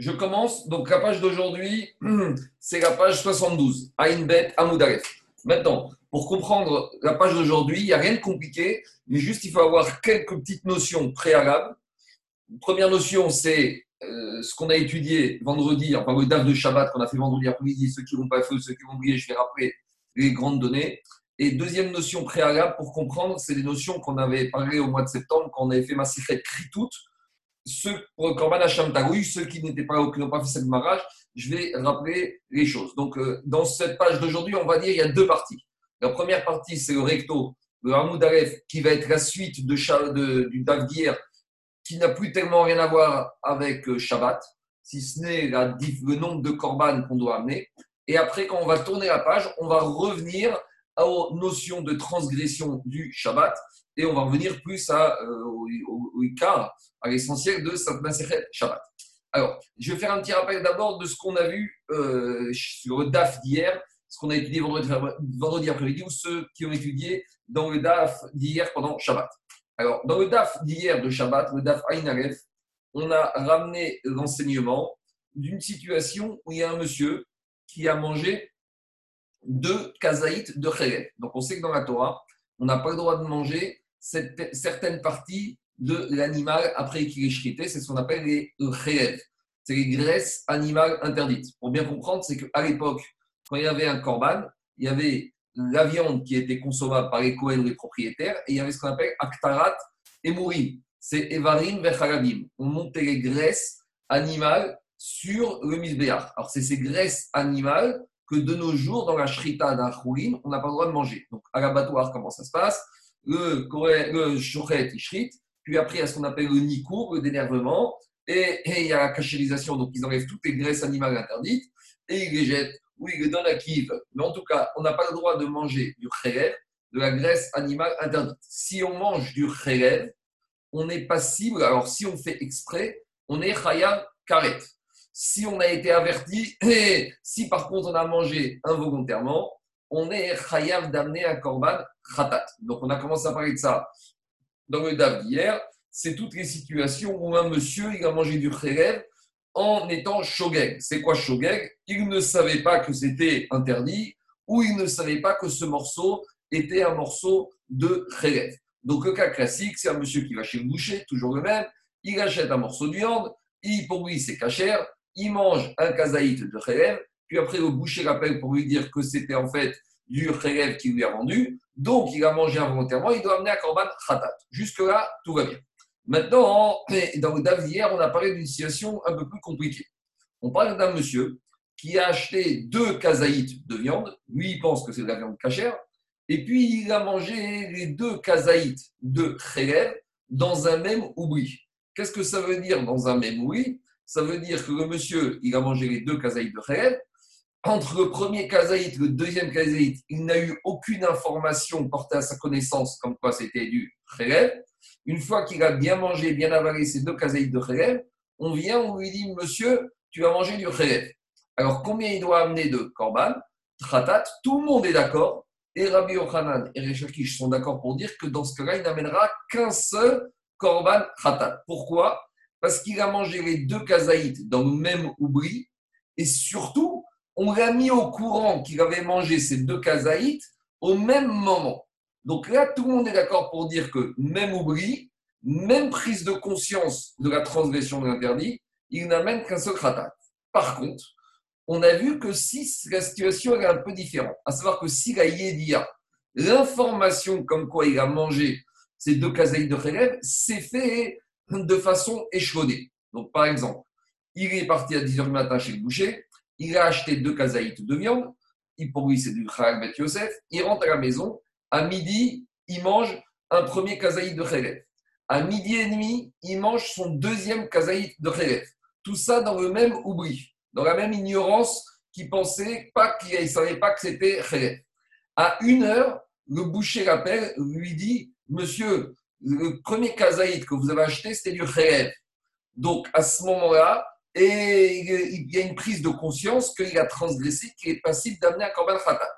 Je commence. Donc, la page d'aujourd'hui, c'est la page 72. Aïnbet Amoudaref. Maintenant, pour comprendre la page d'aujourd'hui, il n'y a rien de compliqué, mais juste il faut avoir quelques petites notions préalables. Première notion, c'est euh, ce qu'on a étudié vendredi, enfin le DAF de Shabbat qu'on a fait vendredi après-midi, ceux qui vont pas feu, ceux qui vont oublier, je vais rappeler les grandes données. Et deuxième notion préalable pour comprendre, c'est les notions qu'on avait parlé au mois de septembre quand on avait fait Massifet Kritout ceux le Korban Hacham ceux qui n'étaient pas qui n'ont pas fait cette mariage, je vais rappeler les choses. Donc, euh, dans cette page d'aujourd'hui, on va dire il y a deux parties. La première partie, c'est le recto, le Hamoud qui va être la suite de, de du qui n'a plus tellement rien à voir avec euh, Shabbat, si ce n'est le nombre de Korban qu'on doit amener. Et après, quand on va tourner la page, on va revenir aux notions de transgression du Shabbat et on va revenir plus à, euh, au, au, à l'essentiel de cette Masechet Shabbat. Alors, je vais faire un petit rappel d'abord de ce qu'on a vu euh, sur le DAF d'hier, ce qu'on a étudié vendredi, après-midi, ou ceux qui ont étudié dans le DAF d'hier pendant Shabbat. Alors, dans le DAF d'hier de Shabbat, le DAF Aïn on a ramené l'enseignement d'une situation où il y a un monsieur qui a mangé deux kazaïtes de Khélet. Donc, on sait que dans la Torah, on n'a pas le droit de manger cette, certaines parties de l'animal après qu'il est chrité. C'est ce qu'on appelle les réels. C'est les graisses animales interdites. Pour bien comprendre, c'est qu'à l'époque, quand il y avait un corban, il y avait la viande qui était consommable par les Kohen, les propriétaires, et il y avait ce qu'on appelle aktarat et mourim. C'est evarim vecharabim. On montait les graisses animales sur le misbéach. Alors, c'est ces graisses animales que de nos jours, dans la shrita d'un on n'a pas le droit de manger. Donc, à l'abattoir, comment ça se passe? Le, le shochet, il puis après, il y a ce qu'on appelle le nikour, le dénervement, et, il y a la cachérisation, donc ils enlèvent toutes les graisses animales interdites, et ils les jettent, ou ils les donnent à qui Mais en tout cas, on n'a pas le droit de manger du khérev, de la graisse animale interdite. Si on mange du khérev, on est passible, alors si on fait exprès, on est khayab karet. Si on a été averti, et si par contre on a mangé involontairement, on est chayav d'amener un korban khatat. Donc on a commencé à parler de ça dans le DAF d'hier. C'est toutes les situations où un monsieur il a mangé du khérev en étant shogeg. C'est quoi shogeg? Il ne savait pas que c'était interdit ou il ne savait pas que ce morceau était un morceau de khérev. Donc le cas classique, c'est un monsieur qui va chez le boucher, toujours le même, il achète un morceau de viande, il, pour lui c'est il mange un kazaït de khérev, puis après, le boucher l'appelle pour lui dire que c'était en fait du rêve qui lui a vendu. Donc, il a mangé involontairement. Il doit amener à Korban Khatat. Jusque-là, tout va bien. Maintenant, dans le DAF d'hier, on a parlé d'une situation un peu plus compliquée. On parle d'un monsieur qui a acheté deux kazaïtes de viande. Lui, il pense que c'est de la viande cachère. Et puis, il a mangé les deux kazaïtes de rêve dans un même oubli. Qu'est-ce que ça veut dire dans un même oubli? Ça veut dire que le monsieur, il a mangé les deux kazaïtes de rêve entre le premier kazaït et le deuxième kazaït, il n'a eu aucune information portée à sa connaissance comme quoi c'était du khélèv. Une fois qu'il a bien mangé, bien avalé ces deux kazaït de khélèv, on vient, on lui dit Monsieur, tu vas manger du khélèv. Alors combien il doit amener de korban? Tratat, tout le monde est d'accord. Et Rabbi Yochanan et Rechakish sont d'accord pour dire que dans ce cas-là, il n'amènera qu'un seul korban tratat. Pourquoi? Parce qu'il a mangé les deux kazaït dans le même oubli et surtout, on l'a mis au courant qu'il avait mangé ces deux kazaïtes au même moment. Donc là, tout le monde est d'accord pour dire que même oubli, même prise de conscience de la transgression de l'interdit, il n'amène qu'un seul. Par contre, on a vu que si la situation est un peu différente, à savoir que si la Yédia, l'information comme quoi il a mangé ces deux kazaïtes de Khélev, c'est fait de façon échelonnée. Donc par exemple, il est parti à 10h du matin chez le boucher, il a acheté deux kazaïtes de viande, pour lui c'est du Chal Bet Yosef, il rentre à la maison, à midi, il mange un premier kazaït de Khelef. À midi et demi, il mange son deuxième kazaït de Khelef. Tout ça dans le même oubli, dans la même ignorance qui pensait pas qu'il ne savait pas que c'était Khelef. À une heure, le boucher l'appelle, lui dit Monsieur, le premier kazaït que vous avez acheté, c'était du Khelef. Donc à ce moment-là, et il y a une prise de conscience qu'il a transgressé, qu'il est passible d'amener un korban khatat.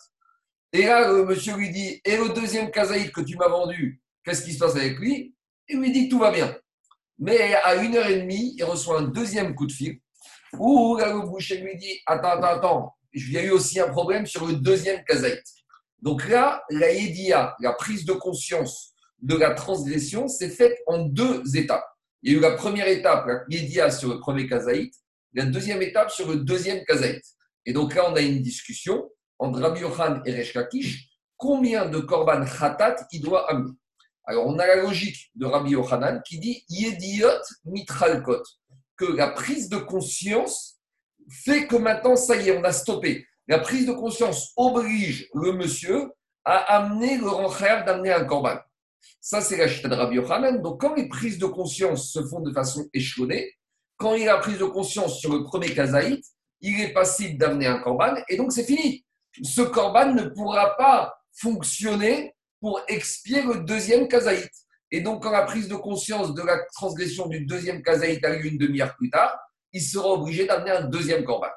Et là, le monsieur lui dit Et le deuxième kazaïd que tu m'as vendu, qu'est-ce qui se passe avec lui? Il lui dit Tout va bien. Mais à une heure et demie, il reçoit un deuxième coup de fil Ou là, le lui dit Attends, attends, attends, il y a eu aussi un problème sur le deuxième kazaït. Donc là, la yedia, la prise de conscience de la transgression, s'est faite en deux étapes. Il y a eu la première étape, la yedia sur le premier kazaït, la deuxième étape sur le deuxième kazaït. Et donc là, on a une discussion entre Rabbi Yohan et Resh Lakish, combien de korban khatat il doit amener. Alors, on a la logique de Rabbi Yohanan qui dit Yediot mitralkot, que la prise de conscience fait que maintenant, ça y est, on a stoppé. La prise de conscience oblige le monsieur à amener le rencher d'amener un korban. Ça, c'est la chita de Rabbi Yohanan. Donc, quand les prises de conscience se font de façon échelonnée, quand il a prise de conscience sur le premier kazaït, il est passible d'amener un korban et donc c'est fini. Ce korban ne pourra pas fonctionner pour expier le deuxième kazaït. Et donc, quand la prise de conscience de la transgression du deuxième kazaït a lieu une demi-heure plus tard, il sera obligé d'amener un deuxième korban.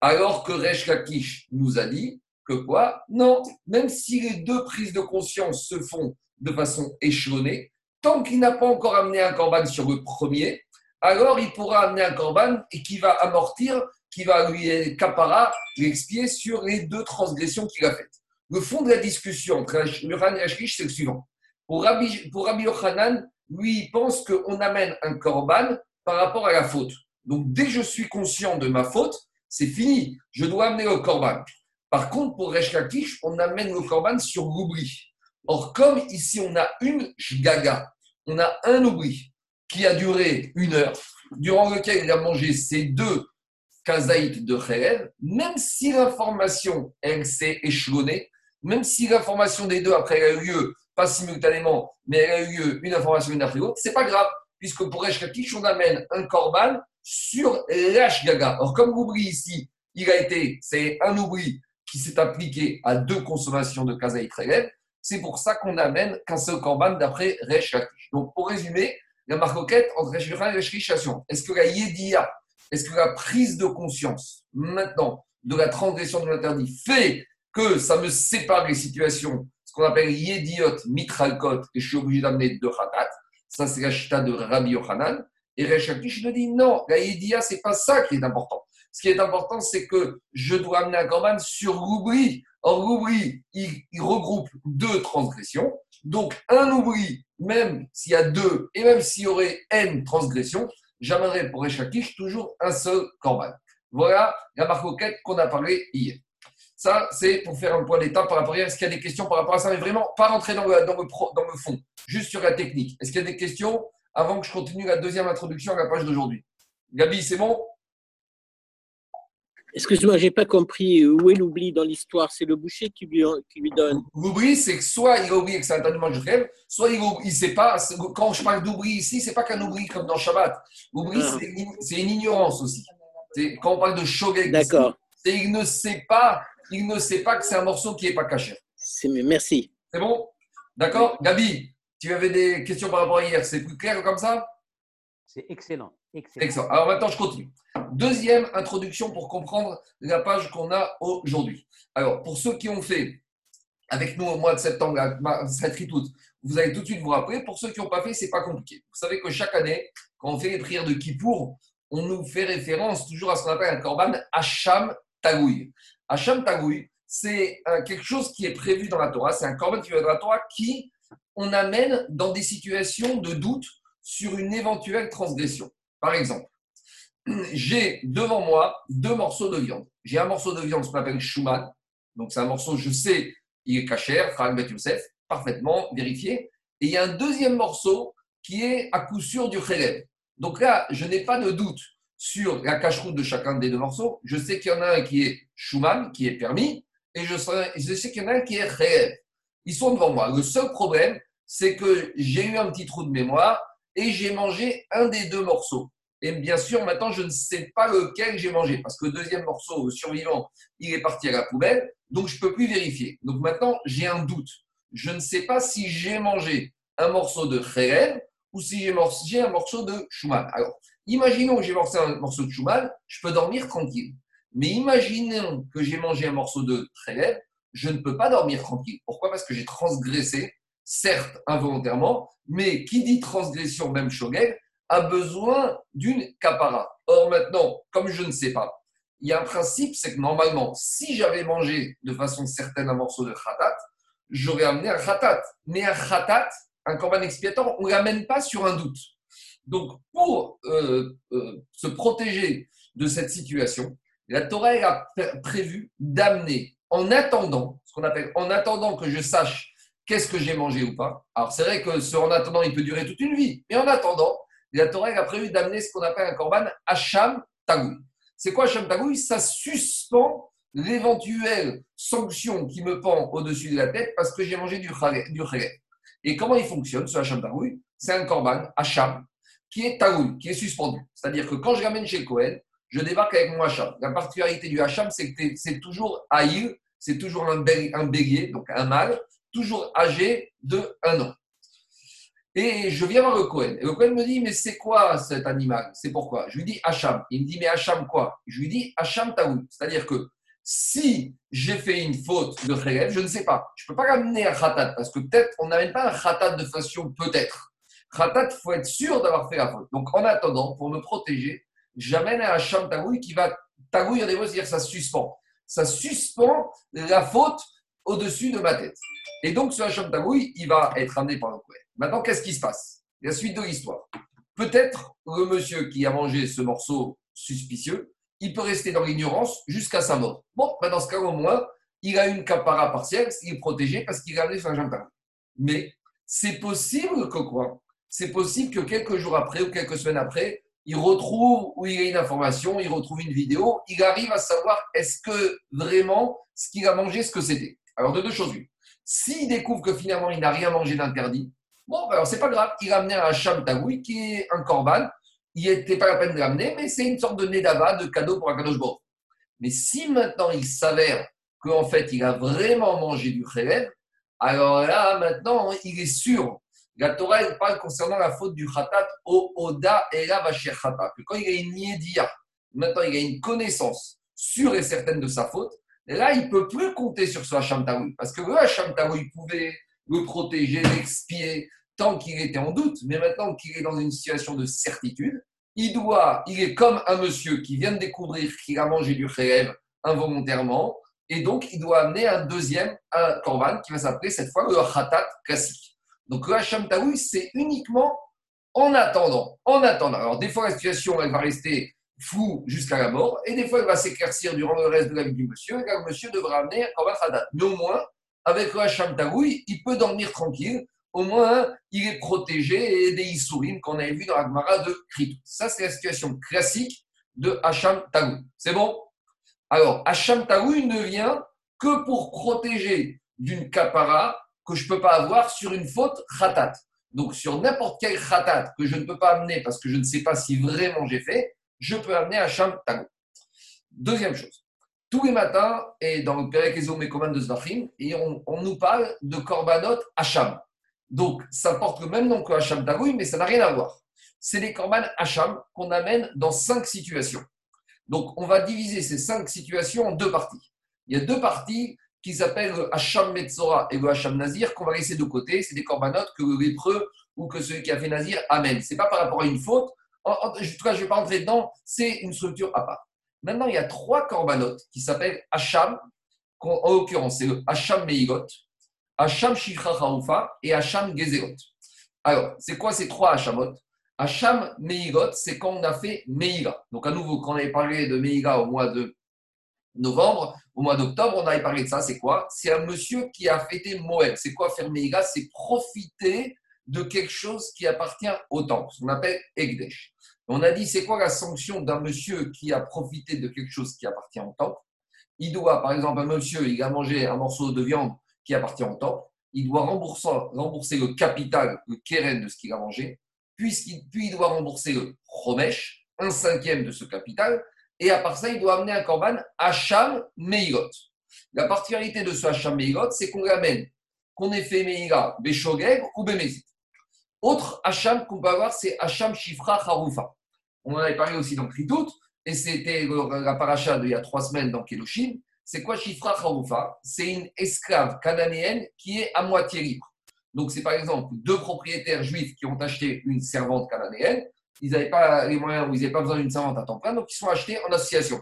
Alors que Resh Lakish nous a dit que quoi? Non, même si les deux prises de conscience se font de façon échelonnée, tant qu'il n'a pas encore amené un korban sur le premier, alors il pourra amener un korban et qui va amortir, qui va lui capara, l'expier sur les deux transgressions qu'il a faites. Le fond de la discussion entre Yohan et Ashkish, c'est le suivant. Pour Rabbi, pour Rabbi Yochanan, lui, il pense qu'on amène un korban par rapport à la faute. Donc, dès que je suis conscient de ma faute, c'est fini. Je dois amener le korban. Par contre, pour Resh on amène le korban sur l'oubli. Or, comme ici, on a une gaga, on a un oubli qui a duré une heure, durant lequel il a mangé ces deux kazaït de Khélev, même si l'information, elle s'est échelonnée, même si l'information des deux, après, elle a eu lieu, pas simultanément, mais elle a eu lieu une information, une après l'autre, c'est pas grave, puisque pour Resh on amène un korban sur l'H Gaga. Or, comme l'oubli ici, il a été, c'est un oubli qui s'est appliqué à deux consommations de Kazaït Relève, c'est pour ça qu'on amène qu'un seul korban d'après Resh Donc, pour résumer, la marcoquette entre Resh et Resh Est-ce que la Yedia, est-ce que la prise de conscience maintenant de la transgression de l'interdit fait que ça me sépare les situations, ce qu'on appelle Yediot Mitralkot, et je suis obligé d'amener deux Khatat Ça, c'est la chita de Rabbi Yochanan. Et Rechakish nous dit non, la Yedia, ce n'est pas ça qui est important. Ce qui est important, c'est que je dois amener un korban sur l'oubli. Or, l'oubli, il, regroupe deux transgressions. Donc, un oubli, même s'il y a deux, et même s'il y aurait N transgressions, j'amènerai pour Rechakish toujours un seul korban. Voilà la marque qu'on a parlé hier. Ça, c'est pour faire un point d'étape par rapport à Est-ce qu'il y a des questions par rapport à ça? Mais vraiment, pas rentrer dans le, dans le, dans le fond, juste sur la technique. Est-ce qu'il y a des questions avant que je continue la deuxième introduction à la page d'aujourd'hui? Gabi, c'est bon? Excuse-moi, je n'ai pas compris où est l'oubli dans l'histoire? C'est le boucher qui lui, qui lui donne. L'oubli, c'est que soit il a oublié que c'est un de je rêve, soit il ne sait pas. Quand je parle d'oubli ici, ce n'est pas qu'un oubli comme dans Shabbat. L'oubli, ah. c'est une ignorance aussi. Quand on parle de shogeg, c'est il ne sait pas, il ne sait pas que c'est un morceau qui n'est pas caché. Merci. C'est bon? D'accord? Gabi, tu avais des questions par rapport à hier, c'est plus clair comme ça? C'est excellent. Excellent. Alors maintenant, je continue. Deuxième introduction pour comprendre la page qu'on a aujourd'hui. Alors, pour ceux qui ont fait avec nous au mois de septembre, cette toute, vous allez tout de suite vous rappeler. Pour ceux qui n'ont pas fait, c'est pas compliqué. Vous savez que chaque année, quand on fait les prières de Kippour, on nous fait référence toujours à ce qu'on appelle un korban Hacham Tagoui. Hacham Tagoui, c'est euh, quelque chose qui est prévu dans la Torah. C'est un korban qui vient de la Torah qui on amène dans des situations de doute sur une éventuelle transgression. Par exemple, j'ai devant moi deux morceaux de viande. J'ai un morceau de viande, ce qu'on appelle Schumann. Donc, c'est un morceau, je sais, il est cachère, Frank Bet Youssef, parfaitement vérifié. Et il y a un deuxième morceau qui est à coup sûr du Kheleb. Donc là, je n'ai pas de doute sur la cache-route de chacun des deux morceaux. Je sais qu'il y en a un qui est Schumann, qui est permis, et je sais, qu'il y en a un qui est Kheleb. Ils sont devant moi. Le seul problème, c'est que j'ai eu un petit trou de mémoire et j'ai mangé un des deux morceaux. Et bien sûr, maintenant, je ne sais pas lequel j'ai mangé, parce que le deuxième morceau, le survivant, il est parti à la poubelle, donc je ne peux plus vérifier. Donc maintenant, j'ai un doute. Je ne sais pas si j'ai mangé un morceau de Khérev ou si j'ai mangé un morceau de Schumann. Alors, imaginons que j'ai mangé un morceau de Schumann, je peux dormir tranquille. Mais imaginons que j'ai mangé un morceau de Khérev, je ne peux pas dormir tranquille. Pourquoi? Parce que j'ai transgressé certes involontairement, mais qui dit transgression, même shogeg, a besoin d'une capara. Or maintenant, comme je ne sais pas, il y a un principe, c'est que normalement, si j'avais mangé de façon certaine un morceau de khatat, j'aurais amené un khatat. Mais un khatat, un corban expiatoire, on ne l'amène pas sur un doute. Donc, pour euh, euh, se protéger de cette situation, la Torah a prévu d'amener, en attendant, ce qu'on appelle en attendant que je sache qu'est-ce que j'ai mangé ou pas. Alors, c'est vrai que ce en attendant, il peut durer toute une vie. Mais en attendant, la Torah a prévu d'amener ce qu'on appelle un korban Hacham Tagoui. C'est quoi Hacham Tagoui? Ça suspend l'éventuelle sanction qui me pend au-dessus de la tête parce que j'ai mangé du khaled. Et comment il fonctionne, ce Hacham Tagoui? C'est un korban Hacham qui est Tagoui, qui est suspendu. C'est-à-dire que quand je ramène chez Cohen, je débarque avec mon Hacham. La particularité du Hacham, c'est que c'est toujours Aïl, c'est toujours un, bélier, donc un mâle, toujours âgé de un an. Et je viens voir le Cohen. Et le Cohen me dit, mais c'est quoi cet animal? C'est pourquoi? Je lui dis Hacham. Il me dit, mais Hacham quoi? Je lui dis Hacham Taoui. C'est-à-dire que si j'ai fait une faute de Khelev, je ne sais pas. Je ne peux pas ramener un khatat parce que peut-être on n'amène pas un khatat de façon peut-être. Khatat, il faut être sûr d'avoir fait la faute. Donc en attendant, pour me protéger, j'amène un Hacham Taoui qui va. Taoui, on dire ça suspend. Ça suspend la faute au-dessus de ma tête. Et donc, ce Hacham Tagoui, il va être amené par le Kohen. Maintenant, qu'est-ce qui se passe? La suite de l'histoire. Peut-être le monsieur qui a mangé ce morceau suspicieux, il peut rester dans l'ignorance jusqu'à sa mort. Bon, dans ce cas, au moins, il a une capara partielle, il est protégé parce qu'il a amené son Hacham Mais c'est possible que quoi? C'est possible que quelques jours après ou quelques semaines après, il retrouve où il a une information, il retrouve une vidéo, il arrive à savoir est-ce que vraiment ce qu'il a mangé, ce que c'était. Alors, de deux choses S'il découvre que finalement il n'a rien mangé d'interdit, bon, ben, alors c'est pas grave, il a amené un Hacham Tagoui qui est un corban. Il n'était pas la peine de l'amener, mais c'est une sorte de nedava, de cadeau pour un cadeau Mais si maintenant il s'avère qu'en fait il a vraiment mangé du khelev, alors là, maintenant, il est sûr la Torah, elle parle concernant la faute du khatat au Oda et la khatat. Que quand il a une yédia, maintenant il a une connaissance sûre et certaine de sa faute, et là, il ne peut plus compter sur ce Hacham Taoui. Parce que le Hacham Taoui pouvait le protéger, l'expier, tant qu'il était en doute. Mais maintenant qu'il est dans une situation de certitude, il doit, il est comme un monsieur qui vient de découvrir qu'il a mangé du rêve involontairement. Et donc, il doit amener un deuxième un korban qui va s'appeler cette fois le khatat classique. Donc le Hacham Taoui, c'est uniquement en attendant. En attendant. Alors des fois, la situation, elle va rester floue jusqu'à la mort, et des fois, elle va s'éclaircir durant le reste de la vie du monsieur, et le monsieur devra amener un Khadat. Mais au moins, avec le Hacham il peut dormir tranquille. Au moins, il est protégé des Issourim qu'on avait vu dans la Gemara de Kritou. Ça, c'est la situation classique de Hacham Taoui. C'est bon? Alors, Hacham Taoui ne vient que pour protéger d'une capara que je ne peux pas avoir sur une faute khatat. Donc, sur n'importe quel khatat que je ne peux pas amener parce que je ne sais pas si vraiment j'ai fait, je peux amener Hacham Tago. Deuxième chose. Tous les matins, et dans le Perek et commandes de Zvachim, et on, nous parle de Korbanot Hacham. Donc, ça porte le même nom que Hacham Tagoui, mais ça n'a rien à voir. C'est les Korban Hacham qu'on amène dans cinq situations. Donc, on va diviser ces cinq situations en deux parties. Il y a deux parties qui s'appelle le Hacham Metzora et le Hacham Nazir, qu'on va laisser de côté. C'est des corbanotes que le lépreux ou que celui qui a fait Nazir amène. Ce n'est pas par rapport à une faute. En, tout cas, je vais pas dedans. C'est une structure à part. Maintenant, il y a trois corbanotes qui s'appellent Hacham. En l'occurrence, c'est le Hacham Meigot, Hacham Shifra et Hacham Gezerot. Alors, c'est quoi ces trois Hachamot? Hacham Meigot, c'est quand on a fait Meira. Donc, à nouveau, quand on avait parlé de Meira au mois de novembre, au mois d'octobre, on avait parlé de ça. C'est quoi? C'est un monsieur qui a fêté Moël. C'est quoi faire Meïga C'est profiter de quelque chose qui appartient au temple, ce qu'on appelle Egdesh. On a dit, c'est quoi la sanction d'un monsieur qui a profité de quelque chose qui appartient au temple? Il doit, par exemple, un monsieur, il a mangé un morceau de viande qui appartient au temple, il doit rembourser, le capital, le keren de ce qu'il a mangé, puis il doit rembourser le romesh, un cinquième de ce capital, et à part ça, il doit amener un korban Hacham Meirot. La particularité de ce Hacham Meirot, c'est qu'on ramène qu'on ait fait Meira Beshogeg ou Bemezit. Autre Hacham qu'on peut avoir, c'est Hacham Shifra Haroufa. On en avait parlé aussi dans Kritout, et c'était la paracha d'il y a trois semaines dans Kedoshim. C'est quoi Shifra Haroufa C'est une esclave cananéenne qui est à moitié libre. Donc, c'est par exemple deux propriétaires juifs qui ont acheté une servante cananéenne ils n'avaient pas les moyens ou ils n'avaient pas besoin d'une servante à temps plein, donc ils sont achetés en association.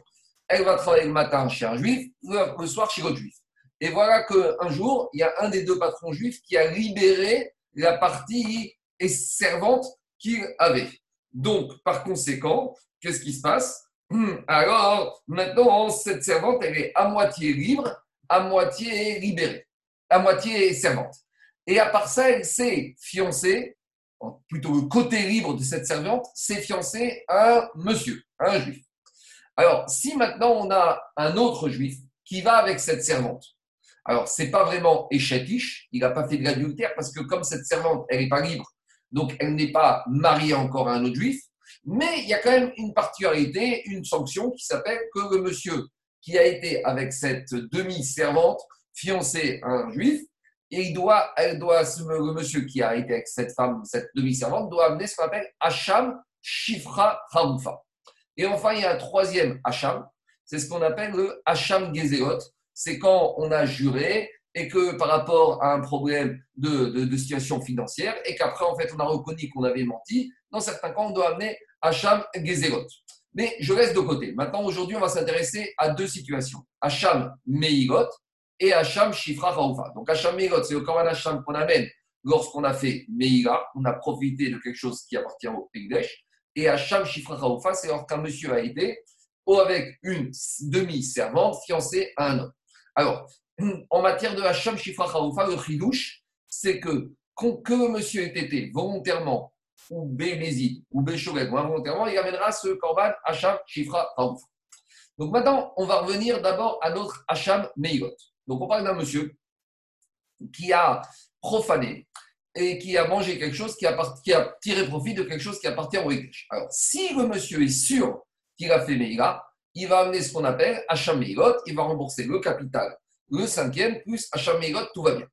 Elle va travailler le matin chez un juif, le soir chez l'autre juif. Et voilà qu'un jour, il y a un des deux patrons juifs qui a libéré la partie servante qu'il avait. Donc, par conséquent, qu'est-ce qui se passe? Hmm, Alors, maintenant, cette servante, elle est à moitié libre, à moitié libérée, à moitié servante. Et à part ça, elle s'est fiancée, plutôt le côté libre de cette servante, s'est fiancée à un monsieur, à un juif. Alors, si maintenant on a un autre juif qui va avec cette servante, alors c'est pas vraiment échatiche, il n'a pas fait de l'adultère parce que comme cette servante, elle n'est pas libre, donc elle n'est pas mariée encore à un autre juif, mais il y a quand même une particularité, une sanction qui s'appelle que le monsieur qui a été avec cette demi-servante fiancée à un juif, et il doit, elle doit, le monsieur qui a été avec cette femme, cette demi-servante, doit amener ce qu'on appelle Hacham Shifra Haoufa. Et enfin, il y a un troisième Hacham, c'est ce qu'on appelle le Hacham Gezelot. C'est quand on a juré et que par rapport à un problème de, situation financière, et qu'après, en fait, on a reconnu qu'on avait menti, dans certains cas, on doit amener Hacham Gezelot. Mais je reste de côté. Maintenant, aujourd'hui, on va s'intéresser à deux situations. Hacham Meigot et Hacham Shifra Raoufa. Donc Hacham Meigot, c'est le Korban Hacham qu'on amène lorsqu'on a fait Meïga, on a profité de quelque chose qui appartient au Pegdesh. Et Hacham Shifra Raoufa, c'est lorsqu'un monsieur a été ou avec une demi-servante fiancée à un homme. Alors, en matière de Hacham Shifra Raoufa, le chidouche, c'est que que monsieur ait été volontairement ou Bémézid ou Béchoret ou involontairement, il amènera ce Korban Hacham Shifra Raoufa. Donc maintenant, on va revenir d'abord à notre Hacham Meigot. Donc on parle d'un monsieur qui a profané et qui a mangé quelque chose qui a, tiré profit de quelque chose qui appartient au Ekdesh. Alors, si le monsieur est sûr qu'il a fait Meïga, il va amener ce qu'on appelle Hacham Meigot, il va rembourser le capital, le cinquième, plus Hacham Meigot, tout va bien.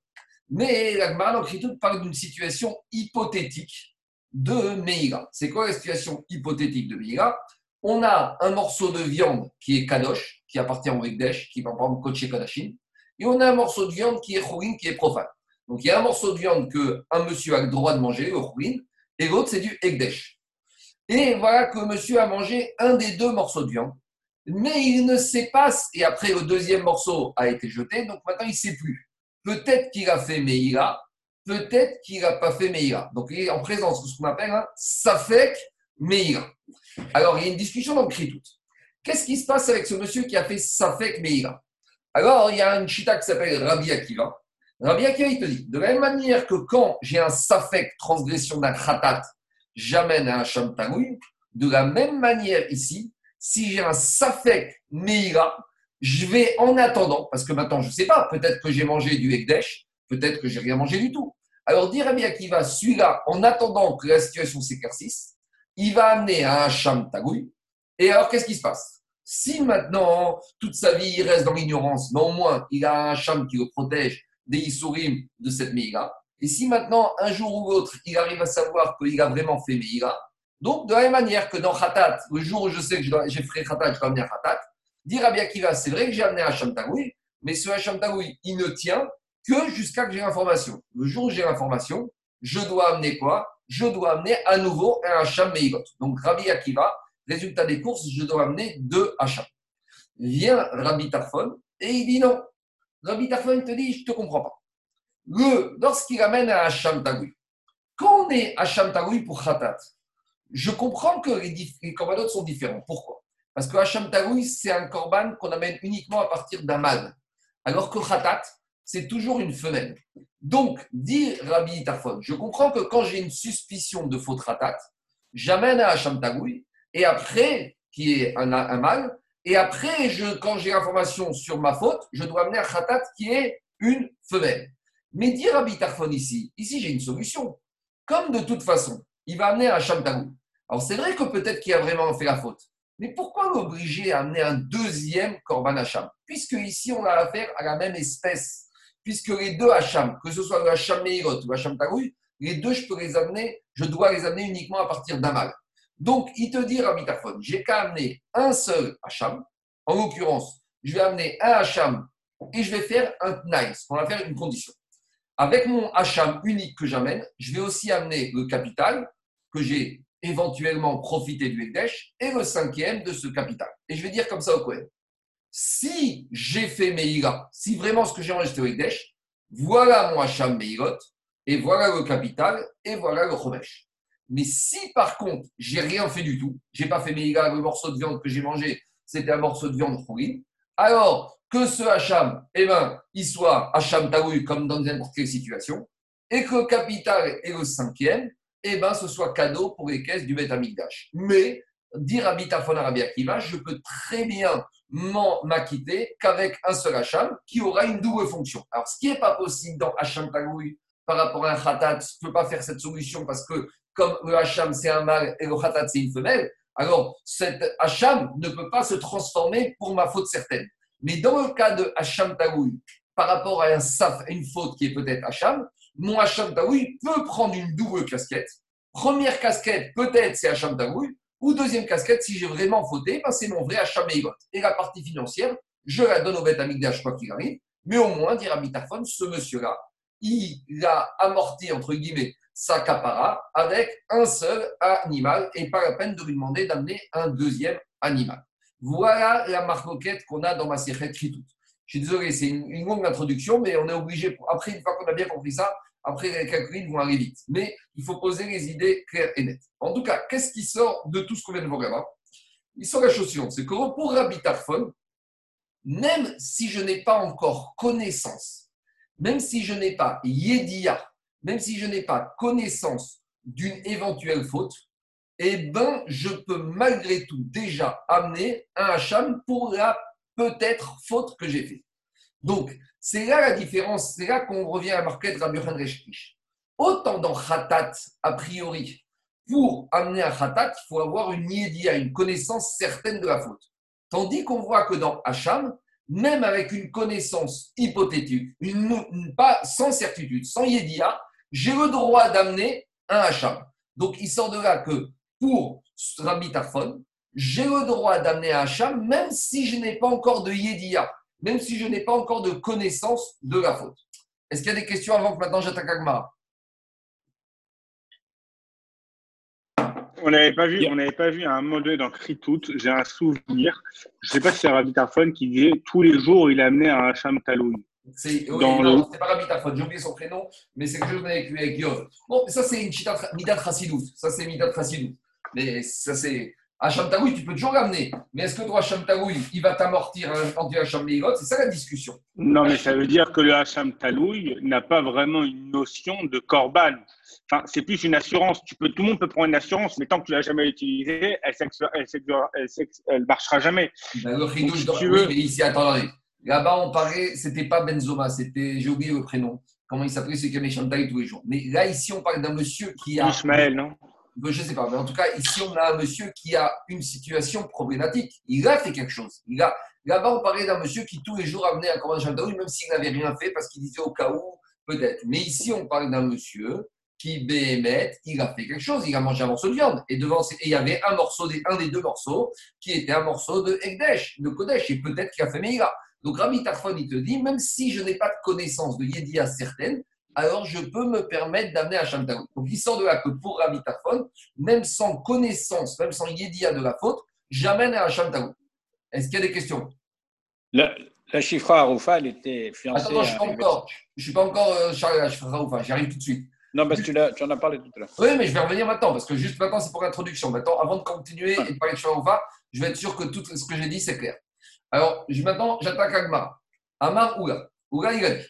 Mais la Gemara, parle d'une situation hypothétique de Meïga. C'est quoi la situation hypothétique de Meïga On a un morceau de viande qui est Kadosh, qui appartient au Ekdesh, qui va prendre Koché Kadashin, et on a un morceau de viande qui est Chorin, qui est profane. Donc il y a un morceau de viande qu'un monsieur a le droit de manger, le Chorin, et l'autre c'est du Ekdesh. Et voilà que monsieur a mangé un des deux morceaux de viande, mais il ne sait pas, et après le deuxième morceau a été jeté, donc maintenant il ne sait plus. Peut-être qu'il a fait Meïla, peut-être qu'il n'a pas fait Meïla. Donc il est en présence de ce qu'on appelle un Safek Meïla. Alors il y a une discussion dans le Qu'est-ce qui se passe avec ce monsieur qui a fait Safek Meïla alors, il y a une chita qui s'appelle Rabbi Akiva. Rabbi Akiva, il te dit, de la même manière que quand j'ai un safek transgression d'un khatat, j'amène un sham de la même manière ici, si j'ai un safek meira, je vais en attendant, parce que maintenant je ne sais pas, peut-être que j'ai mangé du ekdesh, peut-être que j'ai rien mangé du tout. Alors, dit Rabbi Akiva, celui-là, en attendant que la situation s'éclaircisse, il va amener à un sham Et alors, qu'est-ce qui se passe? Si maintenant, toute sa vie, il reste dans l'ignorance, mais au moins, il a un cham qui le protège des Issourim de cette Meïla, et si maintenant, un jour ou l'autre, il arrive à savoir qu'il a vraiment fait Meïla, donc de la même manière que dans Khatat, le jour où je sais que j'ai fait Khatat, je dois amener un Khatat, dire à Biakiva, c'est vrai que j'ai amené un Hacham Tagoui, mais ce Hacham Tagoui, il ne tient que jusqu'à que j'ai l'information. Le jour où j'ai l'information, je dois amener quoi? Je dois amener à nouveau un Hacham Meïgot. Donc Rabbi Akiva, Résultat des courses, je dois amener deux achats. Vient Rabbi Tarfon et il dit non. Rabbi Tarfon te dit, je ne te comprends pas. Lorsqu'il amène à Hacham Tagoui, quand on est Hacham Tagoui pour Khatat, je comprends que les, les corbanotes sont différents. Pourquoi? Parce que Hacham Tagoui, c'est un korban qu'on amène uniquement à partir d'un mâle. Alors que Khatat, c'est toujours une femelle. Donc, dit Rabbi Tarfon, je comprends que quand j'ai une suspicion de faux Khatat, j'amène à Hacham Tagoui et après, qui est un, mâle, et après, je, quand j'ai l'information sur ma faute, je dois amener un khatat qui est une femelle. Mais dire à Bitarfon ici, ici j'ai une solution. Comme de toute façon, il va amener un Shamtagou. Alors c'est vrai que peut-être qu'il a vraiment fait la faute. Mais pourquoi l'obliger à amener un deuxième Korban Hacham? Puisque ici on a affaire à la même espèce. Puisque les deux Hacham, que ce soit le Hacham Meirot ou le Hacham Tagoui, les deux je peux les amener, je dois les amener uniquement à partir mâle. Donc, il te dit, Rabbi j'ai qu'à amener un seul Hacham. En l'occurrence, je vais amener un Hacham et je vais faire un nice. On va faire une condition. Avec mon Hacham unique que j'amène, je vais aussi amener le capital que j'ai éventuellement profiter du Ekdesh, et le cinquième de ce capital. Et je vais dire comme ça au Kohen. Si j'ai fait Meïla, si vraiment ce que j'ai enregistré au Ekdesh, voilà mon Hacham Meïlot, et voilà le capital, et voilà le Chomesh. Mais si par contre, j'ai rien fait du tout, j'ai pas fait Meïla, le morceau de viande que j'ai mangé, c'était un morceau de viande pourri, alors que ce Hacham, eh ben, il soit Hacham Taoui comme dans n'importe quelle situation, et que le capital est le cinquième, eh ben, ce soit cadeau pour les caisses du Beth Mais, dire à Bitafon Arabia Akiva, je peux très bien m'acquitter qu'avec un seul Hacham qui aura une double fonction. Alors, ce qui n'est pas possible dans Hacham Tagoui par rapport à un Khatat, je ne peux pas faire cette solution parce que comme le Hacham c'est un mâle et le Khatat c'est une femelle, alors cet Hacham ne peut pas se transformer pour ma faute certaine. Mais dans le cas de Hacham Tagoui, par rapport à un saf, une faute qui est peut-être Hacham, mon Hacham Tagoui peut prendre une double casquette. Première casquette, peut-être c'est Hacham Tagoui, ou deuxième casquette, si j'ai vraiment fauté, ben c'est mon vrai Hacham Et la partie financière, je la donne au Beth Amigdash quoi qu'il arrive, mais au moins, dire à ce monsieur-là, il a amorti, entre guillemets, sa capara avec un seul animal et pas la peine de lui demander d'amener un deuxième animal. Voilà la marcoquette qu'on a dans ma Kritout. Je suis désolé, c'est une, longue introduction, mais on est obligé, après, une fois qu'on a bien compris ça, après les calculs vont aller vite. Mais il faut poser les idées claires et nettes. En tout cas, qu'est-ce qui sort de tout ce qu'on vient de voir là Il sort la chose suivante c'est que pour Rabbi même si je n'ai pas encore connaissance, même si je n'ai pas yédia, même si je n'ai pas connaissance d'une éventuelle faute, eh ben, je peux malgré tout déjà amener un hacham pour la peut-être faute que j'ai faite. Donc, c'est là la différence, c'est là qu'on revient à la marquette Rabbi Reshkish. Autant dans Khatat, a priori, pour amener un Khatat, il faut avoir une yédia, une connaissance certaine de la faute. Tandis qu'on voit que dans Hacham, même avec une connaissance hypothétique, pas sans certitude, sans yédia, j'ai le droit d'amener un Hacham. Donc, il sort de là que pour Rabbi Tarfon, j'ai le droit d'amener un Hacham, même si je n'ai pas encore de Yédia, même si je n'ai pas encore de connaissance de la faute. Est-ce qu'il y a des questions avant que maintenant j'attaque Agmara On n'avait pas vu, on n'avait pas vu un modèle dans Kritout. J'ai un souvenir. Je ne sais pas si c'est Rabbi Tarfon qui disait tous les jours il amenait un Hacham Taloui. C'est non, pas Rabbi Tarfon, j'ai oublié son prénom, mais c'est que je avec lui avec Yov. Bon, ça c'est une Midat Chassidut. Ça c'est Midat Chassidut. Mais ça c'est Hacham tu peux toujours l'amener. Mais est-ce que toi, Hacham il va t'amortir anti Hacham Meirot C'est ça la discussion. Non, mais ça veut dire que le Hacham n'a pas vraiment une notion de corban. Enfin, c'est plus une assurance. Tu peux, tout le monde peut prendre une assurance, mais tant que tu ne l'as jamais utilisée, elle ne marchera jamais. Ben, le oui, mais ici, attendez. Là-bas, on parlait, c'était pas Benzoma, c'était, j'ai oublié le prénom. Comment il s'appelait, celui qui aimait tous les jours. Mais là, ici, on parle d'un monsieur qui a. Ismaël, non? Je ne sais pas, mais en tout cas, ici, on a un monsieur qui a une situation problématique. Il a fait quelque chose. Il a, là-bas, on parlait d'un monsieur qui tous les jours amenait un commandant Shaldaoui, même s'il n'avait rien fait, parce qu'il disait au cas où, peut-être. Mais ici, on parle d'un monsieur qui, bémet, il a fait quelque chose. Il a mangé un morceau de viande. Et devant, et il y avait un morceau, des, un des deux morceaux, qui était un morceau de Ekdesh, de Kodesh. Et peut-être qu'il a fait Meïra. Donc, Rabbi Tarfon, il te dit, même si je n'ai pas de connaissance de Yedia certaine, alors je peux me permettre d'amener à Shamtaoui. Donc il sort de là que pour Rabbi même sans connaissance, même sans yédia de la faute, j'amène à Shamtaoui. Est-ce qu'il y a des questions? La, la Chifra Aroufa, elle était fiancée. Attends, je ne suis, pas suis pas encore euh, Charles la Chifra Aroufa, j'arrive tout de suite. Non, parce que tu, en as parlé tout à l'heure. Oui, mais je vais revenir maintenant, parce que juste maintenant, c'est pour l'introduction. Maintenant, avant de continuer et de parler de Chifra Aroufa, je vais être sûr que tout ce que j'ai dit, c'est clair. Alors, maintenant, j'attaque Agmar. Amar Oula. Oula, il a dit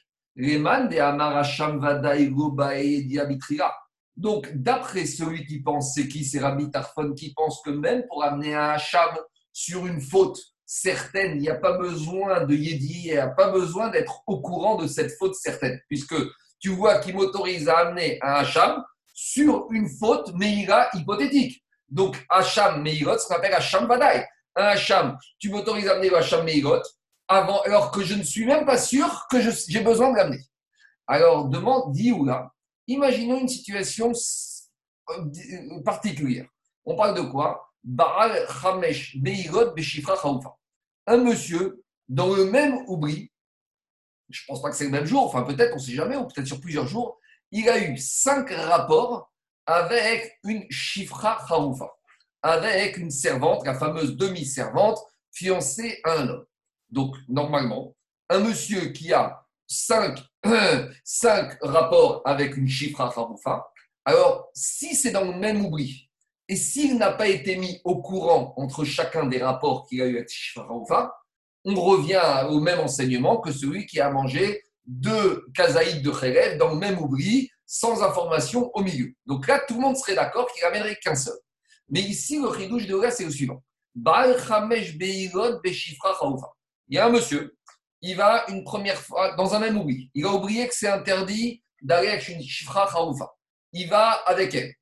donc, d'après celui qui pense, c'est qui? C'est Rabbi Tarfon qui pense que même pour amener un Hacham sur une faute certaine, il n'y a pas besoin de Yedi, il n'y a pas besoin d'être au courant de cette faute certaine, puisque tu vois qu'il m'autorise à amener un Hacham sur une faute Meïra hypothétique. Donc, Hacham Meïrot, ça s'appelle Hacham Vadaï. Un Hacham, tu m'autorises à amener le Hacham Meïrot, alors que je ne suis même pas sûr que j'ai besoin de l'amener. Alors, demande, dit ou là, imaginons une situation euh, particulière. On parle de quoi? Baral Chamesh Beirot Beshifra Un monsieur, dans le même oubli, je ne pense pas que c'est le même jour, enfin peut-être, on ne sait jamais, ou peut-être sur plusieurs jours, il a eu cinq rapports avec une Shifra Haoufa, avec une servante, la fameuse demi-servante, fiancée à un homme. Donc, normalement, un monsieur qui a cinq, cinq rapports avec une Shifra Haoufa, alors si c'est dans le même oubli, et s'il n'a pas été mis au courant entre chacun des rapports qu'il a eu avec Shifra Haoufa, on revient au même enseignement que celui qui a mangé deux kazaïd de Khérev dans le même oubli, sans information au milieu. Donc là, tout le monde serait d'accord qu'il n'amènerait qu'un seul. Mais ici, le chidouche de c'est le suivant. Il y a un monsieur, il va une première fois dans un même oubli. Il a oublié que c'est interdit d'aller avec une chifra Il va avec elle.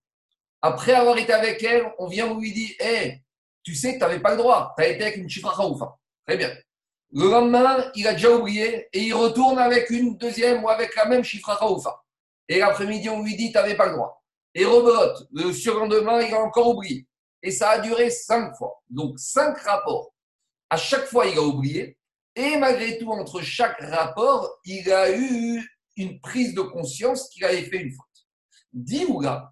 Après avoir été avec elle, on vient lui dit Hé, tu sais que tu n'avais pas le droit, tu as été avec une chifra Très bien. Le lendemain, il a déjà oublié et il retourne avec une deuxième ou avec la même chifra Et l'après-midi, on lui dit, tu n'avais pas le droit. Et rebelote, le surlendemain, il a encore oublié. Et ça a duré cinq fois. Donc, cinq rapports. À chaque fois, il a oublié. Et malgré tout, entre chaque rapport, il a eu une prise de conscience qu'il avait fait une faute. Dit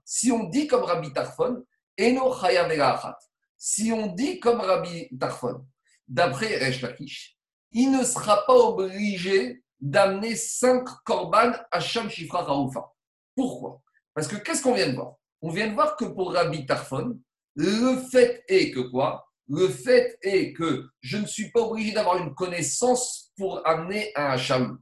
si on dit comme Rabbi Tarfon, Eno Si on dit comme Rabbi Tarfon, d'après Resh Lakish, il ne sera pas obligé d'amener cinq korban à Sham Shifra Raoufa. Pourquoi? Parce que qu'est-ce qu'on vient de voir? On vient de voir que pour Rabbi Tarfon, le fait est que quoi? Le fait est que je ne suis pas obligé d'avoir une connaissance pour amener un Hacham.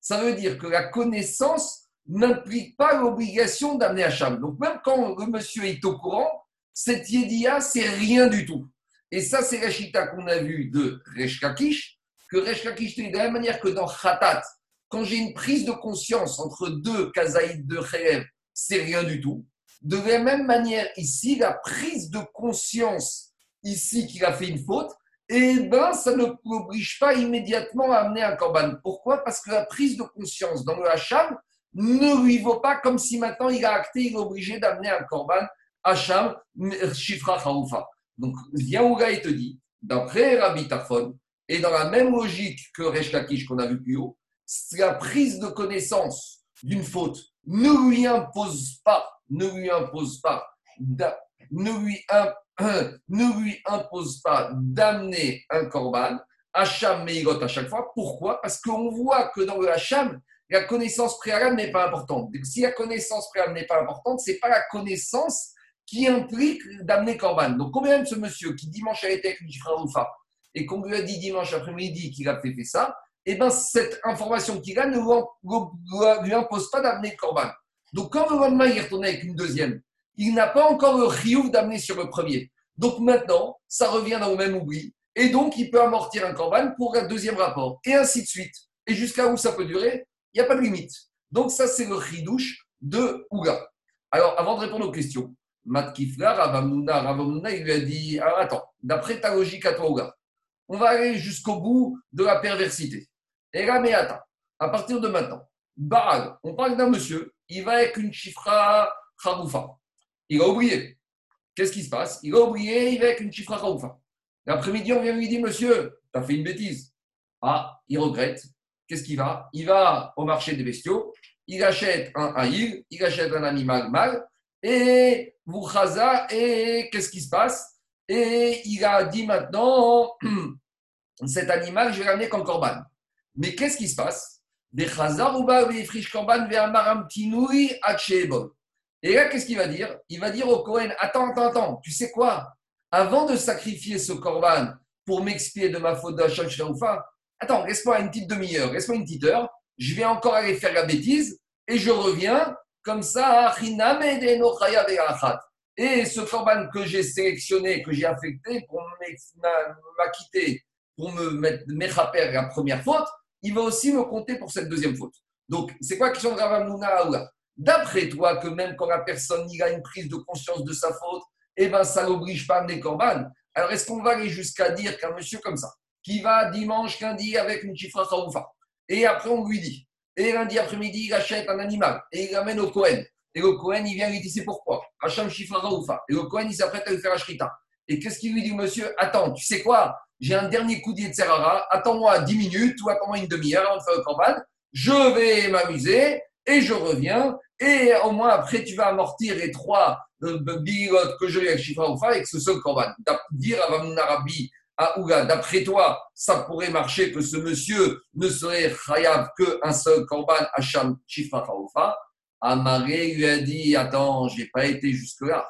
Ça veut dire que la connaissance n'implique pas l'obligation d'amener Hacham. Donc même quand le monsieur est au courant, cette Yedia, c'est rien du tout. Et ça, c'est la chita qu'on a vue de Resh que Resh de la même manière que dans Khatat, quand j'ai une prise de conscience entre deux kazaïd de Khélev, c'est rien du tout. De la même manière, ici, la prise de conscience, ici, qu'il a fait une faute, eh ben, ça ne l'oblige pas immédiatement à amener un korban. Pourquoi? Parce que la prise de conscience dans le Hacham ne lui vaut pas comme si maintenant il a acté, il est obligé d'amener un korban Hacham, Shifra Khaoufa. Donc, gars et te dit, d'après Rabbi Tafon, et dans la même logique que Resh Lakish qu'on a vu plus haut, la prise de connaissance d'une faute ne lui impose pas, ne lui impose pas, ne lui, impose pas d'amener un korban, Hacham Meigot à chaque fois. Pourquoi? Parce qu'on voit que dans le Hacham, la connaissance préalable n'est pas importante. si la connaissance préalable n'est pas importante, ce n'est pas la connaissance qui implique d'amener Korban. Donc, combien même ce monsieur qui dimanche a été avec une et qu'on lui a dit dimanche après-midi qu'il a fait, ça, eh bien cette information qu'il a ne lui impose pas d'amener corban. Donc quand le lendemain il retourne avec une deuxième, il n'a pas encore le riouf d'amener sur le premier. Donc maintenant, ça revient dans le même oubli. Et donc, il peut amortir un corban pour un deuxième rapport. Et ainsi de suite. Et jusqu'à où ça peut durer, il n'y a pas de limite. Donc ça, c'est le ridouche de Ouga. Alors, avant de répondre aux questions, Matt Kifla, Ravamuna, il lui a dit, alors attends, d'après ta logique à toi, Ouga, on va aller jusqu'au bout de la perversité. Et là, mais attends, à partir de maintenant, Baal, on parle d'un monsieur, il va avec une chifra charoufa. Il a oublié. Qu'est-ce qui se passe? Il a oublié, avec une chifra charoufa. L'après-midi, on vient lui dire, monsieur, tu as fait une bêtise. Ah, il regrette. Qu'est-ce qu'il va? Il va au marché des bestiaux, il achète un haïl, il achète un animal mâle, et vous et qu'est-ce qui se passe? Et il a dit maintenant, cet animal, je vais l'amener comme corban. Mais qu'est-ce qui se passe? Et là, qu'est-ce qu'il va dire? Il va dire au Cohen, attends, attends, attends, tu sais quoi? Avant de sacrifier ce corban pour m'expier de ma faute d'achat attends, laisse-moi une petite demi-heure, laisse-moi une petite heure, je vais encore aller faire la bêtise et je reviens comme ça, et ce corban que j'ai sélectionné, que j'ai affecté pour m'acquitter, pour me mettre la première faute, il va aussi me compter pour cette deuxième faute. Donc, c'est quoi la question de Ravamuna D'après toi, que même quand la personne a une prise de conscience de sa faute, eh ben, ça n'oblige pas à amener corban. Alors, est-ce qu'on va aller jusqu'à dire qu'un monsieur comme ça, qui va dimanche, lundi avec une chifra et après on lui dit, et lundi après-midi, il achète un animal, et il l'amène au Cohen, et le Cohen, il vient lui dire c'est pourquoi? Hacham Shifra Oufa. Et le Cohen, il s'apprête à lui faire Ashrita. Et qu'est-ce qu'il lui dit, monsieur? Attends, tu sais quoi? J'ai un dernier coup de Serrara. Attends-moi 10 minutes ou attends-moi une demi-heure avant de faire le corban. Je vais m'amuser et je reviens. Et au moins, après, tu vas amortir les trois euh, bigotes que je avec Shifra Oufa avec ce seul Korban. Dire à Arabi, à Ouga, d'après toi, ça pourrait marcher que ce monsieur ne serait chayav qu'un seul Korban, Hacham Shifra Oufa. Amaré lui a dit Attends, j'ai pas été jusque-là.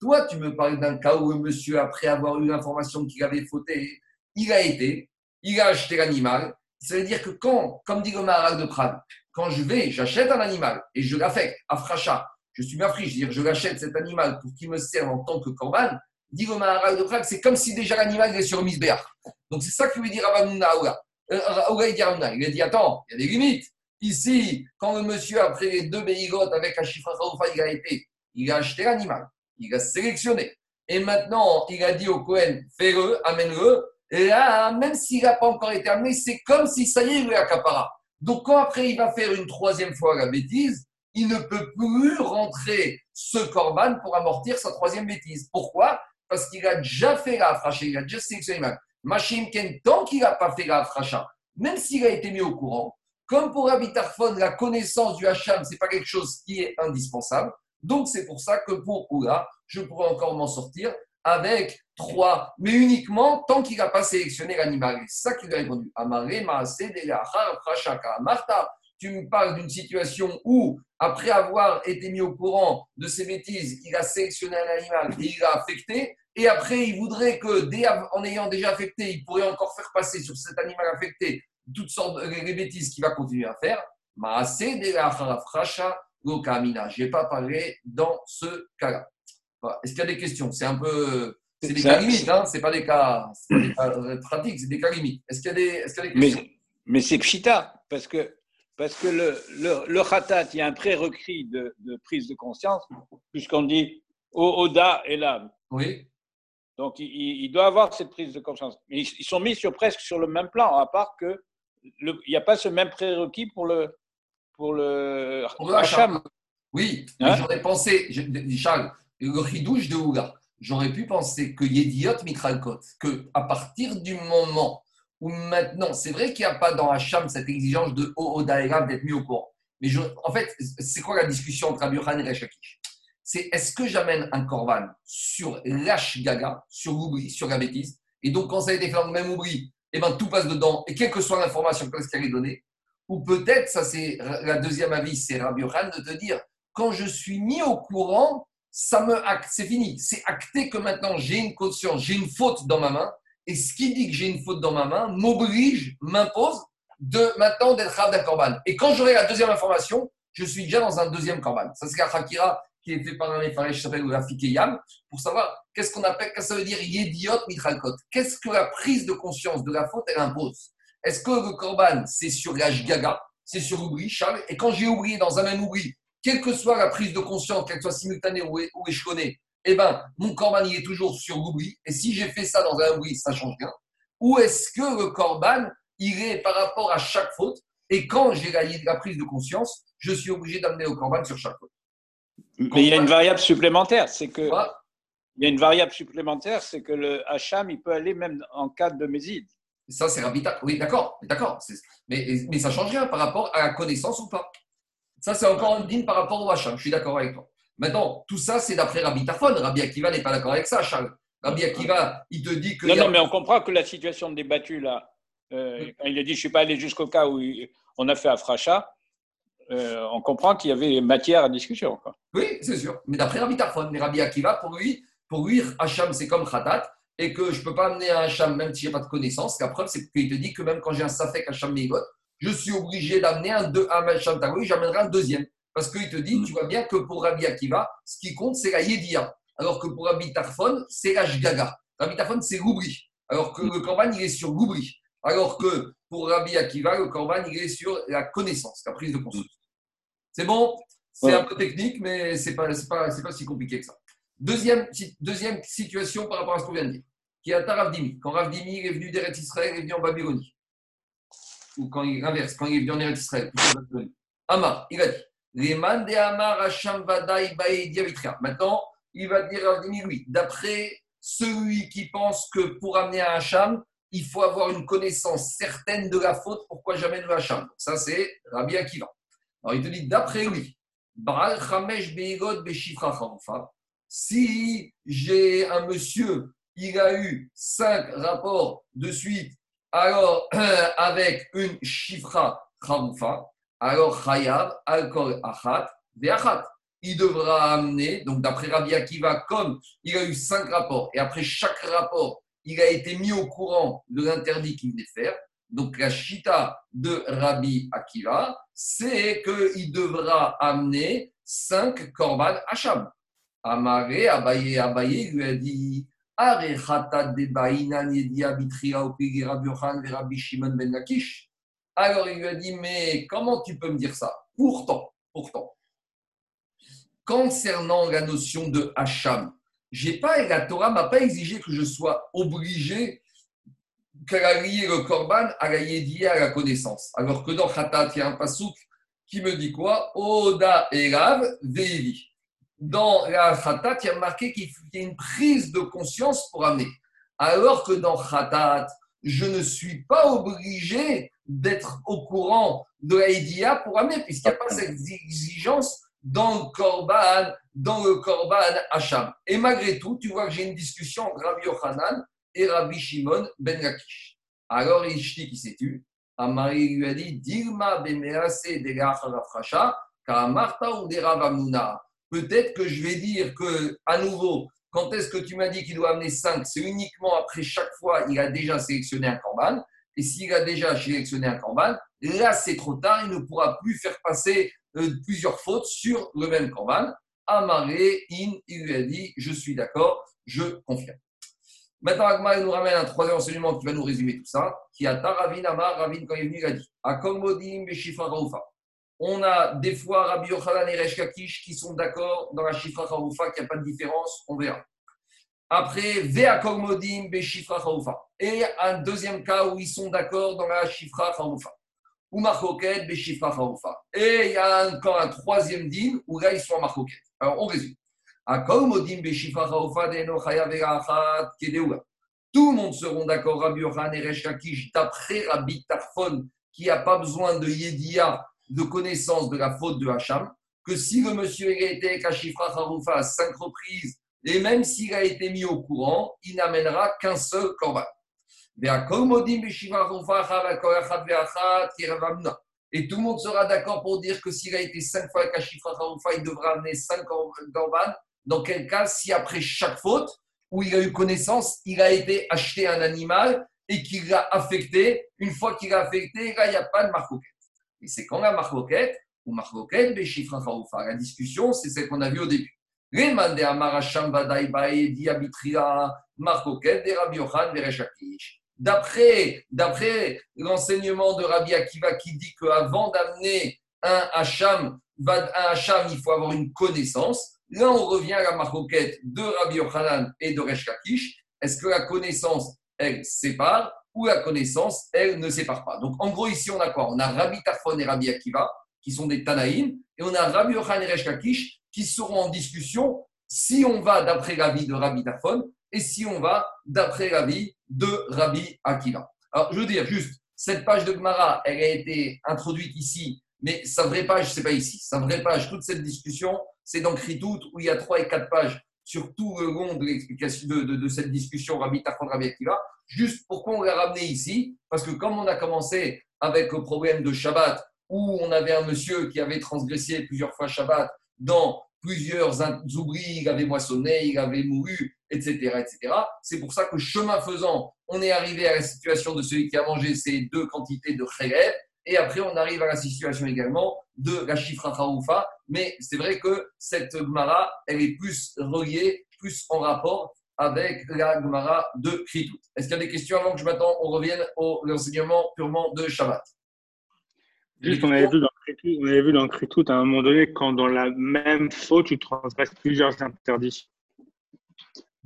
Toi, tu me parles d'un cas où un monsieur, après avoir eu l'information qu'il avait fauté, il a été, il a acheté l'animal. Ça veut dire que quand, comme dit le Maharal de Prague, quand je vais, j'achète un animal et je l'affecte à Fracha, je suis mafri, je veux dire, je l'achète cet animal pour qu'il me serve en tant que corban, dit le Maharal de Prague, c'est comme si déjà l'animal est sur Misbéach. Donc c'est ça que veut dire Rabanouna Aoula. Euh, il a dit attends, il y a des limites. Ici, quand le monsieur, après les deux béigotes avec un chiffre il a été, il a acheté l'animal, il a sélectionné. Et maintenant, il a dit au Cohen, fais-le, amène-le. Et là, même s'il n'a pas encore été amené, c'est comme si ça y est, il est accapara. Donc, quand après il va faire une troisième fois la bêtise, il ne peut plus rentrer ce corban pour amortir sa troisième bêtise. Pourquoi? Parce qu'il a déjà fait la fracha, il a déjà sélectionné Machine Ken, tant qu'il n'a pas fait la fracha, même s'il a été mis au courant, comme pour Rabbi Tarfon, la connaissance du Hacham, ce n'est pas quelque chose qui est indispensable. Donc, c'est pour ça que pour Oula, je pourrais encore m'en sortir avec trois, mais uniquement tant qu'il n'a pas sélectionné l'animal. C'est ça qu'il a répondu. Marta, tu me parles d'une situation où, après avoir été mis au courant de ses bêtises, il a sélectionné un animal et il l'a affecté, et après il voudrait que, en ayant déjà affecté, il pourrait encore faire passer sur cet animal affecté toutes sortes de bêtises qu'il va continuer à faire. Je n'ai pas parlé dans ce cas-là. Est-ce qu'il y a des questions? C'est un peu. C'est des cas limites, hein c'est pas des cas, pas pratiques, c'est des cas limites. Est-ce qu'il y, a des, est qu'il y a des questions? Mais, mais c'est pchita, parce que, parce que le, le, le khatat, il y a un prérequis de, de prise de conscience, puisqu'on dit Oda et l'âme. Oui. Donc, il, il, doit avoir cette prise de conscience. Mais ils, sont mis sur, presque sur le même plan, à part que il n'y a pas ce même prérequis pour le, pour le, Hacham. Oui, hein? j'aurais pensé, Charles, le ridouche de Ouga, j'aurais pu penser que Yediot Mikralkot, que à partir du moment où maintenant, c'est vrai qu'il n'y a pas dans Hacham cette exigence de Odaïra d'être mis au courant. Mais en fait, c'est quoi la discussion entre Abiyohan et Rechakish C'est est-ce que j'amène un korban sur l'H Gaga, sur l'oubli, sur la bêtise? Et donc, quand ça a été fait dans le même oubli, et eh ben, tout passe dedans, et quelle que soit l'information qu'elle est donnée, ou peut-être, ça c'est la deuxième avis, c'est Rabbi Yohan de te dire, quand je suis mis au courant, ça me acte, c'est fini. C'est acté que maintenant j'ai une conscience, j'ai une faute dans ma main, et ce qui dit que j'ai une faute dans ma main m'oblige, m'impose de maintenant d'être Rav d'un korban. Et quand j'aurai la deuxième information, je suis déjà dans un deuxième korban. Ça c'est la Hakira qui est fait par un Efaresh qui s'appelle Yam, pour savoir qu'est-ce qu'on appelle, qu'est-ce que ça veut dire Yediot Mitralkot. Qu'est-ce que la prise de conscience de la faute, elle impose? Est-ce que le Korban, c'est sur l'âge gaga, c'est sur l'oubli, Charles? Et quand j'ai oublié dans un même oubli, quelle que soit la prise de conscience, qu'elle soit simultanée ou, ou échelonnée, eh ben, mon Korban, il est toujours sur l'oubli. Et si j'ai fait ça dans un oubli, ça change rien. Ou est-ce que le Korban, il est par rapport à chaque faute? Et quand j'ai la, la prise de conscience, je suis obligé d'amener le Korban sur chaque faute. Mais il y a une variable supplémentaire, c'est que il y a une variable supplémentaire, c'est que le Hacham, il peut aller même en cas de méside. Ça, c'est Rabita. Oui, d'accord, d'accord. Mais, mais ça change rien par rapport à la connaissance ou pas. Ça, c'est encore un din par rapport au Hacham. Je suis d'accord avec toi. Maintenant, tout ça, c'est d'après Rabbi Tarfon. Rabbi Akiva n'est pas d'accord avec ça, Charles. Rabbi Akiva, il te dit que. Non, non, mais on comprend que la situation débattue, là, euh, quand il a dit je ne suis pas allé jusqu'au cas où on a fait Afracha, euh, on comprend qu'il y avait matière à discussion. Oui, c'est sûr. Mais d'après Rabbi Tarfon, mais Rabbi Akiva, pour lui, pour lui, Hacham, c'est comme Khatat, et que je ne peux pas amener un Hacham même si je n'ai pas de connaissance. La preuve, c'est qu'il te dit que même quand j'ai un Safek Hacham Megot, je suis obligé d'amener un, deux, un Hacham Tagoui, j'amènerai un deuxième. Parce qu'il te dit, mm. tu vois bien que pour Rabbi Akiva, ce qui compte, c'est la Yedia. Alors que pour Rabbi Tarfon, c'est la Jgaga. Rabbi Tarfon, c'est l'oubli. Alors que le Korban, il est sur l'oubli. Alors que pour Rabbi Akiva, le Korban, il est sur la connaissance, la prise de conscience. C'est bon? C'est un peu technique, mais ce n'est pas, pas, pas si compliqué que ça. Deuxième, deuxième situation par rapport à ce qu'on vient de dire, qui est à Ravdimi. Quand Ravdimi est venu d'Eretz Israël, il est venu en Babylonie. Ou quand il inverse, quand il est en Israël, Amar, il a dit de Amar Hasham Maintenant, il va dire Ravdimi, oui, d'après celui qui pense que pour amener un Hacham, il faut avoir une connaissance certaine de la faute. Pourquoi jamais le Hacham Ça, c'est Rabbi Akiva. Alors, il te dit, d'après lui, Baal Chamesh Beshifra si j'ai un monsieur, il a eu cinq rapports de suite, alors avec une Shifra Charufa, alors Chayav, Alkol Achat, Veachat. Il devra amener, donc d'après Rabbi Akiva, comme il a eu cinq rapports, et après chaque rapport, il a été mis au courant de l'interdit qu'il venait faire. Donc la chita de Rabbi Akiva, c'est qu'il devra amener cinq korban Hacham. Amaré, Abaye, Abaye lui a dit Alors il lui a dit Mais comment tu peux me dire ça? Pourtant, pourtant, concernant la notion de Hacham, pas, la Torah m'a pas exigé que je sois obligé qu'elle a lié le korban à la à la connaissance. Alors que dans Khatat, il y a un pasouk qui me dit quoi? Oda Elav Veili. Dans la Khatat, il y a marqué qu'il y a une prise de conscience pour amener. Alors que dans Khatat, je ne suis pas obligé d'être au courant de la yédia pour amener, puisqu'il n'y a pas cette exigence dans le Korban, dans le Korban Hacham. Et malgré tout, tu vois que j'ai une discussion entre Rabbi Yochanan et Rabbi Shimon ben Lakish. Alors, Ishti qui s'est tu, Amari lui a dit Dilma bemease de car Marta ou des Peut-être que je vais dire que, à nouveau, quand est-ce que tu m'as dit qu'il doit amener 5 C'est uniquement après chaque fois, il a déjà sélectionné un korban. Et s'il a déjà sélectionné un korban, là, c'est trop tard, il ne pourra plus faire passer euh, plusieurs fautes sur le même korban. Amaré, in, il lui a dit Je suis d'accord, je confirme. Maintenant, Agma nous ramène un troisième enseignement qui va nous résumer tout ça. Qui a Taravin Amar, Ravin, quand il est venu, il a dit Akomodim Beshifra Raufa. On a des fois Rabbi Yochanan et Resh Kakish qui sont d'accord dans la Shifra Raufa, qu'il n'y a pas de différence, on verra. Après, Veakomodim Beshifra Raufa. Et un deuxième cas où ils sont d'accord dans la Shifra Raufa ou Marcoquet, Beshifra Haoufa. Et il y a encore un troisième din où là ils sont en Marcoquet. Alors on résume. Tout le monde seront d'accord, Rabbi Yohan et Resh d'après Rabbi Tarfon, qui n'a pas besoin de Yedia, de connaissance de la faute de Hacham, que si le monsieur a été Kashifra Haroufa à cinq reprises, et même s'il a été mis au courant, il n'amènera qu'un seul korban. Et tout le monde sera d'accord pour dire que s'il a été cinq fois avec Ashifra il devra amener cinq korban. Dans quel cas, si après chaque faute, où il a eu connaissance, il a été acheté un animal et qu'il l'a affecté, une fois qu'il l'a affecté, là, il n'y a pas de marcoquette. Et c'est quand la marcoquette, ou marcoquette, La discussion, c'est celle qu'on a vue au début. Les marcoquette, des Rabbi D'après, d'après l'enseignement de Rabbi Akiva qui dit qu'avant d'amener un Hacham, un Hacham, il faut avoir une connaissance. Là, on revient à la marcoquette de Rabbi Yochanan et de Resh Est-ce que la connaissance, elle sépare ou la connaissance, elle ne sépare pas Donc, en gros, ici, on a quoi? On a Rabbi Tarfon et Rabbi Akiva, qui sont des Tanaïm, et on a Rabbi Yochanan et Resh qui seront en discussion si on va d'après l'avis de Rabbi Tarfon et si on va d'après l'avis de Rabbi Akiva. Alors, je veux dire juste, cette page de Gemara, elle a été introduite ici, mais sa vraie page, c'est pas ici. Sa vraie page, toute cette discussion, c'est dans Kritout, où il y a trois et quatre pages sur tout le long de l'explication de, cette discussion Rabbi Tarfon. Juste pourquoi on l'a ramené ici Parce que comme on a commencé avec le problème de Shabbat, où on avait un monsieur qui avait transgressé plusieurs fois Shabbat dans plusieurs oublis, il avait moissonné, il avait mouru, etc. etc. C'est pour ça que chemin faisant, on est arrivé à la situation de celui qui a mangé ces deux quantités de khayr, et après on arrive à la situation également de la chifra Kharoufa. Mais c'est vrai que cette Gemara, elle est plus reliée, plus en rapport avec la Gemara de Kritout. Est-ce qu'il y a des questions avant que je m'attends On revienne au l'enseignement purement de Shabbat? Juste, on avait vu dans Kritout, on avait vu dans Kritout à un moment donné, quand dans la même faute, tu transgresses plusieurs interdits.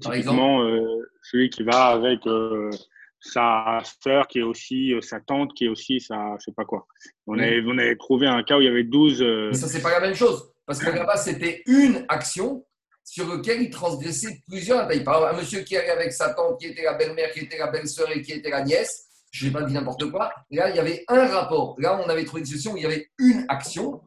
Par Typiquement, euh, celui qui va avec euh, sa sœur, qui est aussi euh, sa tante, qui est aussi sa. Je sais pas quoi. On, avait, on avait trouvé un cas où il y avait 12. Mais ça, c'est pas la même chose. Parce que là-bas, c'était une action sur lequel il transgressait plusieurs interdits. Par exemple, un monsieur qui allait avec sa tante, qui était la belle-mère, qui était la belle-sœur et qui était la nièce, je n'ai pas dit n'importe quoi. Là, il y avait un rapport. Là, on avait trouvé une situation où il y avait une action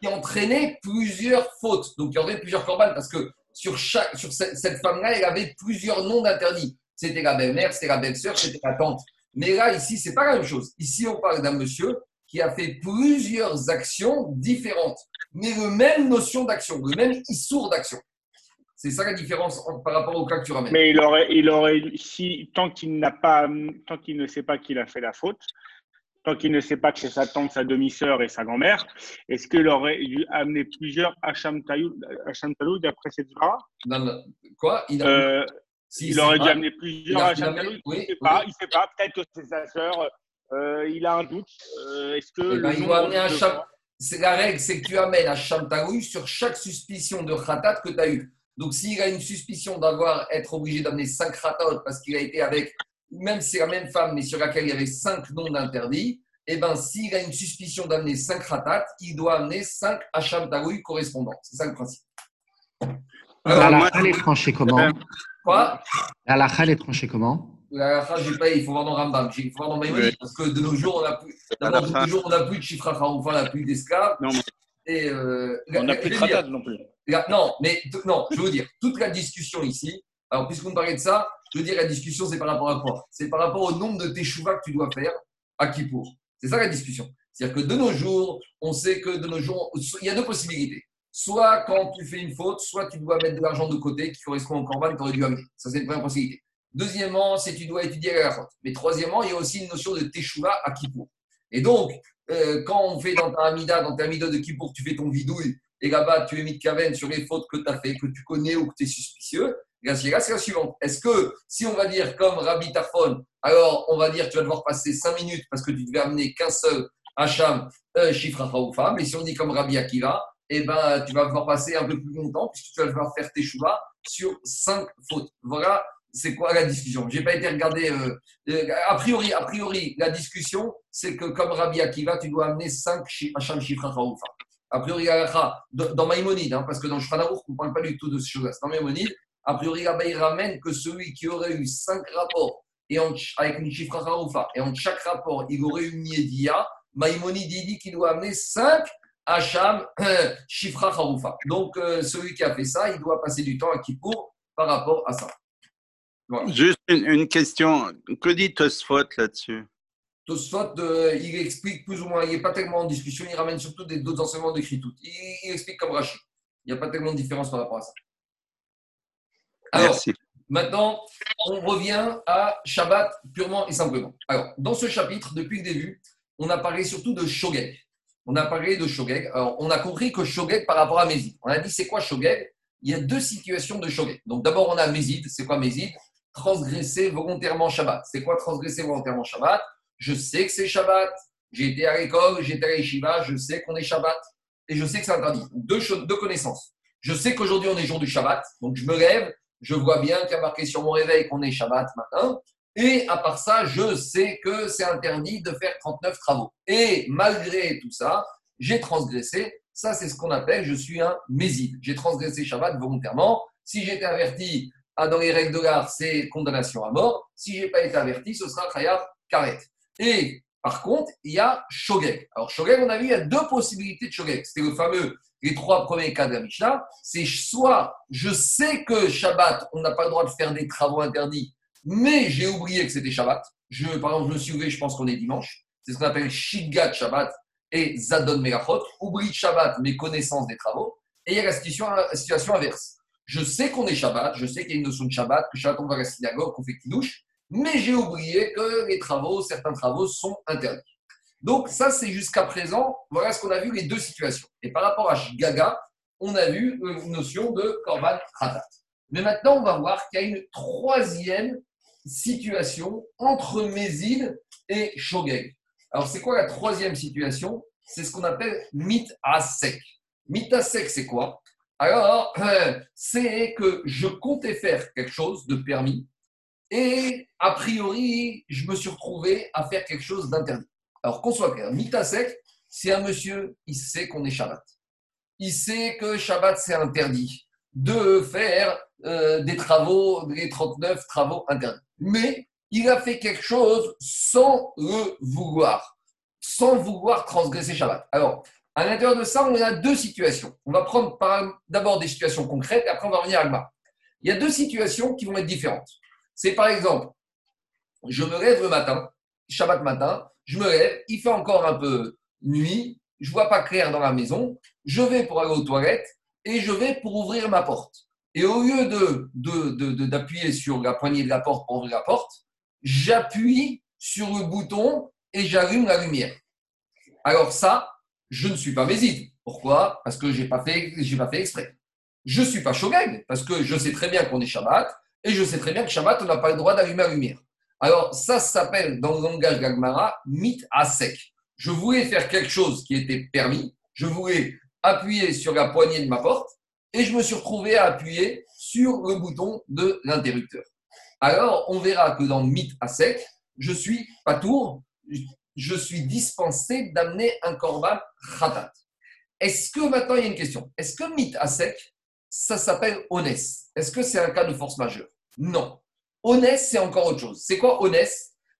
qui entraînait plusieurs fautes. Donc, il y avait plusieurs corbanes parce que sur, chaque, sur cette, cette femme-là, elle avait plusieurs noms d'interdits. C'était la belle-mère, c'était la belle-sœur, c'était la tante. Mais là, ici, c'est pas la même chose. Ici, on parle d'un monsieur qui a fait plusieurs actions différentes, mais le même notion d'action, le même issour d'action. C'est ça la différence en- par rapport au cas que tu ramènes. Mais il aurait, il aurait, si tant qu'il n'a pas, tant qu'il ne sait pas qu'il a fait la faute, tant qu'il ne sait pas que c'est sa tante, sa demi-sœur et sa grand-mère, est-ce qu'il aurait dû amener plusieurs Hacham Tayoud d'après cette vara. Quoi? Il, a- euh, si, Il aurait pas- dû amener plusieurs Tayoud oui, Il ne sait pas, oui. sait pas. Peut-être que c'est sa sœur. euh, il a un doute. Euh, est-ce que Eh ben, le il doit amener un C'est la règle, c'est que tu amènes à Shamtaoui sur chaque suspicion de khatat que tu as eu. Donc, s'il a une suspicion d'avoir être obligé d'amener 5 khatat parce qu'il a été avec, même si c'est la même femme, mais sur laquelle il y avait 5 noms d'interdits, eh ben, s'il a une suspicion d'amener 5 khatat, il doit amener 5 Hacham Taoui correspondants. C'est ça le principe. La Alors, moi, elle est tranchée comment? Euh, Quoi La halakha, elle est tranchée comment La halakha, j'ai pas, il faut voir dans Rambam, il faut voir dans Maïmonide, Oui. parce que de nos jours, on n'a plus, de plus de chiffre à on n'a plus d'esclaves. Non, mais- Et, euh, On n'a plus de je khatat non plus. La- non, mais non, je veux dire, toute la discussion ici, alors puisqu'on parlait de ça, je veux dire, la discussion, c'est par rapport à quoi? C'est par rapport au nombre de teshuva que tu dois faire à Kippour. C'est ça la discussion. C'est-à-dire que de nos jours, on sait que de nos jours, il y a deux possibilités. Soit quand tu fais une faute, soit tu dois mettre de l'argent de côté qui correspond au corban que tu aurais dû amener. Ça, c'est une première possibilité. Deuxièmement, c'est tu dois étudier la faute. Mais troisièmement, il y a aussi une notion de teshuva à Kippour. Et donc, euh, quand on fait dans ta Amida, dans ta Amida de Kippour, tu fais ton vidouille et là-bas, tu de caverne sur les fautes que tu as fait, que tu connais ou que tu es suspicieux, là, c'est la suivante. Est-ce que, si on va dire comme Rabbi Tarfon, alors on va dire tu vas devoir passer 5 minutes parce que tu devais amener qu'un seul Hacham, euh, chiffre à femme, et si on dit comme Rabbi Akiva, eh ben, tu vas devoir passer un peu plus longtemps puisque tu vas devoir faire tes chouvas sur 5 fautes. Voilà, c'est quoi la discussion J'ai pas été regardé. euh, euh, a, priori, a priori, la discussion, c'est que comme Rabbi Akiva, tu dois amener 5 Hacham, chiffre à femme. A priori, dans Maïmonide, hein, parce que dans Aruch, on ne parle pas du tout de ces choses-là. Dans Maïmonide, a priori, là-bas, il ramène que celui qui aurait eu cinq rapports et avec une chiffre haroufa, et en chaque rapport, il aurait eu une Yedia, Maïmonide, dit qu'il doit amener cinq Hacham, Shifra Haroufa. Donc, euh, celui qui a fait ça, il doit passer du temps à Kippour par rapport à ça. Voilà. Juste une, une question. Que dit Tosfot là-dessus? Tosfot, euh, il explique plus ou moins, il n'est pas tellement en discussion, il ramène surtout des- d'autres enseignements d'écrit tout. Il, il explique comme Rachid. Il n'y a pas tellement de différence par rapport à ça. Alors, Merci. Maintenant, on revient à Shabbat purement et simplement. Alors, dans ce chapitre, depuis le début, on a parlé surtout de Shogeg. On a parlé de Shogeg. Alors, on a compris que Shogeg par rapport à Mézid. On a dit, c'est quoi Shogeg? Il y a deux situations de Shogeg. Donc, d'abord, on a Mézid. C'est quoi Mézid? Transgresser volontairement Shabbat. C'est quoi transgresser volontairement Shabbat? Je sais que c'est Shabbat. J'ai été à l'école, j'ai été à l'Eshiva, je sais qu'on est Shabbat. Et je sais que c'est interdit. Deux, choses- deux connaissances. Je sais qu'aujourd'hui, on est jour du Shabbat. Donc, je me lève, je vois bien qu'il y a marqué sur mon réveil qu'on est Shabbat matin. Et à part ça, je sais que c'est interdit de faire 39 travaux. Et malgré tout ça, j'ai transgressé. Ça, c'est ce qu'on appelle, je suis un méside. J'ai transgressé Shabbat volontairement. Si été averti dans les règles de l'art, c'est condamnation à mort. Si je n'ai pas été averti, ce sera Khayab Karet. Et par contre, il y a Shogeg. Alors, Shogeg, on a vu, il y a deux possibilités de Shogeg. C'était le fameux, les trois premiers cas de la Mishnah. C'est soit je sais que Shabbat, on n'a pas le droit de faire des travaux interdits, mais j'ai oublié que c'était Shabbat. Je, par exemple, je me suis levé, je pense qu'on est dimanche. C'est ce qu'on appelle Shigat Shabbat et Zadon Megachot. Oublie Shabbat, mes connaissances des travaux. Et il y a la situation, la situation inverse. Je sais qu'on est Shabbat, je sais qu'il y a une notion de Shabbat, que Shabbat on va à la synagogue, qu'on fait douche, mais j'ai oublié que les travaux, certains travaux sont interdits. Donc ça, c'est jusqu'à présent, voilà ce qu'on a vu, les deux situations. Et par rapport à Gaga, on a vu une notion de Korban Khatat. Mais maintenant, on va voir qu'il y a une troisième situation entre Mézid et Shogeg. Alors, c'est quoi la troisième situation? C'est ce qu'on appelle mit à sec. Mit à sec, c'est quoi? Alors, euh, c'est que je comptais faire quelque chose de permis et a priori, je me suis retrouvé à faire quelque chose d'interdit. Alors, qu'on soit clair, mit à sec, c'est un monsieur, il sait qu'on est Shabbat. Il sait que Shabbat, c'est interdit. de faire euh, des travaux, des 39 travaux interdits. Mais il a fait quelque chose sans le vouloir, sans vouloir transgresser Shabbat. Alors, à l'intérieur de ça, on a deux situations. On va prendre d'abord des situations concrètes et après on va revenir à Alma. Il y a deux situations qui vont être différentes. C'est par exemple, je me lève le matin, Shabbat matin, je me lève, il fait encore un peu nuit, je vois pas clair dans la maison, je vais pour aller aux toilettes et je vais pour ouvrir ma porte. Et au lieu de, de- de- d'appuyer sur la poignée de la porte pour ouvrir la porte, j'appuie sur le bouton et j'allume la lumière. Alors ça, je ne suis pas méside. Pourquoi? Parce que je n'ai pas, fait- pas fait exprès. Je ne suis pas shogeg, parce que je sais très bien qu'on est Shabbat, et je sais très bien que Shabbat, on n'a pas le droit d'allumer la lumière. Alors ça, s'appelle, dans le langage d'Agmara, mit à sec. Je voulais faire quelque chose qui était permis, je voulais appuyer sur la poignée de ma porte, et je me suis retrouvé à appuyer sur le bouton de l'interrupteur. Alors, on verra que dans mit à sec, je suis pas tour, je suis dispensé d'amener un korban khatat. Est-ce que maintenant il y a une question? Est-ce que mit à sec, ça s'appelle honnête Est-ce que c'est un cas de force majeure? Non. Honnête, c'est encore autre chose. C'est quoi honnête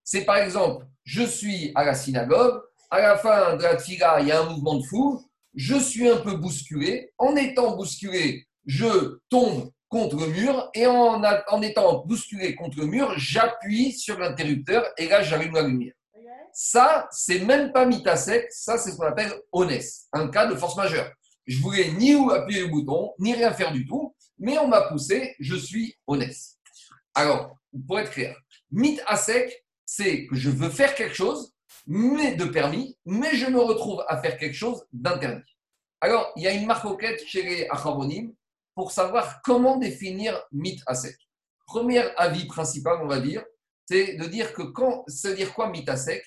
C'est par exemple, je suis à la synagogue, à la fin de la tfila, il y a un mouvement de foule, je suis un peu bousculé. En étant bousculé, je tombe contre le mur et en, en étant bousculé contre le mur, j'appuie sur l'interrupteur et là, j'allume la lumière. Ça, c'est même pas mitasek, ça, c'est ce qu'on appelle honnête, un cas de force majeure. Je voulais ni où appuyer le bouton, ni rien faire du tout, mais on m'a poussé, je suis honnête. Alors, pour être clair, mit à sec, c'est que je veux faire quelque chose, mais de permis, mais je me retrouve à faire quelque chose d'interdit. Alors, il y a une marcoquette chez les Acharonim pour savoir comment définir mit à sec. Premier avis principal, on va dire, c'est de dire que quand, ça veut dire quoi mit à sec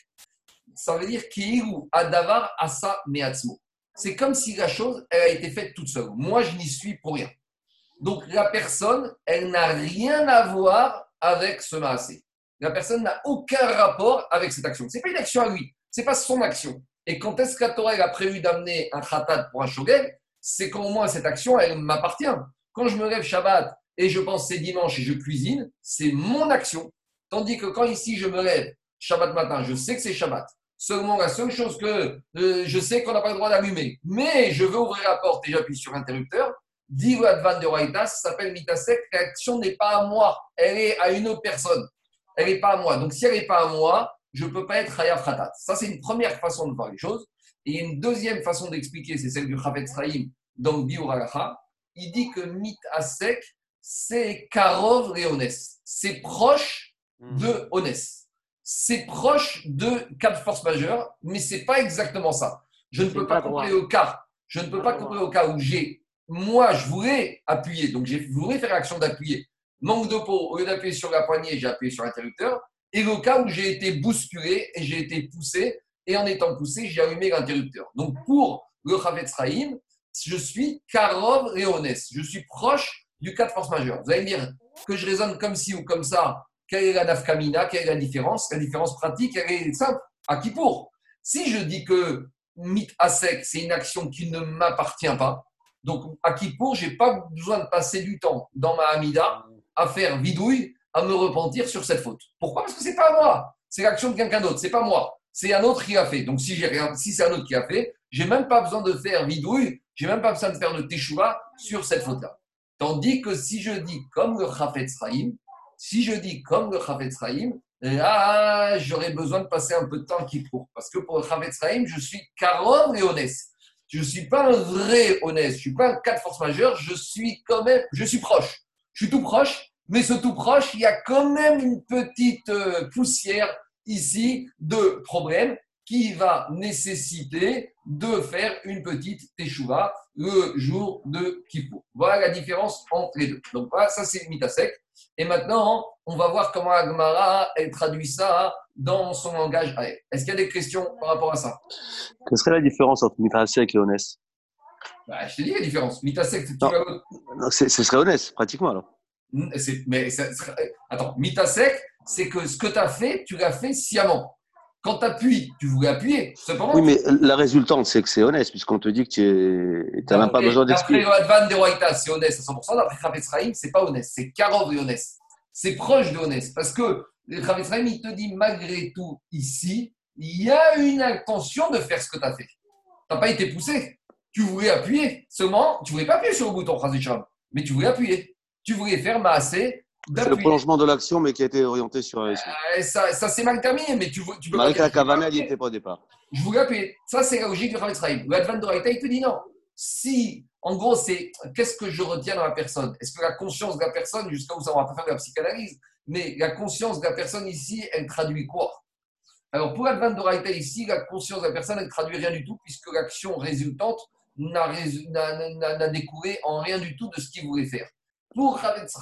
Ça veut dire ki'ilu adavar asa meatzmo. C'est comme si la chose, elle a été faite toute seule. Moi, je n'y suis pour rien. Donc, la personne, elle n'a rien à voir avec ce maasé. La personne n'a aucun rapport avec cette action. Ce n'est pas une action à lui, ce n'est pas son action. Et quand est-ce Torah a prévu d'amener un khatat pour un shogeg C'est quand au moins cette action, elle m'appartient. Quand je me lève Shabbat et je pense c'est dimanche et je cuisine, c'est mon action. Tandis que quand ici je me lève Shabbat matin, je sais que c'est Shabbat. Seulement, la seule chose que euh, je sais qu'on n'a pas le droit d'allumer, mais je veux ouvrir la porte et j'appuie sur l'interrupteur, dit Advan de Raïta, s'appelle Mitasek, l'action n'est pas à moi, elle est à une autre personne. Elle n'est pas à moi. Donc, si elle n'est pas à moi, je ne peux pas être Hayaf Khatat. Ça, c'est une première façon de voir les choses. Et une deuxième façon d'expliquer, c'est celle du Chavetz Chaim dans le Biur. Il dit que Mit Asek, c'est Karov Leones. C'est proche de Honest. C'est proche de cas de force majeure, mais c'est pas exactement ça. Je ne peux pas pas au cas. Je ne peux pas comparer au cas où j'ai, moi, je voulais appuyer, donc j'ai voulu faire l'action d'appuyer. Manque de peau, au lieu d'appuyer sur la poignée, j'ai appuyé sur l'interrupteur. Et le cas où j'ai été bousculé et j'ai été poussé, et en étant poussé, j'ai allumé l'interrupteur. Donc pour le Chavetz Chaim, je suis Karov Réones. Je suis proche du cas de force majeure. Vous allez me dire que je raisonne comme ci ou comme ça. Quelle est la nafkamina? Quelle est la différence? La différence pratique, elle est simple. À qui pour? Si je dis que mit à sec, c'est une action qui ne m'appartient pas, donc à qui pour, j'ai pas besoin de passer du temps dans ma Hamida à faire vidouille, à me repentir sur cette faute. Pourquoi? Parce que c'est pas moi. C'est l'action de quelqu'un d'autre. C'est pas moi. C'est un autre qui l'a fait. Donc si si c'est un autre qui a fait, j'ai même pas besoin de faire vidouille. J'ai même pas besoin de faire de teshuva sur cette faute-là. Tandis que si je dis comme le Chafetz Chaim, si je dis comme le Chafetz Chaim, là, j'aurais besoin de passer un peu de temps qui pour. Parce que pour le Chafetz Chaim, je suis Karon et honnête. Je ne suis pas un vrai honnête. Je ne suis pas un cas de force majeure. Je suis quand même, je suis proche. Je suis tout proche, mais ce tout proche, il y a quand même une petite euh, poussière ici de problème qui va nécessiter de faire une petite teshuva le jour de Kippour. Voilà la différence entre les deux. Donc voilà, ça c'est Mitasek. Et maintenant, on va voir comment Agmara elle traduit ça dans son langage. Est-ce qu'il y a des questions par rapport à ça? Quelle serait la différence entre Mitrasek et Honest Bah, Je te dis la différence. Mitasek, tu vas- Ce serait Honest, pratiquement alors. C'est- mais ça- ça- attends, Mitasek, c'est que ce que tu as fait, tu l'as fait sciemment. Quand tu appuies, tu voulais appuyer. Cependant, Oui, mais la résultante, c'est que c'est honnête, puisqu'on te dit que tu n'as même pas besoin d'expliquer. le Advan de Roïta, c'est honnête à 100%. D'après Chavetz Chaim, c'est pas honnête. C'est Karov et honnête. C'est proche de honnête. Parce que le Chavetz Chaim, il te dit, malgré tout, ici, il y a une intention de faire ce que tu as fait. Tu n'as pas été poussé. Tu voulais appuyer. Seulement, tu voulais pas appuyer sur le bouton, mais tu voulais appuyer. Tu voulais faire masser C'est le prolongement de l'action, mais qui a été orienté sur la Euh, Ça, ça c'est mal terminé, mais tu, veux- tu peux Malgré la Cavana, il n'y était pas au départ. Je voulais appuyer. Ça, c'est la logique du Chavetz Chaim. Le Advan de Roïta, il te dit non. Si, en gros, c'est qu'est-ce que je retiens dans la personne? Est-ce que la conscience de la personne, jusqu'à où ça, on va pas faire de la psychanalyse, mais la conscience de la personne ici, elle traduit quoi? Alors, pour Advan de Roïta, ici, la conscience de la personne, elle traduit rien du tout, puisque l'action résultante n'a résu- n'a- n'a- n'a découlé en rien du tout de ce qu'il voulait faire. Pour Chavetz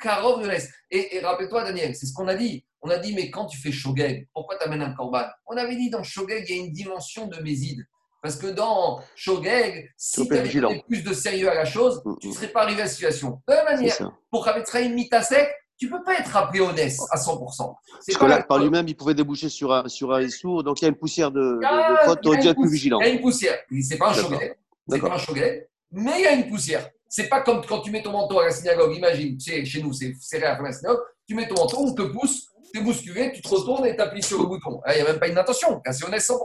Karov Yones. Et, et rappelle-toi, Daniel, c'est ce qu'on a dit. On a dit, mais quand tu fais Shogeg, pourquoi tu amènes un korban? On avait dit dans Shogeg, il y a une dimension de Mésid. Parce que dans Shogeg, si tu avais donné plus de sérieux à la chose, Mm, tu ne mm. serais pas arrivé à la situation. De la même manière, pour Chavetz Mitasek, tu ne peux pas être appelé honnête à 100%. C'est Parce que là, par lui-même, il pouvait déboucher sur un, sur un sourd, donc il y a une poussière de, Ah, de il y a une plus poussière- vigilant. Il y a une poussière. C'est pas un D'accord. shogeg. C'est D'accord. pas un shogeg, mais il y a une poussière. C'est pas comme quand tu mets ton manteau à la synagogue. Imagine, chez nous, c'est serré à la synagogue. Tu mets ton manteau, on te pousse, tu es bousculé, tu te retournes et tu appuies sur le bouton. Il n'y a même pas une intention. Là, C'est honnête 100%.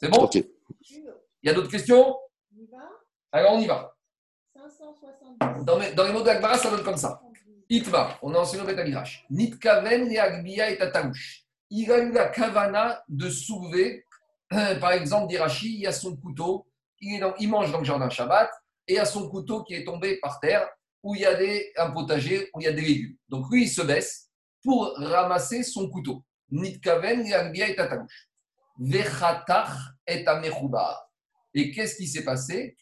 C'est bon? Ok. Il y a d'autres questions? Alors on y va. Dans, mes- dans les mots de l'Agmara, ça donne comme ça. Itma, on a enseigné au Betamirash. Nitkaven et Agbia et Tataush. Il a eu la kavana de soulever, par exemple, d'Irachi, il y a son couteau, il, est dans- il mange dans le jardin Shabbat, et a son couteau qui est tombé par terre, où il y a des, un potager, où il y a des légumes. Donc lui, il se baisse pour ramasser son couteau. Nitkaven Agbia et qu'est-ce qui s'est passé?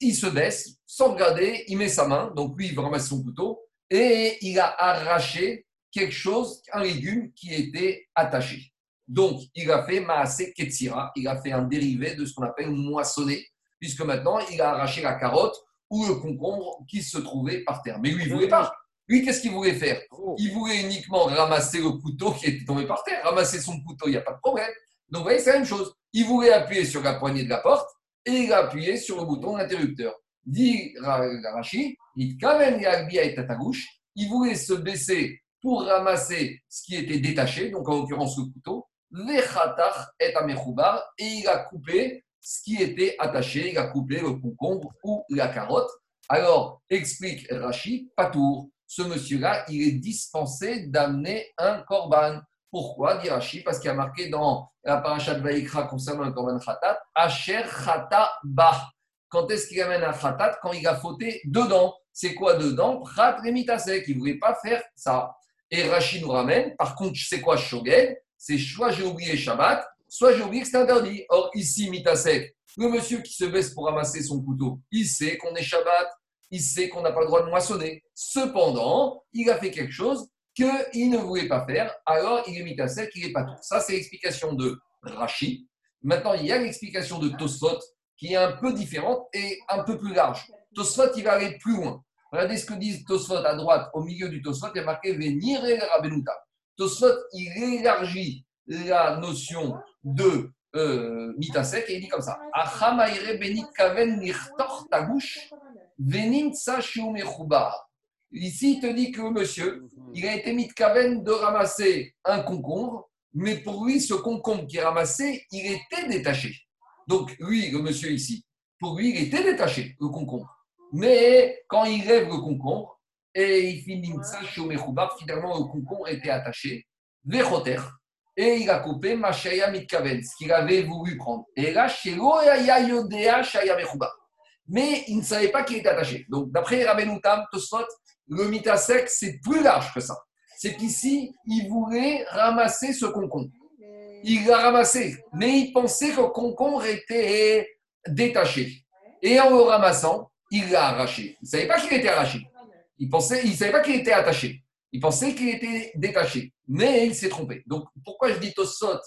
Il se baisse, sans regarder, il met sa main, donc lui, il va ramasser son couteau, et il a arraché quelque chose, un légume qui était attaché. Donc, il a fait maasé ketsira, il a fait un dérivé de ce qu'on appelle moissonner, puisque maintenant, il a arraché la carotte ou le concombre qui se trouvait par terre. Mais lui, il ne voulait pas. Lui, qu'est-ce qu'il voulait faire? Il voulait uniquement ramasser le couteau qui était tombé par terre. Ramasser son couteau, il n'y a pas de problème. Donc, vous voyez, c'est la même chose. Il voulait appuyer sur la poignée de la porte, et il a appuyé sur le bouton d'interrupteur. Dit Ra- Rashi, il et tatagouche, il voulait se baisser pour ramasser ce qui était détaché, donc en l'occurrence le couteau, et il a coupé ce qui était attaché, il a coupé le concombre ou la carotte. Alors, explique Rashi, Patour, ce monsieur-là, il est dispensé d'amener un korban. Pourquoi, dit Rashi? Parce qu'il y a marqué dans la paracha de Vaïkra concernant le korban khatat, Asher khata bah. Quand est-ce qu'il amène un khatat? Quand il a fauté dedans. C'est quoi dedans? Prat lemitasek. Il ne voulait pas faire ça. Et Rashi nous ramène, par contre, c'est quoi shogeg? C'est soit j'ai oublié Shabbat, soit j'ai oublié que c'est interdit. Or, ici, mitasek, le monsieur qui se baisse pour ramasser son couteau, il sait qu'on est Shabbat, il sait qu'on n'a pas le droit de moissonner. Cependant, il a fait quelque chose qu'il ne voulait pas faire, alors il est sec, il n'est pas tout. Ça, c'est l'explication de Rashi. Maintenant, il y a l'explication de Tosfot qui est un peu différente et un peu plus large. Tosfot, il va aller plus loin. Regardez ce que dit Tosfot à droite, au milieu du Tosfot, il y a marqué Venir et Rabenuta. Tosfot, il élargit la notion de euh, mitasek et il dit comme ça Acham aire benit kaven nirtor tagush venin. Ici, il te dit que monsieur, il a été mis de ramasser un concombre, mais pour lui, ce concombre qui est ramassé, il était détaché. Donc, lui, le monsieur ici, pour lui, il était détaché, le concombre. Mais quand il lève le concombre, et il finit ça Omechoubar, finalement, le concombre était attaché, véchoter, et il a coupé Machaya Mitkaven, ce qu'il avait voulu prendre. Et là, Yodea. Mais il ne savait pas qu'il était attaché. Donc, d'après Rabbenoutam, Tosfot, le mitasek, c'est plus large que ça. C'est qu'ici, il voulait ramasser ce concombre. Il l'a ramassé, mais il pensait que le concombre était détaché. Et en le ramassant, il l'a arraché. Il ne savait pas qu'il était arraché. Il pensait, il savait pas qu'il était attaché. Il pensait qu'il était détaché. Mais il s'est trompé. Donc, pourquoi je dis Tosfot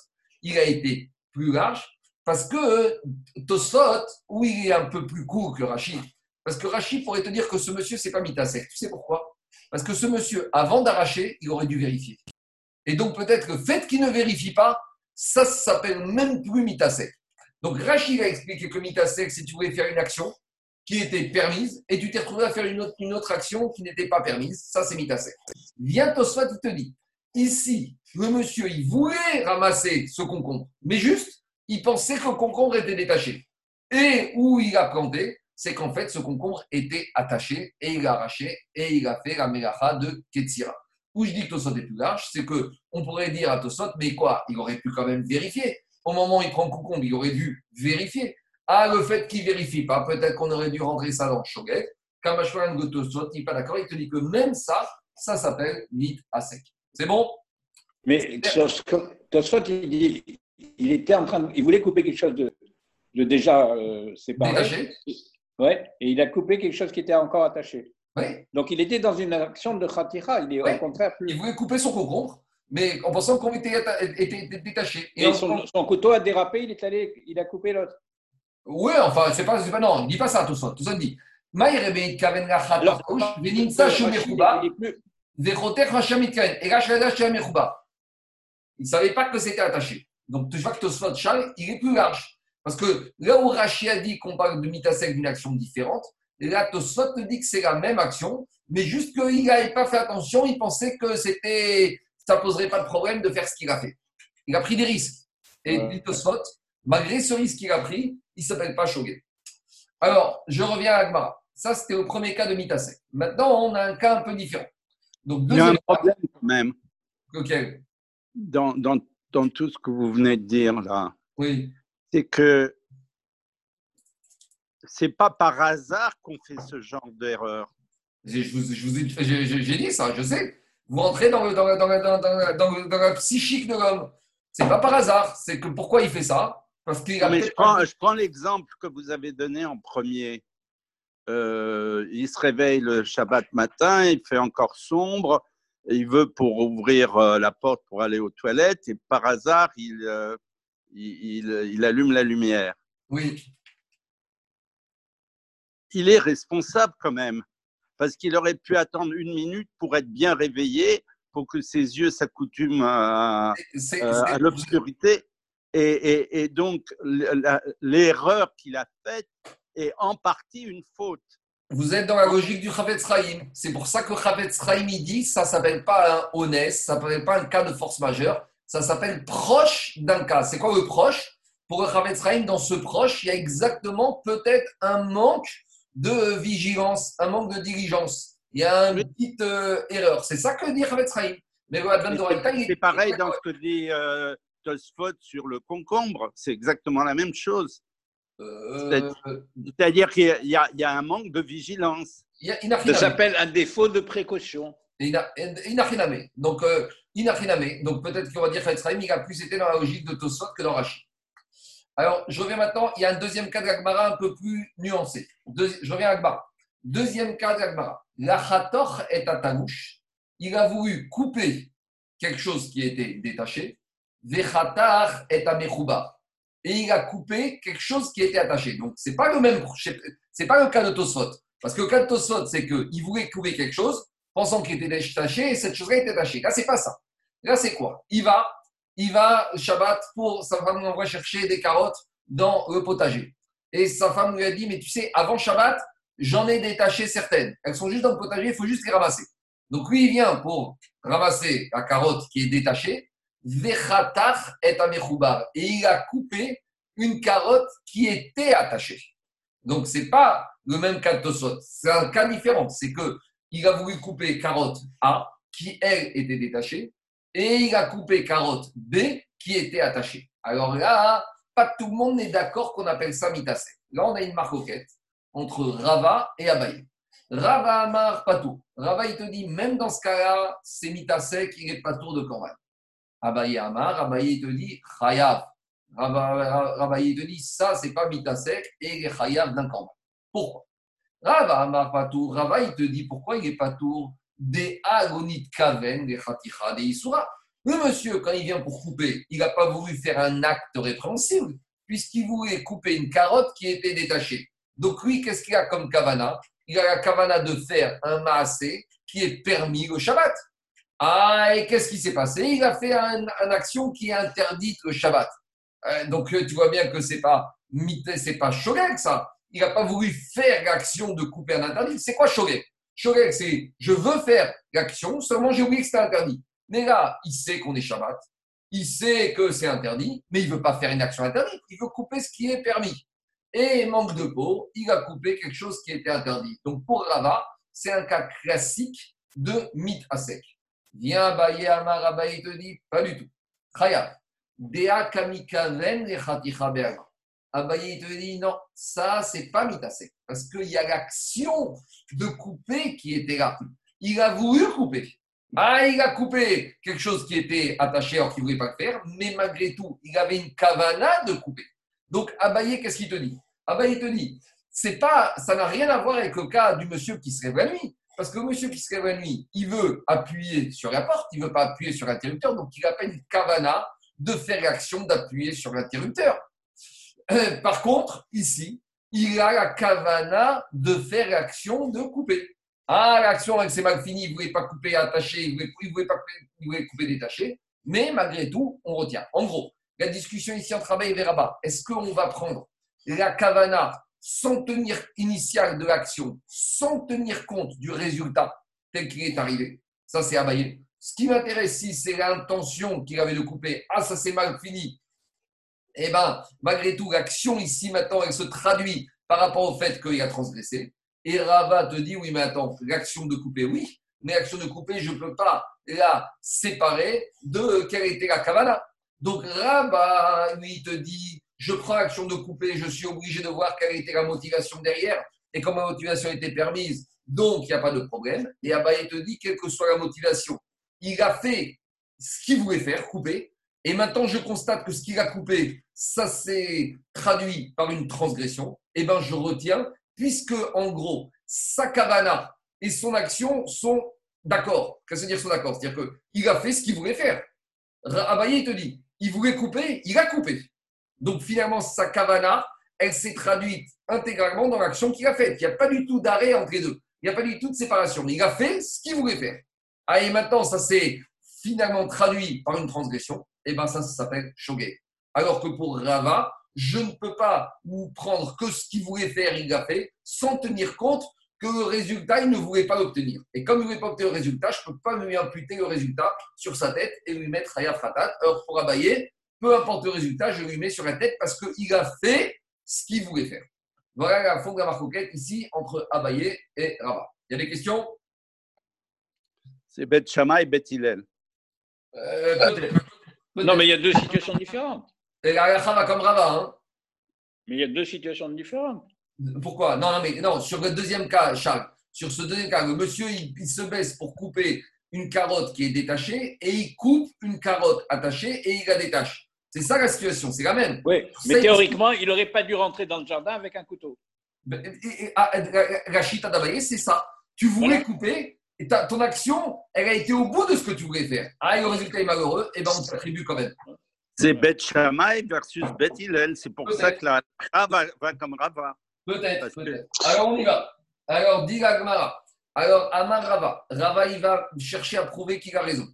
Il a été plus large? Parce que Tosfot, où il est un peu plus court que Rachid, parce que Rachid pourrait te dire que ce monsieur, c'est pas Mitasek. Tu sais pourquoi? Parce que ce monsieur, avant d'arracher, il aurait dû vérifier. Et donc, peut-être le fait qu'il ne vérifie pas, ça, s'appelle même plus mitasek. Donc Rachid a expliqué que mitasek, c'est tu voulais faire une action qui était permise et tu t'es retrouvé à faire une autre, action qui n'était pas permise. Ça, c'est mitasek. Viens Tosfot, il te dit, ici, le monsieur, il voulait ramasser ce concombre, mais juste, il pensait que le concombre était détaché. Et où il a planté, c'est qu'en fait, ce concombre était attaché et il l'a arraché et il a fait la mélacha de Ketsira. Où je dis que Tosot est plus large, c'est que on pourrait dire à Tosot, mais quoi Il aurait pu quand même vérifier. Au moment où il prend le concombre, il aurait dû vérifier. Ah, le fait qu'il vérifie pas, peut-être qu'on aurait dû rentrer ça dans le Shoget. Kamashwaran de Tosot, il n'est pas d'accord, il te dit que même ça, ça s'appelle mit à sec. C'est bon? Mais Tosfot, il, dit- il était en train de, il voulait couper quelque chose de, de déjà euh, séparé. Détaché Ouais, et il a coupé quelque chose qui était encore attaché. Oui. Donc il était dans une action de khatira. Il est Ouais. au contraire plus. Il voulait couper son concombre, mais en pensant qu'on était, était, était détaché. Et son, son couteau a dérapé. Il est allé, il a coupé l'autre. Oui, enfin, c'est pas, pas, non, dit pas ça, ça. Tout ça dit. Il ne savait pas que c'était attaché. Donc, tu vois que Tosfot Chal, il est plus large. Parce que là où Rachi a dit qu'on parle de mitasek d'une action différente, là, Tosfot te dit que c'est la même action, mais juste qu'il n'avait pas fait attention, il pensait que c'était, ça poserait pas de problème de faire ce qu'il a fait. Il a pris des risques. Et Ouais. dit Tosfot, malgré ce risque qu'il a pris, il ne s'appelle pas. Alors, je reviens à Agmara. Ça, c'était le premier cas de mitasek. Maintenant, on a un cas un peu différent. Donc, Il y a un problème quand même lequel dans, dans, dans tout ce que vous venez de dire là. Oui. C'est que c'est pas par hasard qu'on fait ce genre d'erreur. J'ai- Je vous, je vous ai, j'ai- dit ça, je sais. Vous rentrez dans, le, dans, la- dans, dans la psychique de l'homme. C'est pas par hasard. C'est que pourquoi il fait ça? Parce qu'il a Mais je peut-être prends, pas- je prends l'exemple que vous avez donné en premier. Euh, il se réveille le Shabbat matin, il fait encore sombre, et il veut pour ouvrir euh, la porte pour aller aux toilettes, et par hasard, il, euh, il, il- il allume la lumière. Oui. Il est responsable quand même, parce qu'il aurait pu attendre une minute pour être bien réveillé, pour que ses yeux s'accoutument euh, à l'obscurité. Et, et- et donc, l'erreur qu'il a faite est en partie une faute. Vous êtes dans la logique du Chavetz Chaim. C'est pour ça que Chavetz Chaim, il dit ça s'appelle pas un honnête, ça s'appelle pas un cas de force majeure, ça s'appelle proche d'un cas. C'est quoi le proche? Pour le Chavetz Chaim, dans ce proche, il y a exactement peut-être un manque de vigilance, un manque de diligence. Il y a une Oui. petite euh, erreur. C'est ça que dit Chavetz Chaim. Mais C'est c'est pareil dans ce que dit euh, Tosfot sur le concombre. C'est exactement la même chose. Euh, C'est-à-dire qu'il y a- y, a- a un manque de vigilance. il y a- il n'a Ça s'appelle un défaut de précaution. Et Ina- Inachiname. Donc, euh, Inachiname. Donc, peut-être qu'on va dire qu'Etzraïm, il a plus été dans la logique de Tosfot que dans Rachid. Alors, je reviens maintenant. Il y a un deuxième cas d'Agmara un peu plus nuancé. Deuxi- je reviens à Agmara. Deuxième cas d'Agmara. La Chator est à Tanouche. Il a voulu couper quelque chose qui était détaché. Vechatar est à Mechouba. Et il a coupé quelque chose qui était attaché. Donc, ce n'est pas le même. C'est pas le cas de Tosfot. Parce que le cas de Tosfot, c'est qu'il voulait couper quelque chose pensant qu'il était détaché et cette chose-là était attachée. Là, c'est pas ça. Là, c'est quoi? Il va, il va Shabbat pour sa femme l'envoie chercher des carottes dans le potager. Et sa femme lui a dit, mais tu sais, avant Shabbat, j'en ai détaché certaines. Elles sont juste dans le potager, il faut juste les ramasser. Donc lui, il vient pour ramasser la carotte qui est détachée. Vechatar est à Mechoubar. Et il a coupé une carotte qui était attachée. Donc, ce n'est pas le même cas de Tosot. C'est un cas différent. C'est que il a voulu couper carotte A, qui elle était détachée, et il a coupé carotte B, qui était attachée. Alors là, pas tout le monde n'est d'accord qu'on appelle ça mitasek. Là, on a une marcoquette entre Rava et Abaye. Rava Amar Patou. Rava, il te dit, même dans ce cas-là, c'est mitasek, il est pas tour de Korban. Abaye Amar, Abaye, te dit, Chayav. Il te dit, ça, c'est pas mitasek, et il est Chayav d'un Korban. Pourquoi? Rava Amar Patou. Rava, il te dit, pourquoi il est pas tour des agonit kaven, des khaticha, des isura. Le monsieur, quand il vient pour couper, il n'a pas voulu faire un acte répréhensible, puisqu'il voulait couper une carotte qui était détachée. Donc lui, qu'est-ce qu'il a comme kavana? Il a la kavana de faire un maasé qui est permis au Shabbat. Ah, et qu'est-ce qui s'est passé? Il a fait un- une action qui est interdite le Shabbat. Euh, donc, tu vois bien que c'est pas c'est pas shogeg, ça. Il n'a pas voulu faire l'action de couper un interdit. C'est quoi shogeg? Shogeg, c'est je veux faire l'action, seulement j'ai oublié que c'était interdit. Mais là, il sait qu'on est Shabbat, il sait que c'est interdit, mais il veut pas faire une action interdite, il veut couper ce qui est permis. Et manque de peau, il a coupé quelque chose qui était interdit. Donc pour Rava, c'est un cas classique de mythe à sec. Viens Abaye Amar, Abaye te dit, pas du tout. Khaya, Dea kamikaven le. Abaye te dit, non, ça c'est pas sec, parce qu'il y a l'action de couper qui était là. Il a voulu couper. Ah, il a coupé quelque chose qui était attaché alors qu'il ne voulait pas le faire, mais malgré tout, il avait une kavana de couper. Donc, Abaye, qu'est-ce qu'il te dit? Abaye te dit, pas, ça n'a rien à voir avec le cas du monsieur qui se lève la nuit. Parce que monsieur qui se lève il veut appuyer sur la porte, il ne veut pas appuyer sur l'interrupteur, donc il appelle une kavana de faire l'action d'appuyer sur l'interrupteur. Euh, Par contre, ici, il a la kavana de faire l'action de couper. Ah, l'action, elle, c'est mal fini, il ne voulait pas couper attaché, il ne voulait, pas couper, il détaché, mais malgré tout, on retient. En gros, la discussion ici entre Rabat et Veraba, est-ce qu'on va prendre la kavana sans tenir initial de l'action, sans tenir compte du résultat tel qu'il est arrivé Ça, c'est Abaye. Ce qui m'intéresse ici, c'est l'intention qu'il avait de couper. Ah, ça c'est mal fini. Eh bien, malgré tout, l'action ici, maintenant, elle se traduit par rapport au fait qu'il a transgressé. Et Rava te dit, oui, mais attends, l'action de couper, oui, mais l'action de couper, je ne peux pas la séparer de quelle était la kavana. Donc Rava, lui, te dit, je prends l'action de couper, je suis obligé de voir quelle était la motivation derrière. Et comme la motivation était permise, donc il n'y a pas de problème. Et Abaye te dit, quelle que soit la motivation, il a fait ce qu'il voulait faire, couper. Et maintenant, je constate que ce qu'il a coupé, ça s'est traduit par une transgression. Eh bien, je retiens, puisque en gros, sa kavana et son action sont d'accord. Qu'est-ce que veut dire sont d'accord? C'est-à-dire qu'il a fait ce qu'il voulait faire. Abaye te dit, il voulait couper, il a coupé. Donc finalement, sa kavana, elle s'est traduite intégralement dans l'action qu'il a faite. Il n'y a pas du tout d'arrêt entre les deux. Il n'y a pas du tout de séparation. Il a fait ce qu'il voulait faire. Ah, et maintenant, ça s'est finalement traduit par une transgression. Et bien ça, ça s'appelle shogeg. Alors que pour Rava, je ne peux pas vous prendre que ce qu'il voulait faire, il l'a fait, sans tenir compte que le résultat, il ne voulait pas l'obtenir. Et comme il ne voulait pas obtenir le résultat, je ne peux pas lui imputer le résultat sur sa tête et lui mettre Hayat Ratat. Alors pour Abaye, peu importe le résultat, je lui mets sur la tête parce qu'il a fait ce qu'il voulait faire. Voilà la fond de la marcoquette ici entre Abaye et Rava. Il y a des questions? C'est Bet Shammai et Bet Hillel. Euh, peut-être. Non, mais il y a deux situations différentes. Et la va comme Rava. Hein. Mais il y a deux situations différentes. Pourquoi? Non, non, mais non, sur le deuxième cas, Charles, sur ce deuxième cas, le monsieur, il, il se baisse pour couper une carotte qui est détachée et il coupe une carotte attachée et il la détache. C'est ça la situation, c'est la même. Oui, mais théoriquement, il n'aurait pas dû rentrer dans le jardin avec un couteau. Ben, ah, la- chita d'Abaye, c'est ça. Tu voulais Voilà. couper et ta- ton action, elle a été au bout de ce que tu voulais faire. Ah, et le résultat est malheureux, et ben on t'attribue quand même. C'est Bet Shammai versus Bet Hillel. C'est pour ça que la Rava va comme Rava. Peut-être, peut-être. Alors on y va. Alors, dit. Alors, Amar Rava. Rava, il va chercher à prouver qu'il a raison.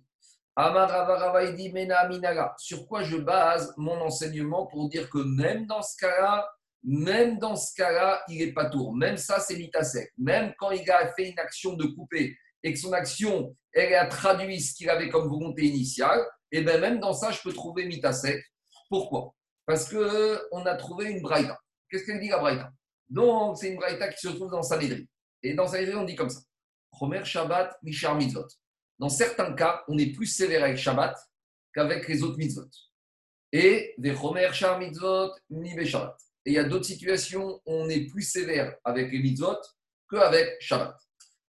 Sur quoi je base mon enseignement pour dire que même dans ce cas-là, même dans ce cas-là, il n'est pas tour. Même ça, c'est mitasek. Même quand il a fait une action de couper et que son action, elle a traduit ce qu'il avait comme volonté initiale, et bien même dans ça, je peux trouver mitasek. Pourquoi? Parce qu'on a trouvé une braïta. Qu'est-ce qu'elle dit la braïta? Donc, c'est une braïta qui se trouve dans Sanhedrin. Et dans Sanhedrin, on dit comme ça. Chomer Shabbat, Mishar Mitzvot. Dans certains cas, on est plus sévère avec Shabbat qu'avec les autres mitzvot. Et des Shar Mitzvot, Mibe Shabbat. Et il y a d'autres situations où on est plus sévère avec les mitzvot qu'avec Shabbat.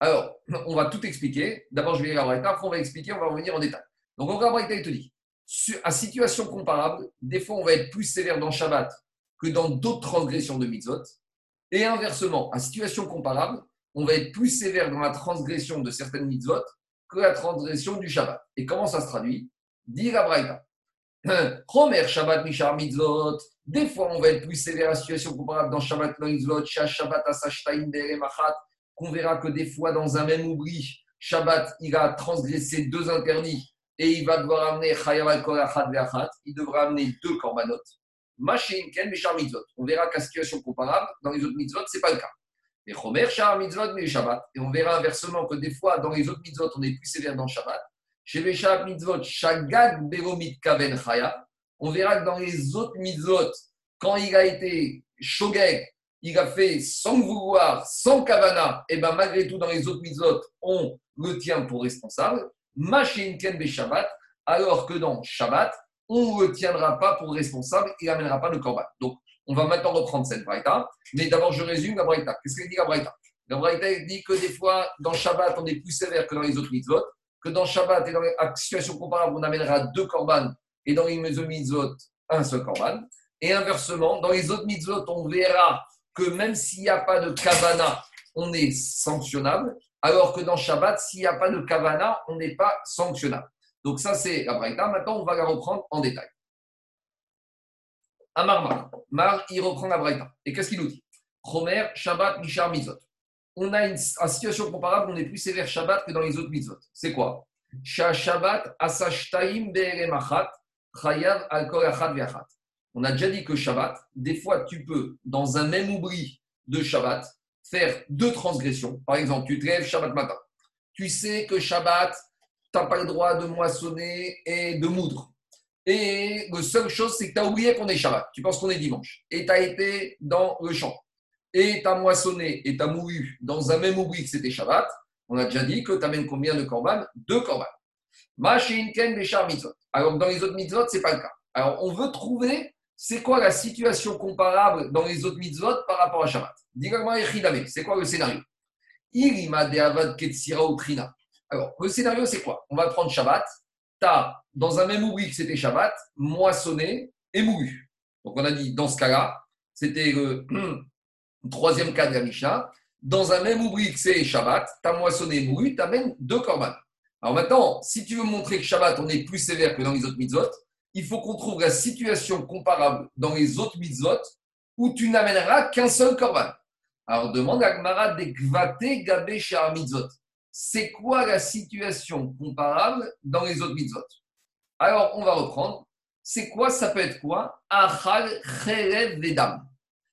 Alors, on va tout expliquer. D'abord, je vais lire la braïta, après on va expliquer, on va revenir en détail. Donc, on va la braïta, il te dit, à situation comparable, des fois, on va être plus sévère dans Shabbat que dans d'autres transgressions de mitzvot. Et inversement, à situation comparable, on va être plus sévère dans la transgression de certaines mitzvot que la transgression du Shabbat. Et comment ça se traduit? Dit la Braïta. Chomer Shabbat Mishar Mitzvot. Des fois, on va être plus sévère à la situation comparable dans Shabbat no Mitzvot, Shabbat Asashtaim Machat, qu'on verra que des fois, dans un même oubli, Shabbat, il a transgressé deux interdits et il va devoir amener Chayav al Achat Ve'achat, il devra amener deux korbanot. Machin Ken Meshar Mitzvot. On verra qu'à situation comparable, dans les autres mitzvot, ce n'est pas le cas. Shabbat. Et on verra inversement que des fois, dans les autres mitzvot, on est plus sévère dans Shabbat. Chez Meshar Mitzvot, Shagag Beromit Kaven Chaya. On verra que dans les autres mitzvot, quand il a été shogeg, il a fait sans vouloir, sans kavana, et bien malgré tout, dans les autres mitzvot, on le tient pour responsable. Machin Ken Shabbat, alors que dans Shabbat, on ne le tiendra pas pour responsable et n'amènera pas le korban. Donc, on va maintenant reprendre cette braïta. Mais d'abord, je résume la braïta. Qu'est-ce qu'elle dit la braïta? La braïta dit que des fois, dans Shabbat, on est plus sévère que dans les autres mitzvot. Que dans Shabbat et dans les situations comparables, on amènera deux korban et dans les mitzvot, un seul korban. Et inversement, dans les autres mitzvot, on verra que même s'il n'y a pas de kavana, on est sanctionnable. Alors que dans Shabbat, s'il n'y a pas de kavana, on n'est pas sanctionnable. Donc ça, c'est la braïta. Maintenant, on va la reprendre en détail. Amar Mar, Mar, il reprend la braïta. Et qu'est-ce qu'il nous dit? Chomer, Shabbat, Mishar, Mizot. On a une, situation comparable, on est plus sévère Shabbat que dans les autres mitzvot. C'est quoi? Shabbat, Chayav. On a déjà dit que Shabbat, des fois, tu peux, dans un même oubli de Shabbat, faire deux transgressions. Par exemple, tu te lèves Shabbat matin. Tu sais que Shabbat, tu n'as pas le droit de moissonner et de moudre. Et la seule chose, c'est que tu as oublié qu'on est Shabbat. Tu penses qu'on est dimanche. Et tu as été dans le champ. Et tu as moissonné et tu as mouru dans un même oubli que c'était Shabbat. On a déjà dit que tu amènes combien de korban? Deux korban. Machin ken bechar mitzvot. Alors, dans les autres mitzvot, ce n'est pas le cas. Alors, on veut trouver c'est quoi la situation comparable dans les autres mitzvot par rapport à Shabbat Dis-moi, c'est quoi le scénario? Irima de avad ketsira ou trina. Alors, le scénario, c'est quoi? On va prendre Shabbat. Tu dans un même oubli que c'était Shabbat, moissonné et mouru. Donc, on a dit, dans ce cas-là, c'était le troisième cas de la Mishnah. Dans un même oubli que c'est Shabbat, tu as moissonné et mouru, tu amènes deux korban. Alors maintenant, si tu veux montrer que Shabbat, on est plus sévère que dans les autres mitzvot, il faut qu'on trouve la situation comparable dans les autres mitzvot où tu n'amèneras qu'un seul korban. Alors demande à Gmara de Gvate Gabé mitzvot c'est quoi la situation comparable dans les autres mitzvot? Alors, on va reprendre. C'est quoi Ça peut être quoi? Achal Cherev Vedam.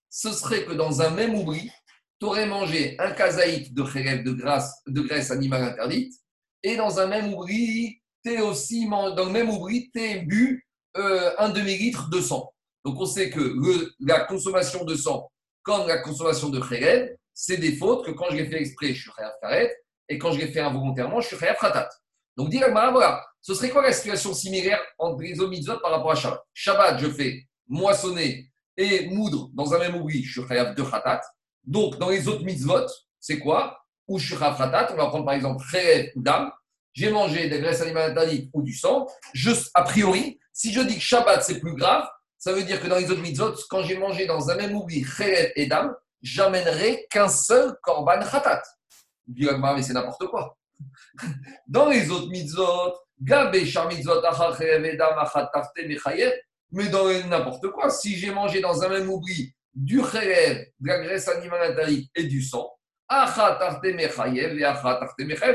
Ce serait que dans un même oubli, tu aurais mangé un kazaït de Cherev de, graisse, de graisse animale interdite, et dans un même oubli, tu aussi, dans le même oubli, tu bu euh, un demi-litre de sang. Donc, on sait que la consommation de sang, comme la consommation de Cherev, c'est des fautes que quand je l'ai fait exprès, je suis Cherev et quand je l'ai fait involontairement, je suis Chayav Khatat. Donc, dit voilà, ce serait quoi la situation similaire entre les mitzvot par rapport à Shabbat? Shabbat, je fais moissonner et moudre dans un même oubli, je suis de Khatat. Donc, dans les autres mitzvot, c'est quoi? Ou je suis Khatat, on va prendre par exemple Chayav ou Dam. J'ai mangé des graisses animales interdites ou du sang. Je, a priori, si je dis que Shabbat c'est plus grave, ça veut dire que dans les autres mitzvot, quand j'ai mangé dans un même oubli Chayav et Dam, j'amènerai qu'un seul Korban Khatat mais c'est n'importe quoi. Dans les autres mitzvot, mais dans n'importe quoi, si j'ai mangé dans un même oubli du khérev, de la graisse animale interdite et du sang,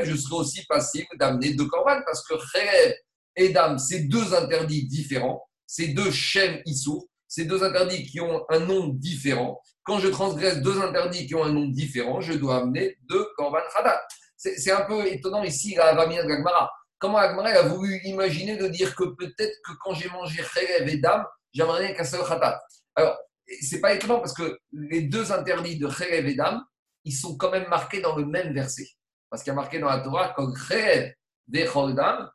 je serai aussi passible d'amener deux korban parce que khérev et dam, c'est deux interdits différents, c'est deux shem issour, c'est deux interdits qui ont un nom différent. Quand je transgresse deux interdits qui ont un nom différent, je dois amener deux korban khadat. C'est un peu étonnant ici, la Vamina de Gagmara. Comment Gagmara a voulu imaginer de dire que peut-être que quand j'ai mangé Kherev et Dam, j'amènerai qu'un seul khatat. Alors, c'est pas étonnant parce que les deux interdits de Kherev et Dam, ils sont quand même marqués dans le même verset. Parce qu'il y a marqué dans la Torah comme Kherev de Dam,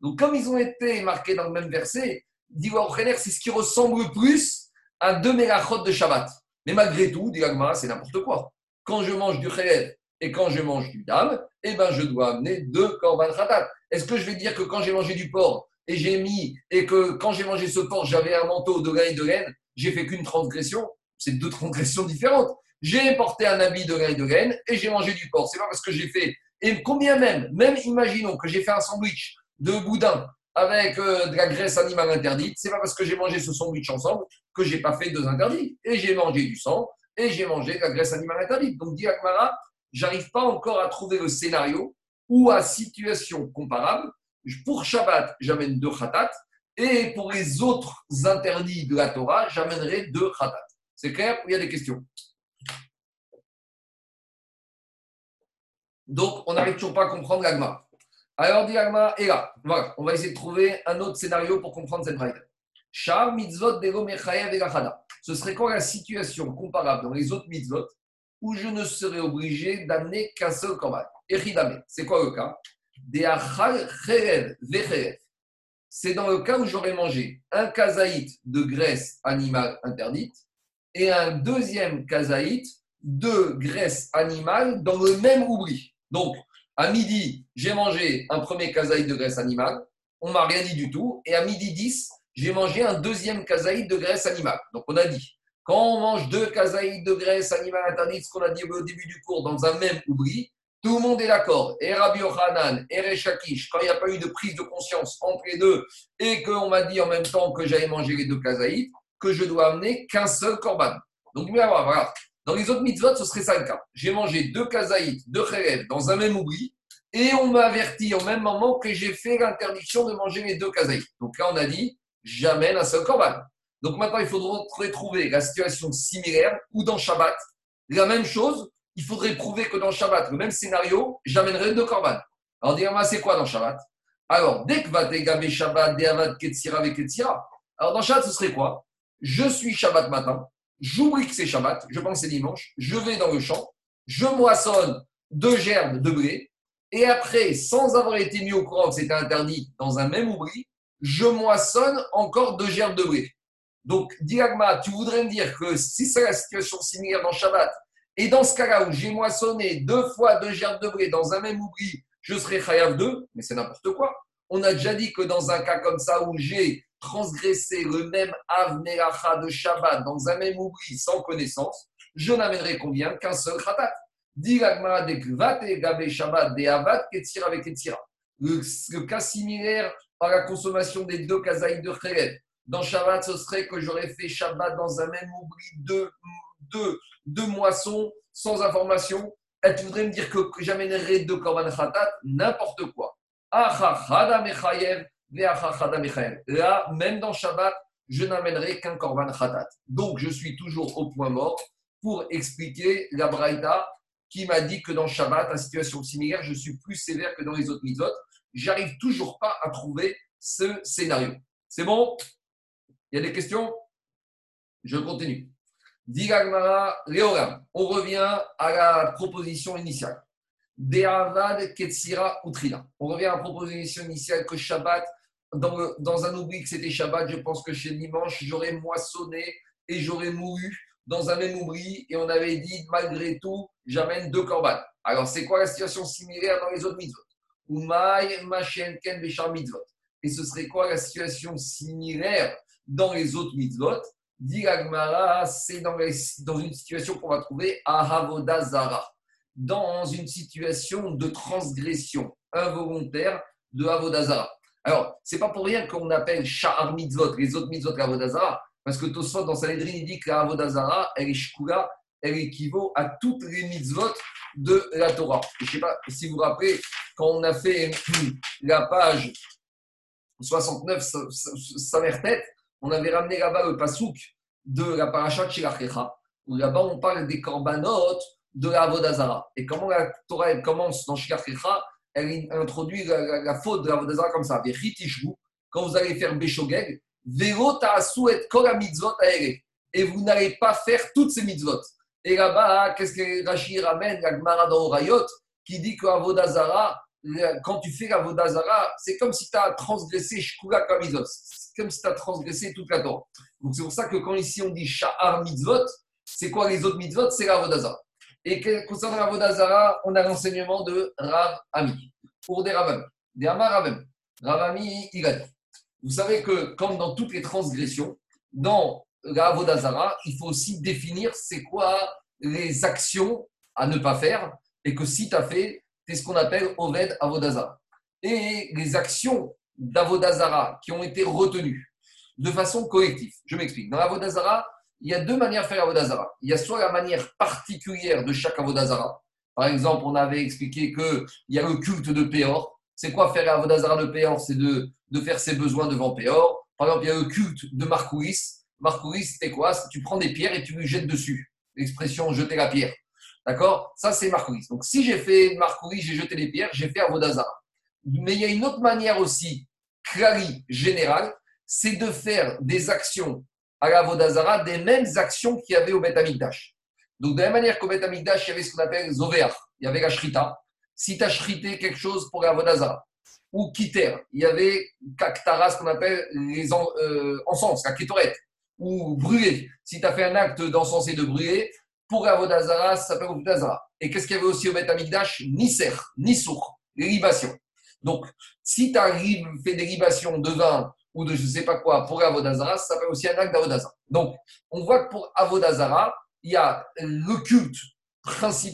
Donc, comme ils ont été marqués dans le même verset, dit c'est ce qui ressemble le plus à deux mégachot de Shabbat. Mais malgré tout, dit c'est n'importe quoi. Quand je mange du Kherev et quand je mange du Dam, eh ben, je dois amener deux korban khatat. Est-ce que je vais dire que quand j'ai mangé du porc et j'ai mis, et que quand j'ai mangé ce porc, j'avais un manteau de laine et de laine, j'ai fait qu'une transgression C'est deux transgressions différentes. J'ai porté un habit de laine et de laine et j'ai mangé du porc. C'est pas parce que j'ai fait. Et combien même, même imaginons que j'ai fait un sandwich de boudin avec euh, de la graisse animale interdite, c'est pas parce que j'ai mangé ce sandwich ensemble que j'ai pas fait deux interdits. Et j'ai mangé du sang et j'ai mangé de la graisse animale interdite. Donc, dit Akmara, j'arrive pas encore à trouver le scénario ou à situation comparable, pour Shabbat, j'amène deux khatat, et pour les autres interdits de la Torah, j'amènerai deux khatat. C'est clair Il y a des questions? Donc, on n'arrive toujours pas à comprendre l'agma. Alors, dit l'agma, et là, voilà, on va essayer de trouver un autre scénario pour comprendre cette braïda. Shar mitzvot gachada. Ce serait quoi la situation comparable dans les autres mitzvot? Où je ne serais obligé d'amener qu'un seul korban Echidame, c'est quoi le cas? C'est dans le cas où j'aurais mangé un kazaït de graisse animale interdite et un deuxième kazaït de graisse animale dans le même oubli. Donc, à midi, j'ai mangé un premier kazaït de graisse animale, on m'a rien dit du tout, et à midi 10, j'ai mangé un deuxième kazaït de graisse animale. Donc, on a dit, quand on mange deux kazaïs de graisse animale interdite, ce qu'on a dit au début du cours, dans un même oubli, tout le monde est d'accord. Et Rabbi Yochanan, et Rechakish, quand il n'y a pas eu de prise de conscience entre les deux, et qu'on m'a dit en même temps que j'allais manger les deux kazaïs, que je dois amener qu'un seul korban. Donc, voilà. Dans les autres mitzvot, ce serait ça le cas. J'ai mangé deux kazaïs, deux khérèves dans un même oubli, et on m'a averti au même moment que j'ai fait l'interdiction de manger les deux kazaïs. Donc là, on a dit, j'amène un seul korban. Donc maintenant, il faudrait trouver la situation similaire ou dans Shabbat, la même chose, il faudrait prouver que dans Shabbat, le même scénario, j'amènerai deux korban. Alors, dis-moi, c'est quoi dans Shabbat? Alors, dès que va dégaber Shabbat, Deavad, Ketsira, Ketsira, alors dans Shabbat, ce serait quoi? Je suis Shabbat matin, j'oublie que c'est Shabbat, je pense que c'est dimanche, je vais dans le champ, je moissonne deux gerbes de blé, et après, sans avoir été mis au courant que c'était interdit dans un même oubli, je moissonne encore deux gerbes de blé. Donc, Diagma, tu voudrais me dire que si c'est la situation similaire dans Shabbat, et dans ce cas-là où j'ai moissonné deux fois deux gerbes de blé dans un même oubli, je serai Chayav 2, mais c'est n'importe quoi. On a déjà dit que dans un cas comme ça où j'ai transgressé le même Av de Shabbat dans un même oubli sans connaissance, je n'amènerai combien Qu'un seul Khatat. Le, cas similaire par la consommation des deux kazaïs de Khelet. Dans Shabbat, ce serait que j'aurais fait Shabbat dans un même oubli deux, deux, moissons sans information. Et tu voudrais me dire que, j'amènerais deux korban khatat? N'importe quoi. Là, même dans Shabbat, je n'amènerai qu'un korban khatat. Donc, je suis toujours au point mort pour expliquer la braïta qui m'a dit que dans Shabbat, à situation similaire, je suis plus sévère que dans les autres mitzvot. J'arrive toujours pas à trouver ce scénario. C'est bon? Il y a des questions? Je continue. On revient à la proposition initiale. Ketsira Utrina. On revient à la proposition initiale que Shabbat, dans, un oubli que c'était Shabbat, je pense que chez dimanche, j'aurais moissonné et j'aurais mouru dans un même oubli et on avait dit malgré tout, j'amène deux corbanes. Alors c'est quoi la situation similaire dans les autres mitzvot? Umay Ken Bechar mitzvot. Et ce serait quoi la situation similaire dans les autres mitzvot Dit c'est dans, une situation qu'on va trouver à Havodazara, dans une situation de transgression involontaire de Havodazara. Alors, c'est pas pour rien qu'on appelle Sha'ar mitzvot, les autres mitzvot Havodazara, parce que Tosfot, dans sa il dit que Avodazara, elle est shkula, elle équivaut à toutes les mitzvot de la Torah. je ne sais pas si vous vous rappelez, quand on a fait la page 69, sa mère tête, on avait ramené là-bas le pasouk de la paracha Shirachecha, où là-bas on parle des korbanot de la Avodazara. Et comment la Torah commence dans Shirachecha, elle introduit la, faute de la Avodazara comme ça. Quand vous allez faire Beshogeg, et vous n'allez pas faire toutes ces mitzvot. Et là-bas, qu'est-ce que Rachid ramène, la Gemara dans Orayot, qui dit que Avodazara, quand tu fais Avodazara, c'est comme si tu as transgressé Shkula Kamizos. Comme si tu as transgressé toute la Torah. Donc c'est pour ça que quand ici on dit Sha'ar mitzvot, c'est quoi les autres mitzvot? C'est l'Avodazara. Et concernant l'Avodazara, on a l'enseignement de Rav Ami, pour des Ravami. Des Amar Ravami. Rav Ami, il a dit vous savez que, comme dans toutes les transgressions, dans la Avodazara, il faut aussi définir c'est quoi les actions à ne pas faire et que si tu as fait, c'est ce qu'on appelle Oved Avodazara. Et les actions d'Avodazara qui ont été retenues de façon collective. Je m'explique. Dans l'Avodazara, il y a deux manières de faire Avodazara. Il y a soit la manière particulière de chaque Avodazara, Par exemple, on avait expliqué qu'il y a le culte de Péor. C'est quoi faire Avodazara de Péor? C'est de, de faire ses besoins devant Péor. Par exemple, il y a le culte de Marcouris. Marcouris, c'était quoi? Tu prends des pierres et tu lui jettes dessus. L'expression jeter la pierre. D'accord? Ça, c'est Marcouris. Donc, si j'ai fait Marcouris, j'ai jeté les pierres, j'ai fait Avodazara. Mais il y a une autre manière aussi, clari, générale, c'est de faire des actions à la Vodazara, des mêmes actions qu'il y avait au Amikdash. Donc, de la même manière qu'au Amikdash, il y avait ce qu'on appelle Zovéach, il y avait la. Si tu as shrité quelque chose pour la Vodazara, ou Kiter, il y avait Kaktara, ce qu'on appelle les euh, encens, la Ketoret, ou brûler. Si tu as fait un acte d'encens et de brûler, pour la Vodazara, ça s'appelle Vodazara. Et qu'est-ce qu'il y avait aussi au Beth Amikdash Nisser, Nissour, les libations. Donc, si tu fait des libations de vin ou de je ne sais pas quoi pour Avodazara, ça s'appelle aussi un acte d'Avodazara. Donc, on voit que pour Avodazara, il y a le culte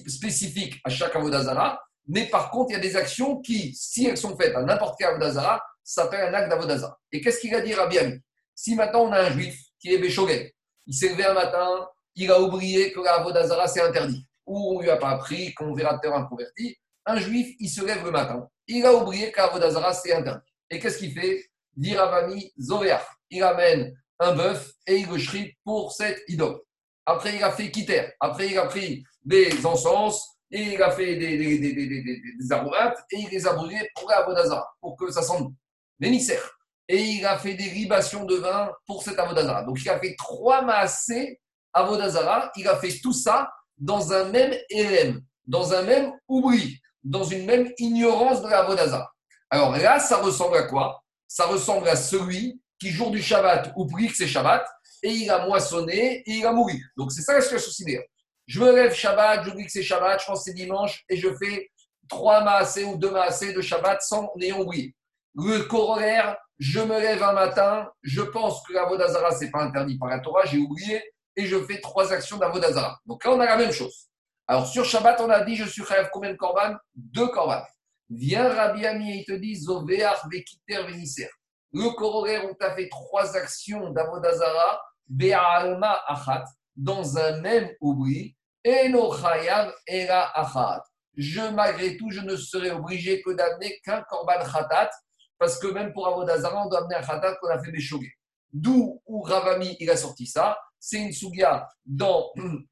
spécifique à chaque Avodazara, mais par contre, il y a des actions qui, si elles sont faites à n'importe quel Avodazara, s'appelle un acte d'Avodazara. Et qu'est-ce qu'il a dit Rabbi Ami? Si maintenant on a un juif qui est Béchoguet, il s'est levé un matin, il a oublié que l'Avodazara c'est interdit, ou on lui a pas appris qu'on verra de un converti, un juif, il se lève le matin, il a oublié qu'Avodazara c'est interdit. Et qu'est-ce qu'il fait? Diravami Zovéach. Il amène un bœuf et il le shrit pour cette idole. Après, il a fait quitter. Après, il a pris des encens et il a fait des, des, des, et il les a brûlés pour Avodazara, pour que ça sente l'émissaire. Et il a fait des libations de vin pour cet Avodazara. Donc, il a fait trois massés Avodazara. Il a fait tout ça dans un même RM, dans un même oubli, dans une même ignorance de la Avodazara. Alors là, ça ressemble à quoi? Ça ressemble à celui qui, jour du Shabbat, oublie que c'est Shabbat et il a moissonné et il a mouru. Donc c'est ça la situation sidérale. Je me lève Shabbat, j'oublie que c'est Shabbat, je pense que c'est dimanche et je fais trois maasés ou deux maasés de Shabbat sans n'ayant oublié. Le corollaire, je me lève un matin, je pense que la Vodazara, ce n'est pas interdit par la Torah, j'ai oublié et je fais trois actions d'Avodazara. Donc là, on a la même chose. Alors sur Shabbat, on a dit je suis rêve combien de korban? Deux korban. Viens Rabbi Ami et il te dit Zovéach Vekiter Venisser. Le corollaire, on t'a fait trois actions d'Avodazara, Be'alma Achat, dans un même oubli, et no Chayav Era Achat. Je, malgré tout, je ne serai obligé que d'amener qu'un korban khatat, parce que même pour Avodazara, on doit amener un khatat qu'on a fait Béchogé. D'où où Ravami il a sorti ça. C'est une sougia dans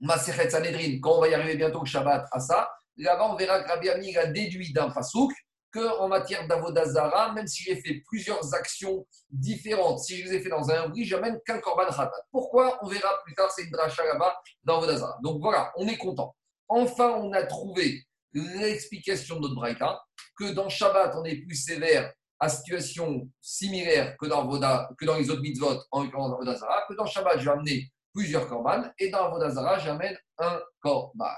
Masechet Sanhedrin, quand on va y arriver bientôt au Shabbat à ça. Là-bas, on verra que Rabbi Ami a déduit d'un pasouk qu'en matière d'avodazara, même si j'ai fait plusieurs actions différentes, si je les ai fait dans un abri, j'amène qu'un korban khatat. Pourquoi? On verra plus tard, c'est une dracha là-bas dans Avodazara. Donc voilà, on est content. Enfin, on a trouvé l'explication de notre braïta, que dans Shabbat, on est plus sévère à situation similaire que dans, Voda, que dans les autres mitzvot, en l'occurrence dans que dans Shabbat, je vais amener plusieurs korban, et dans Vodazara, j'amène un korban.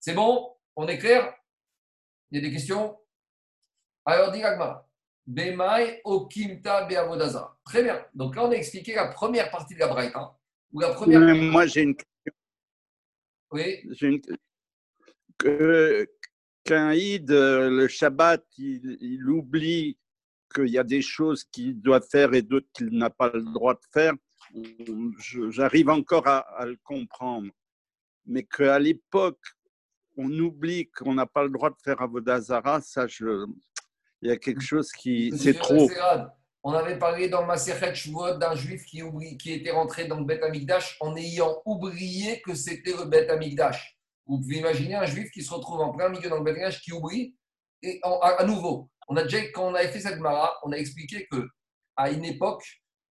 C'est bon? On est clair? Il y a des questions? Alors, dit Agma. Bemai okimta beavodazara. Très bien. Donc là, on a expliqué la première partie de la Braïta. Ou la première... Mais moi, j'ai une question. Oui. J'ai une- que- Qu'un Eid, euh, le Shabbat, il, il oublie qu'il y a des choses qu'il doit faire et d'autres qu'il n'a pas le droit de faire. J'arrive encore à, à le comprendre. Mais qu'à l'époque, on oublie qu'on n'a pas le droit de faire Avodazara, ça, je... il y a quelque chose qui. C'est trop. On avait parlé dans Masechet Shavuot d'un juif qui, oublie, qui était rentré dans le Beth Amikdash en ayant oublié que c'était le Beth Amikdash. Vous pouvez imaginer un juif qui se retrouve en plein milieu dans le Beth Amikdash qui oublie. Et en- à, à nouveau, on a déjà, quand on avait fait cette mara, on a expliqué que à une époque,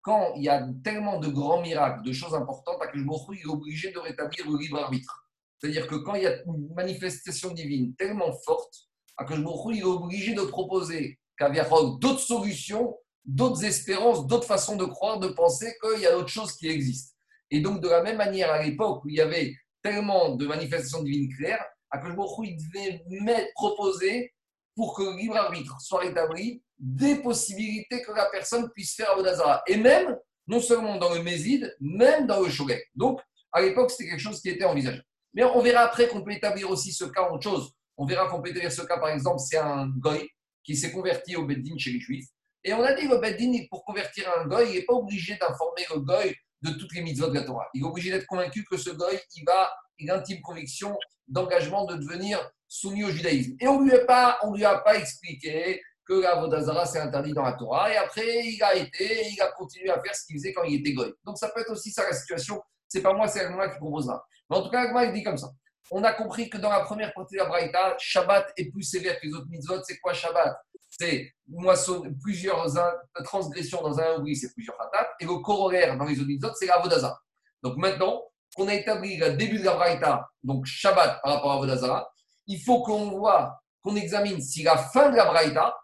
quand il y a tellement de grands miracles, de choses importantes, à que il est obligé de rétablir le libre arbitre. C'est-à-dire que quand il y a une manifestation divine tellement forte, Baruch Hu, il est obligé de proposer Kaviarol d'autres solutions, d'autres espérances, d'autres façons de croire, de penser qu'il y a d'autres choses qui existent. Et donc, de la même manière, à l'époque où il y avait tellement de manifestations divines claires, Baruch Hu, il devait proposer pour que le libre arbitre soit rétabli des possibilités que la personne puisse faire à Vodazara. Et même, non seulement dans le Mézid, même dans le Shogek. Donc, à l'époque, c'était quelque chose qui était envisageable. Mais on verra après qu'on peut établir aussi ce cas en autre chose. On verra qu'on peut établir ce cas, par exemple, c'est un goy qui s'est converti au Beddin chez les Juifs. Et on a dit le Beddin, pour convertir un goy, il n'est pas obligé d'informer le goy de toutes les mitzvot de la Torah. Il est obligé d'être convaincu que ce goy, il va, il a intime conviction d'engagement de devenir soumis au judaïsme. Et on ne lui a pas expliqué que la Vodazara c'est interdit dans la Torah. Et après, il a été, il a continué à faire ce qu'il faisait quand il était goy. Donc ça peut être aussi ça la situation. C'est pas moi, c'est Agma qui proposera. Mais en tout cas, Agma, il dit comme ça. On a compris que dans la première partie de la Braïta, Shabbat est plus sévère que les autres mitzvot. C'est quoi Shabbat? C'est plusieurs transgressions dans un oubli, c'est plusieurs khatat. Et le corollaire dans les autres mitzvot, c'est la Vodazara. Donc maintenant qu'on a établi le début de la Braïta, donc Shabbat par rapport à Vodazara, il faut qu'on voit, qu'on examine si la fin de la Braïta,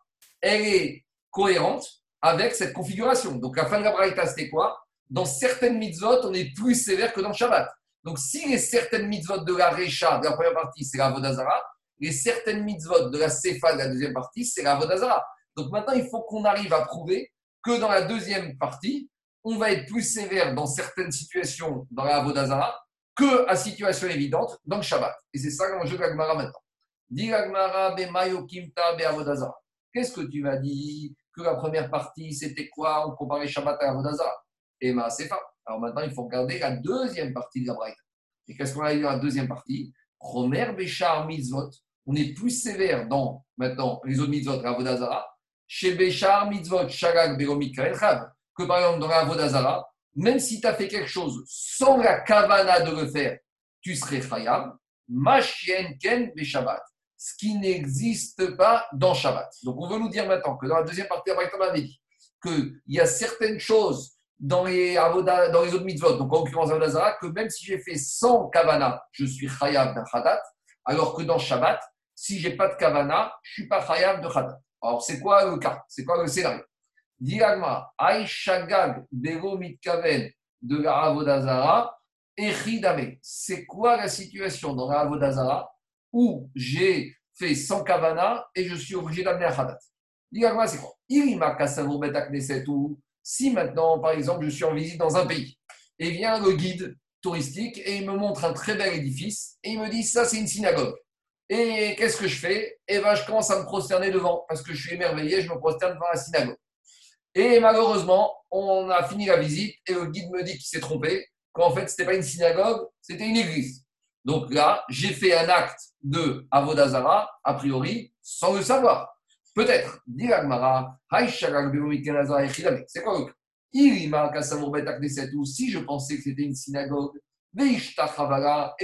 elle est cohérente avec cette configuration. Donc la fin de la Braïta, c'était quoi? Dans certaines mitzvot, on est plus sévère que dans Shabbat. Donc si les certaines mitzvot de la Recha, de la première partie, c'est la Vodazara, les certaines mitzvot de la Sefa, de la deuxième partie, c'est la Vodazara. Donc maintenant, il faut qu'on arrive à prouver que dans la deuxième partie, on va être plus sévère dans certaines situations dans la Vodazara que à situation évidente dans le Shabbat. Et c'est ça l'enjeu de la Gemara maintenant. Dis la Gemara, Bemayo Kimta Be Avodazara. Qu'est-ce que tu m'as dit Que la première partie, c'était quoi? On comparait Shabbat à Avodazara. Et ma Sefa. Alors maintenant, il faut regarder la deuxième partie de la Braïta. Et qu'est-ce qu'on a dit dans la deuxième partie? Romer Béchar Mitzvot. On est plus sévère dans, maintenant, les autres mitzvot, la Avodazara. Chez Béchar Mitzvot, Shagag, Chav. Que par exemple, dans la Avodazara, même si tu as fait quelque chose sans la kavana de le faire, tu serais khayab. Machien ken Shabbat. Ce qui n'existe pas dans Shabbat. Donc on veut nous dire maintenant que dans la deuxième partie on avait dit qu'il y a certaines choses dans les, avoda, dans les autres mitzvot, donc en l'occurrence Avodazara, que même si j'ai fait sans kavana, je suis khayab d'un khadat, alors que dans Shabbat, si j'ai pas de kavana, je suis pas khayab de khadat. Alors c'est quoi le cas? C'est quoi le scénario? Diagma, Aïshagag, Bero Mitkaven de la Avodazara, Echidame. C'est quoi la situation dans la Avodazara où j'ai fait sans kavana et je suis obligé d'amener un khadat Diagma, c'est quoi? Irima Kasavur Bet Akneset ou si maintenant, par exemple, je suis en visite dans un pays et vient le guide touristique et il me montre un très bel édifice et il me dit ça c'est une synagogue. Et qu'est-ce que je fais? Eh bien, je commence à me prosterner devant parce que je suis émerveillé, je me prosterne devant la synagogue. Et malheureusement, on a fini la visite et le guide me dit qu'il s'est trompé, qu'en fait, ce n'était pas une synagogue, c'était une église. Donc là, j'ai fait un acte de Avodazara, a priori, sans le savoir. Peut-être. Dit l'Agmara. C'est quoi ou si je pensais que c'était une synagogue, et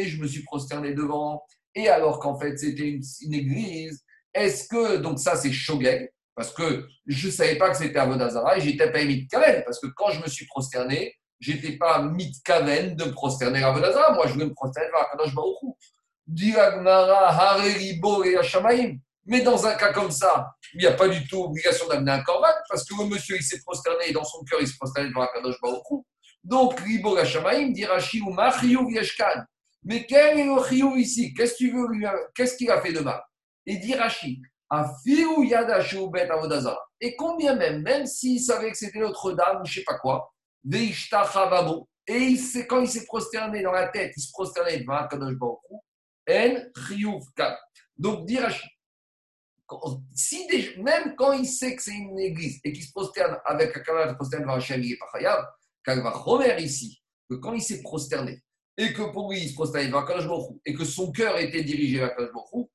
je me suis prosterné devant, et alors qu'en fait c'était une, une église, est-ce que, donc ça c'est Shogeg, parce que je ne savais pas que c'était Avodazara, et j'étais pas Mitkaven, parce que quand je me suis prosterné, j'étais pas Mitkaven de prosterner à Avodazara, moi je voulais me prosterner vers Kadosh Baruch Hu. Dit l'Agmara, Hareribo et Hashamaim. Mais dans un cas comme ça, il n'y a pas du tout obligation d'amener un corban, parce que le monsieur, il s'est prosterné, et dans son cœur, il s'est prosterné devant Akadosh Baruch Hu. Donc, Ribo Gashamaim dit Rashi ou Yeshkan. Mais quel est le chiyuv ici? Qu'est-ce qu'il a fait de mal? Et dit Rashi, Afiu Yada Bet Avodazara. Et combien même, même s'il savait que c'était Notre-Dame ou je sais pas quoi, et il s'est- quand il s'est prosterné dans la tête, il se prosternait devant Akadosh Baruch En Chiyuv. Donc, quand- si des- même quand il sait que c'est une église et qu'il se prosterne avec camarade de prosterne devant Hachem, il n'est pas chayav, va remettre ici que quand il s'est prosterné et que pour lui il se prosterne devant Kadosh Baruch et que son cœur était dirigé vers Kadosh Baruch Hu,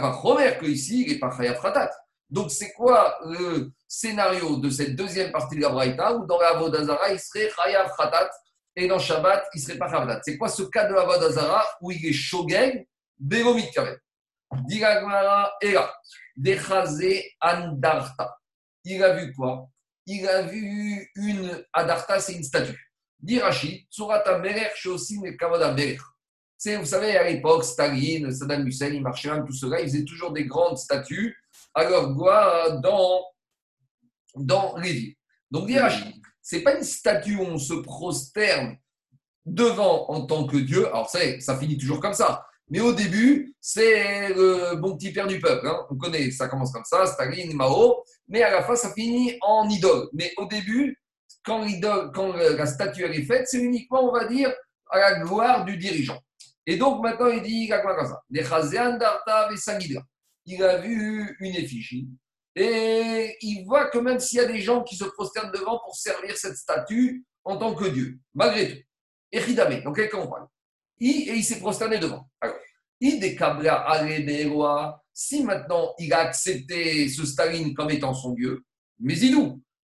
va remettre que ici il n'est pas chayav fratat. Donc c'est quoi le scénario de cette deuxième partie de la Braïta où dans la Vodazara il serait chayav fratat et dans Shabbat il serait pas chayav C'est quoi ce cas de la Vodazara où il est shogeg, béromit kaven Diragmara. Dechazé Andarta. Il a vu quoi? Il a vu une Adarta, c'est une statue. Dirachi, Tsurata Merer, Shosim et Kavoda Merer. Vous savez, à l'époque, Staline, Saddam Hussein, ils marchaient tout cela, ils faisaient toujours des grandes statues à leur gloire dans, dans les villes. Donc, Dirachi, c'est pas une statue où on se prosterne devant en tant que Dieu. Alors, ça, ça finit toujours comme ça. Mais au début, c'est le bon petit père du peuple. hein. On connaît, ça commence comme ça, Staline, Mao, mais à la fin, ça finit en idole. Mais au début, quand, l'idole, quand la statue elle est faite, c'est uniquement, on va dire, à la gloire du dirigeant. Et donc maintenant, il dit quoi comme ça Il a vu une effigie et il voit que même s'il y a des gens qui se prosternent devant pour servir cette statue en tant que Dieu, malgré tout. Donc quelqu'un. Il, et il s'est prosterné devant. Alors. Si maintenant il a accepté ce Staline comme étant son dieu, mais il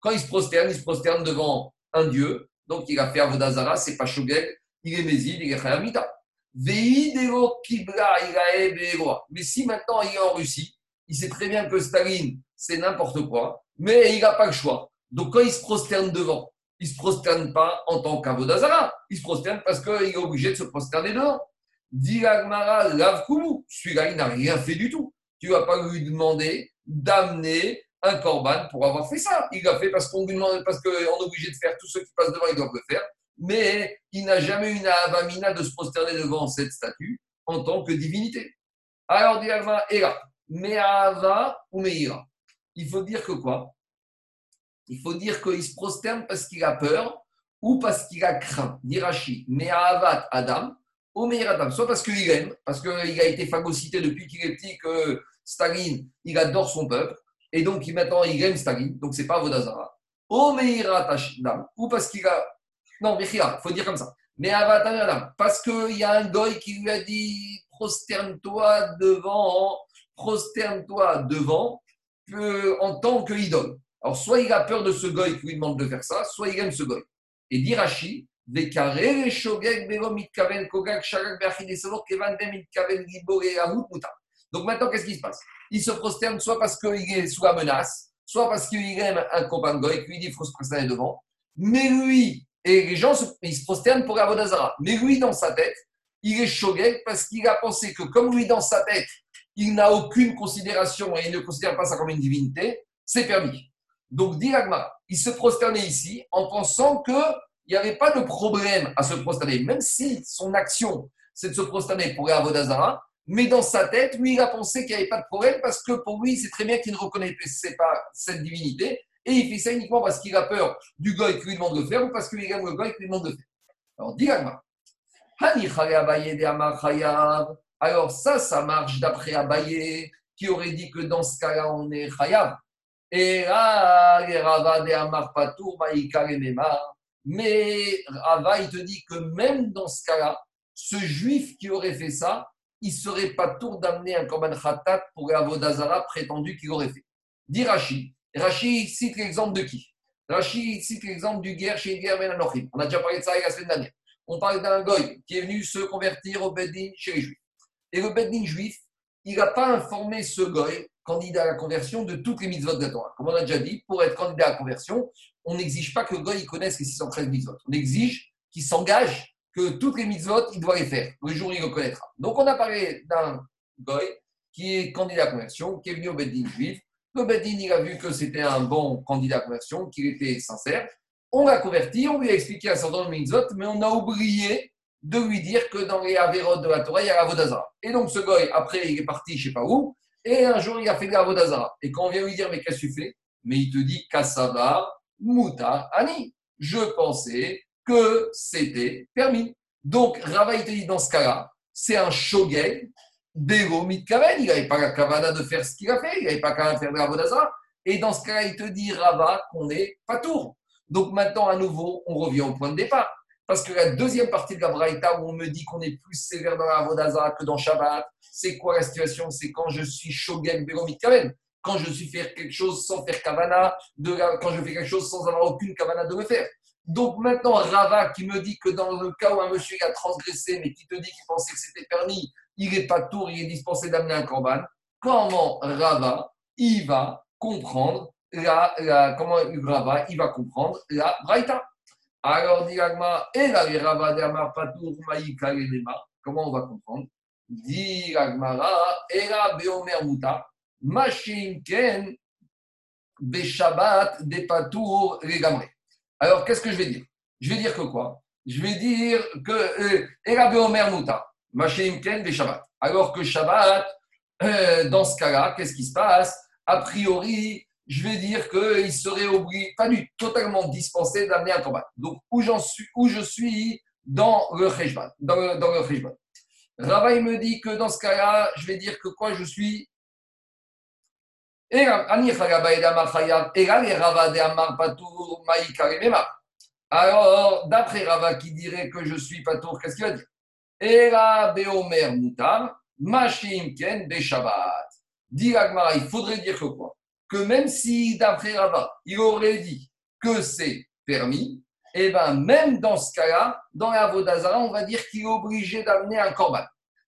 Quand il se prosterne, il se prosterne devant un dieu. Donc il a fait Avodazara, c'est pas Shogeg, il est Mézid, il est Khayamita. Mais si maintenant il est en Russie, il sait très bien que Staline, c'est n'importe quoi, mais il n'a pas le choix. Donc quand il se prosterne devant, il ne se prosterne pas en tant qu'avodazara, il se prosterne parce qu'il est obligé de se prosterner devant. Dit l'Agmara, lave celui-là, il n'a rien fait du tout. Tu ne vas pas lui demander d'amener un corban pour avoir fait ça. Il l'a fait parce qu'on lui demande, parce qu'on est obligé de faire, tous ceux qui passent devant, ils doivent le faire. Mais il n'a jamais eu une avamina de se prosterner devant cette statue en tant que divinité. Alors, et là, Me'ava ou Meira? Il faut dire que quoi? Il faut dire qu'il se prosterne parce qu'il a peur ou parce qu'il a craint. Dirachi, Me'avat Adam ou Meira Adam. Soit parce qu'il aime, parce qu'il a été phagocyté depuis qu'il est petit, que Staline, il adore son peuple. Et donc, maintenant, il aime Staline. Donc, c'est pas Vodazara. Ou Adam. Ou parce qu'il a. Non, il faut dire comme ça. Me'avat Adam. Parce qu'il y a un goy qui lui a dit prosterne-toi devant prosterne-toi devant en tant que idole. Alors, soit il a peur de ce goy qui lui demande de faire ça, soit il aime ce goy. Et dit Rashi, donc maintenant, qu'est-ce qui se passe? Il se prosterne soit parce qu'il est sous la menace, soit parce qu'il aime un copain de goy qui lui dit qu'il faut se prosterner devant. Mais lui, et les gens, ils se prosternent pour Avodazara. Mais lui, dans sa tête, il est shogeg parce qu'il a pensé que comme lui, dans sa tête, il n'a aucune considération et il ne considère pas ça comme une divinité, c'est permis. Donc, dit il se prosternait ici en pensant qu'il n'y avait pas de problème à se prosterner, même si son action, c'est de se prosterner pour Avodazara, mais dans sa tête, lui, il a pensé qu'il n'y avait pas de problème parce que pour lui, c'est très bien qu'il ne reconnaissait pas cette divinité et il fait ça uniquement parce qu'il a peur du goy qui lui demande de faire ou parce qu'il aime le goy qui lui demande de faire. Alors, dit alors ça, ça marche d'après Abaye, qui aurait dit que dans ce cas-là, on est Khayab. Et Mais Rava, il te dit que même dans ce cas-là, ce juif qui aurait fait ça, il serait pas tour d'amener un Korban Khatat pour Avodazara prétendu qu'il aurait fait. Dit Rashi. Rashi cite l'exemple de qui? Rashi cite l'exemple du guerre chez Guerre Ben On a déjà parlé de ça la semaine dernière. On parle d'un goy qui est venu se convertir au Bedin chez les juifs. Et le Beddin juif, il n'a pas informé ce goy, candidat à la conversion, de toutes les mitzvot de la Torah. Comme on a déjà dit, pour être candidat à la conversion, on n'exige pas que le goy connaisse les 613 mitzvot. On exige qu'il s'engage que toutes les mitzvot, il doit les faire. Le jour où il le connaîtra. Donc on a parlé d'un goy qui est candidat à la conversion, qui est venu au Beddin juif. Le Beddin, il a vu que c'était un bon candidat à la conversion, qu'il était sincère. On l'a converti, on lui a expliqué un certain nombre de mitzvot, mais on a oublié de lui dire que dans les Averot de la Torah, il y a Vodazara. Et donc ce goy, après, il est parti je ne sais pas où, et un jour, il a fait de Vodazara. Et quand on vient lui dire, mais qu'est-ce que tu fais Mais il te dit, Kassava, Muta, Ani. Je pensais que c'était permis. Donc, Rava, il te dit, dans ce cas-là, c'est un shogeg, Bego Mitkaven. Il n'avait pas la kavana de faire ce qu'il a fait, il n'avait pas qu'à faire de Vodazara. Et dans ce cas-là, il te dit, Rava, qu'on est pas tour. Donc maintenant, à nouveau, on revient au point de départ. Parce que la deuxième partie de la Braïta où on me dit qu'on est plus sévère dans la Vodaza que dans Shabbat, c'est quoi la situation? C'est quand je suis Shogen Beromit Kaven. Quand je suis faire quelque chose sans faire Kavana, de quand je fais quelque chose sans avoir aucune Kavana de me faire. Donc maintenant, Rava qui me dit que dans le cas où un monsieur a transgressé, mais qui te dit qu'il pensait que c'était permis, il n'est pas tour, il est dispensé d'amener un korban. Comment Rava, il va comprendre la, la, comment Rava, il va comprendre la Braïta. Alors, dit Agma, et la Rava Patour Maïka Comment on va comprendre? Dit Agmara, et la Beomer Muta, Machin Ken, Beshabbat, des Patour, Legamre. Alors, qu'est-ce que je vais dire? Je vais dire que quoi? Je vais dire que, et la Beomer Muta, Ken, Beshabbat. Alors que Shabbat, euh, dans ce cas-là, qu'est-ce qui se passe A priori, je vais dire qu'il serait obligé, pas du totalement dispensé d'amener un combat. Donc, où, suis, où je suis dans le Cheshvan. Dans le, dans le me dit que dans ce cas-là, je vais dire que quoi je suis. Alors, d'après Rava qui dirait que je suis patour, qu'est-ce qu'il va dire Era Beomer Machim Ken Be Shabbat. Dit il faudrait dire que même si, d'après Rava, il aurait dit que c'est permis, et bien même dans ce cas-là, dans la Vodazara, on va dire qu'il est obligé d'amener un korban.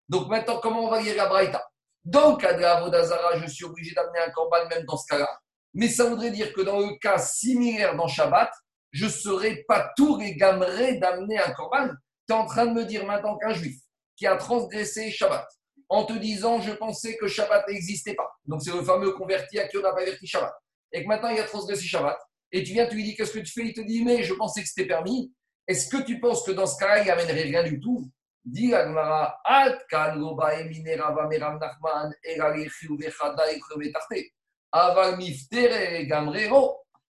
Donc maintenant, comment on va lire la Braïta? Dans le cas de la je suis obligé d'amener un korban même dans ce cas-là. Mais ça voudrait dire que dans le cas similaire dans Shabbat, je ne serais pas tout régameré d'amener un korban. Tu es en train de me dire maintenant qu'un juif qui a transgressé Shabbat, en te disant je pensais que Shabbat n'existait pas. Donc c'est le fameux converti à qui on n'a pas averti Shabbat. Et que maintenant il a transgressé Shabbat. Et tu viens, tu lui dis qu'est-ce que tu fais? Il te dit mais je pensais que c'était permis. Est-ce que tu penses que dans ce cas-là, il n'amènerait rien du tout?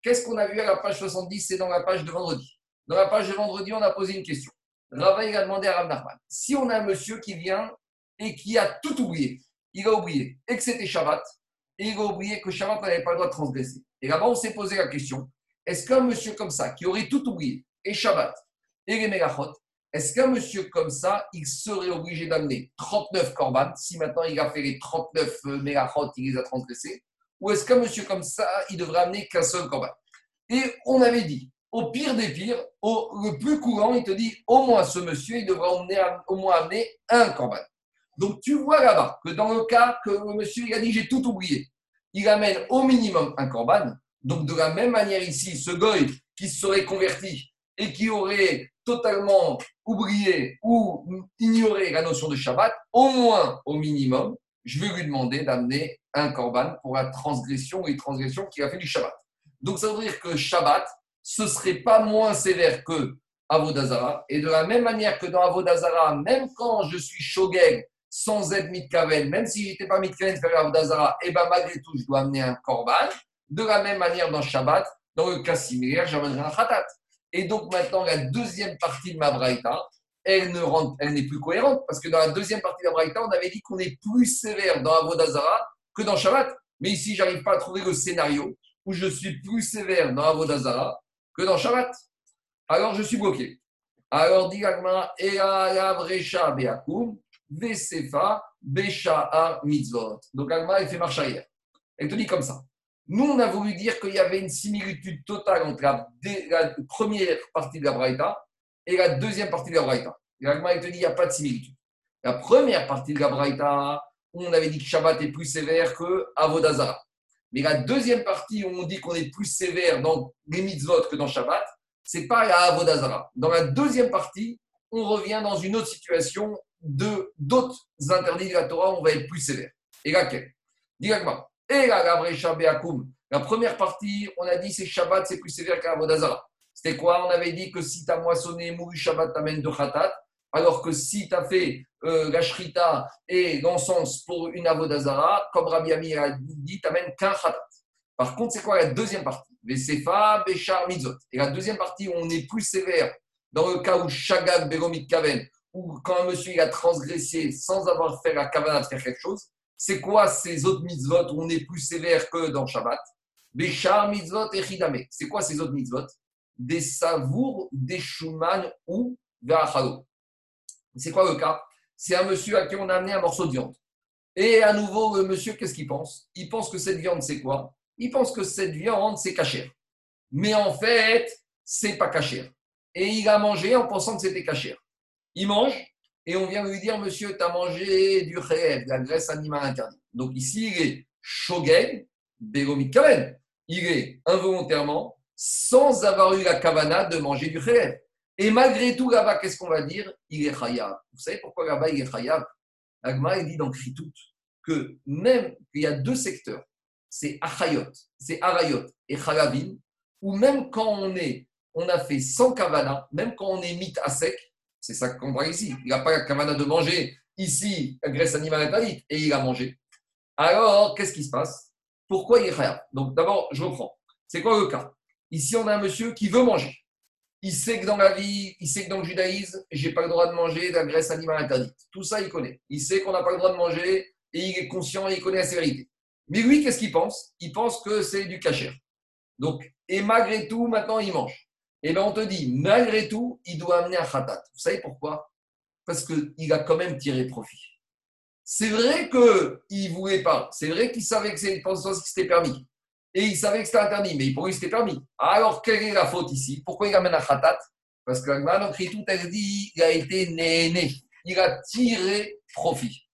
Qu'est-ce qu'on a vu à la page 70 C'est dans la page de vendredi. Dans la page de vendredi, on a posé une question. Rava, il a demandé à Rav si on a un monsieur qui vient et qui a tout oublié, il a oublié que c'était Shabbat, et il a oublié que Shabbat n'avait pas le droit de transgresser. Et là-bas, on s'est posé la question est-ce qu'un monsieur comme ça, qui aurait tout oublié, et Shabbat, et les Megachot, est-ce qu'un monsieur comme ça, il serait obligé d'amener 39 korban si maintenant il a fait les 39 Megachot, il les a transgressés Ou est-ce qu'un monsieur comme ça, il devrait amener qu'un seul korban? Et on avait dit au pire des pires, au, le plus courant, il te dit au moins ce monsieur, il devra emmener, au moins amener un korban. Donc tu vois là-bas que dans le cas que le monsieur il a dit j'ai tout oublié, il amène au minimum un korban. Donc de la même manière ici, ce goy qui se serait converti et qui aurait totalement oublié ou ignoré la notion de Shabbat, au moins au minimum, je vais lui demander d'amener un korban pour la transgression ou les transgressions qu'il a fait du Shabbat. Donc ça veut dire que Shabbat, ce serait pas moins sévère que Avodazara. Et de la même manière que dans Avodazara, même quand je suis shogeg sans être mitkaven, même si j'étais pas mitkaven Avodazara, et ben malgré tout, je dois amener un korban. De la même manière dans Shabbat, dans le cas similaire, j'amènerai un khatat. Et donc maintenant, la deuxième partie de ma braïta, elle ne rentre, elle n'est plus cohérente parce que dans la deuxième partie de la braïta, on avait dit qu'on est plus sévère dans Avodazara que dans Shabbat. Mais ici, j'arrive pas à trouver le scénario où je suis plus sévère dans Avodazara que dans Shabbat. Alors je suis bloqué. Alors dit Agma, Ea Vrecha Beakum, Vesefa, Besha'a Mitzvot. Donc Agma, elle fait marche arrière. Elle te dit comme ça. Nous, on a voulu dire qu'il y avait une similitude totale entre la, première partie de la Braïta et la deuxième partie de la Braïta. Et Agma, elle te dit qu'il n'y a pas de similitude. La première partie de la Braïta, on avait dit que Shabbat est plus sévère que Avodazara. Mais la deuxième partie où on dit qu'on est plus sévère dans les mitzvot que dans Shabbat, c'est pas la Avodazara. Dans la deuxième partie, on revient dans une autre situation de d'autres interdits de la Torah, on va être plus sévère. Et laquelle? Directement. Et la première partie, on a dit c'est Shabbat, c'est plus sévère qu'à Avodazara. C'était quoi? On avait dit que si tu as moissonné, mouru Shabbat, t'amènes de Khatat. Alors que si tu as fait euh, la shrita et l'encens pour une avodazara, comme Rabbi Amir a dit, tu n'amènes qu'un khatat. Par contre, c'est quoi la deuxième partie? Vesefa, Bechar, Mitzot. Et la deuxième partie on est plus sévère, dans le cas où Shagag, Beromit, Kaven, ou quand un monsieur a transgressé sans avoir fait la kavana de faire quelque chose, c'est quoi ces autres mitzvot où on est plus sévère que dans Shabbat? Bechar, Mitzvot et Chidame. C'est quoi ces autres mitzvot? Des savours, des shuman ou Verachalo. C'est quoi le cas? C'est un monsieur à qui on a amené un morceau de viande. Et à nouveau, le monsieur, qu'est-ce qu'il pense? Il pense que cette viande, c'est quoi? Il pense que cette viande, c'est cachère. Mais en fait, c'est pas cachère. Et il a mangé en pensant que c'était cachère. Il mange et on vient lui dire, monsieur, tu mangé du réel, de la graisse animale interdite. Donc ici, il est shogeg, bégomit kaven. Il est involontairement, sans avoir eu la kavana de manger du réel. Et malgré tout, là-bas, qu'est-ce qu'on va dire? Il est chayav. Vous savez pourquoi là-bas, il est chayav? Agma, il dit dans Kritout que même qu'il y a deux secteurs, c'est achayot, c'est arayot et chalavim, où même quand on est, on a fait sans kavana, même quand on est mit à sec, c'est ça qu'on voit ici. Il n'a pas la kavana de manger ici, la graisse animale interdite, et il a mangé. Alors, qu'est-ce qui se passe? Pourquoi il est Donc d'abord, je reprends. C'est quoi le cas? Ici, on a un monsieur qui veut manger il sait que dans la vie, il sait que dans le judaïsme, j'ai pas le droit de manger de la graisse animale interdite. Tout ça, il connaît. Il sait qu'on n'a pas le droit de manger et il est conscient et il connaît la sévérité. Mais lui, qu'est-ce qu'il pense? Il pense que c'est du cachère. Donc, et malgré tout, maintenant, il mange. Et bien, on te dit, malgré tout, il doit amener un khatat. Vous savez pourquoi? Parce qu'il a quand même tiré profit. C'est vrai qu'il ne voulait pas. C'est vrai qu'il savait que c'était permis. Et il savait que c'était interdit, mais pour lui, c'était permis. Alors, quelle est la faute ici? Pourquoi il amène un khatat? Parce que la écrit tout, elle dit il a été né, Il a tiré profit.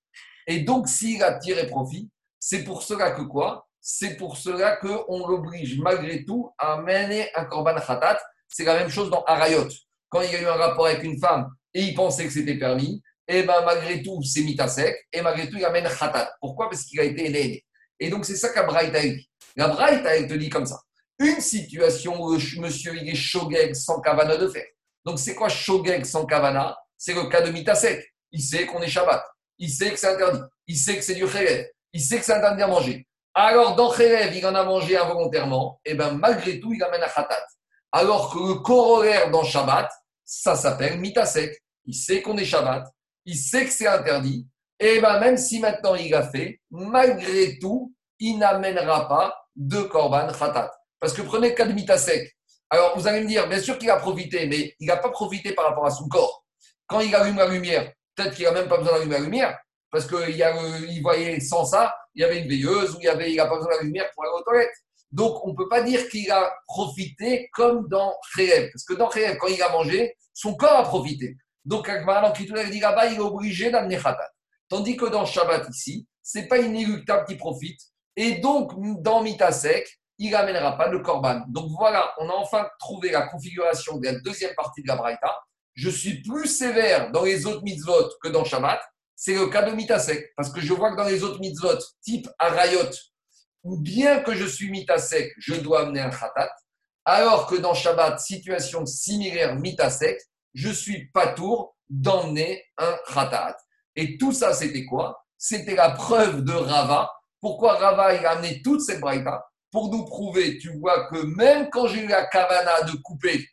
Et donc, s'il a tiré profit, c'est pour cela que quoi? C'est pour cela qu'on l'oblige malgré tout à amener un korban khatat. C'est la même chose dans Arayot. Quand il y a eu un rapport avec une femme et il pensait que c'était permis, et ben malgré tout, c'est mis sec, et malgré tout, il amène khatat. Pourquoi? Parce qu'il a été né. Et donc, c'est ça qu'Abraïta dit. La te dit comme ça. Une situation où monsieur il est shogeg sans kavana de faire. Donc, c'est quoi shogeg sans kavana? C'est le cas de mitasek. Il sait qu'on est Shabbat. Il sait que c'est interdit. Il sait que c'est du khérev. Il sait que c'est interdit à manger. Alors, dans khérev, il en a mangé involontairement. Et bien, malgré tout, il amène à khatat. Alors que le corollaire dans Shabbat, ça s'appelle mitasek. Il sait qu'on est Shabbat. Il sait que c'est interdit. Et bien, même si maintenant il a fait, malgré tout, il n'amènera pas de korban khatat. Parce que prenez de mitasek. Alors, vous allez me dire, bien sûr qu'il a profité, mais il n'a pas profité par rapport à son corps. Quand il allume la lumière, peut-être qu'il n'a même pas besoin d'allumer la lumière, parce qu'il voyait sans ça, il y avait une veilleuse ou il n'a pas besoin de la lumière pour aller aux toilettes. Donc, on ne peut pas dire qu'il a profité comme dans Khéev. Parce que dans Khéev, quand il a mangé, son corps a profité. Donc, maintenant, qui dit là-bas, il est obligé d'amener khatat. Tandis que dans Shabbat ici, ce n'est pas inéluctable qu'il profite. Et donc, dans Mitasek, il n'amènera pas le korban. Donc voilà, on a enfin trouvé la configuration de la deuxième partie de la Braïta. Je suis plus sévère dans les autres mitzvot que dans Shabbat. C'est le cas de Mitasek. Parce que je vois que dans les autres mitzvot, type Arayot, bien que je suis Mitasek, je dois amener un khatat. Alors que dans Shabbat, situation similaire Mitasek, je suis pas tour d'emmener un khatat. Et tout ça, c'était quoi? C'était la preuve de Rava pourquoi Rava a amené toute cette braïta Pour nous prouver, tu vois, que même quand j'ai eu la kavana de couper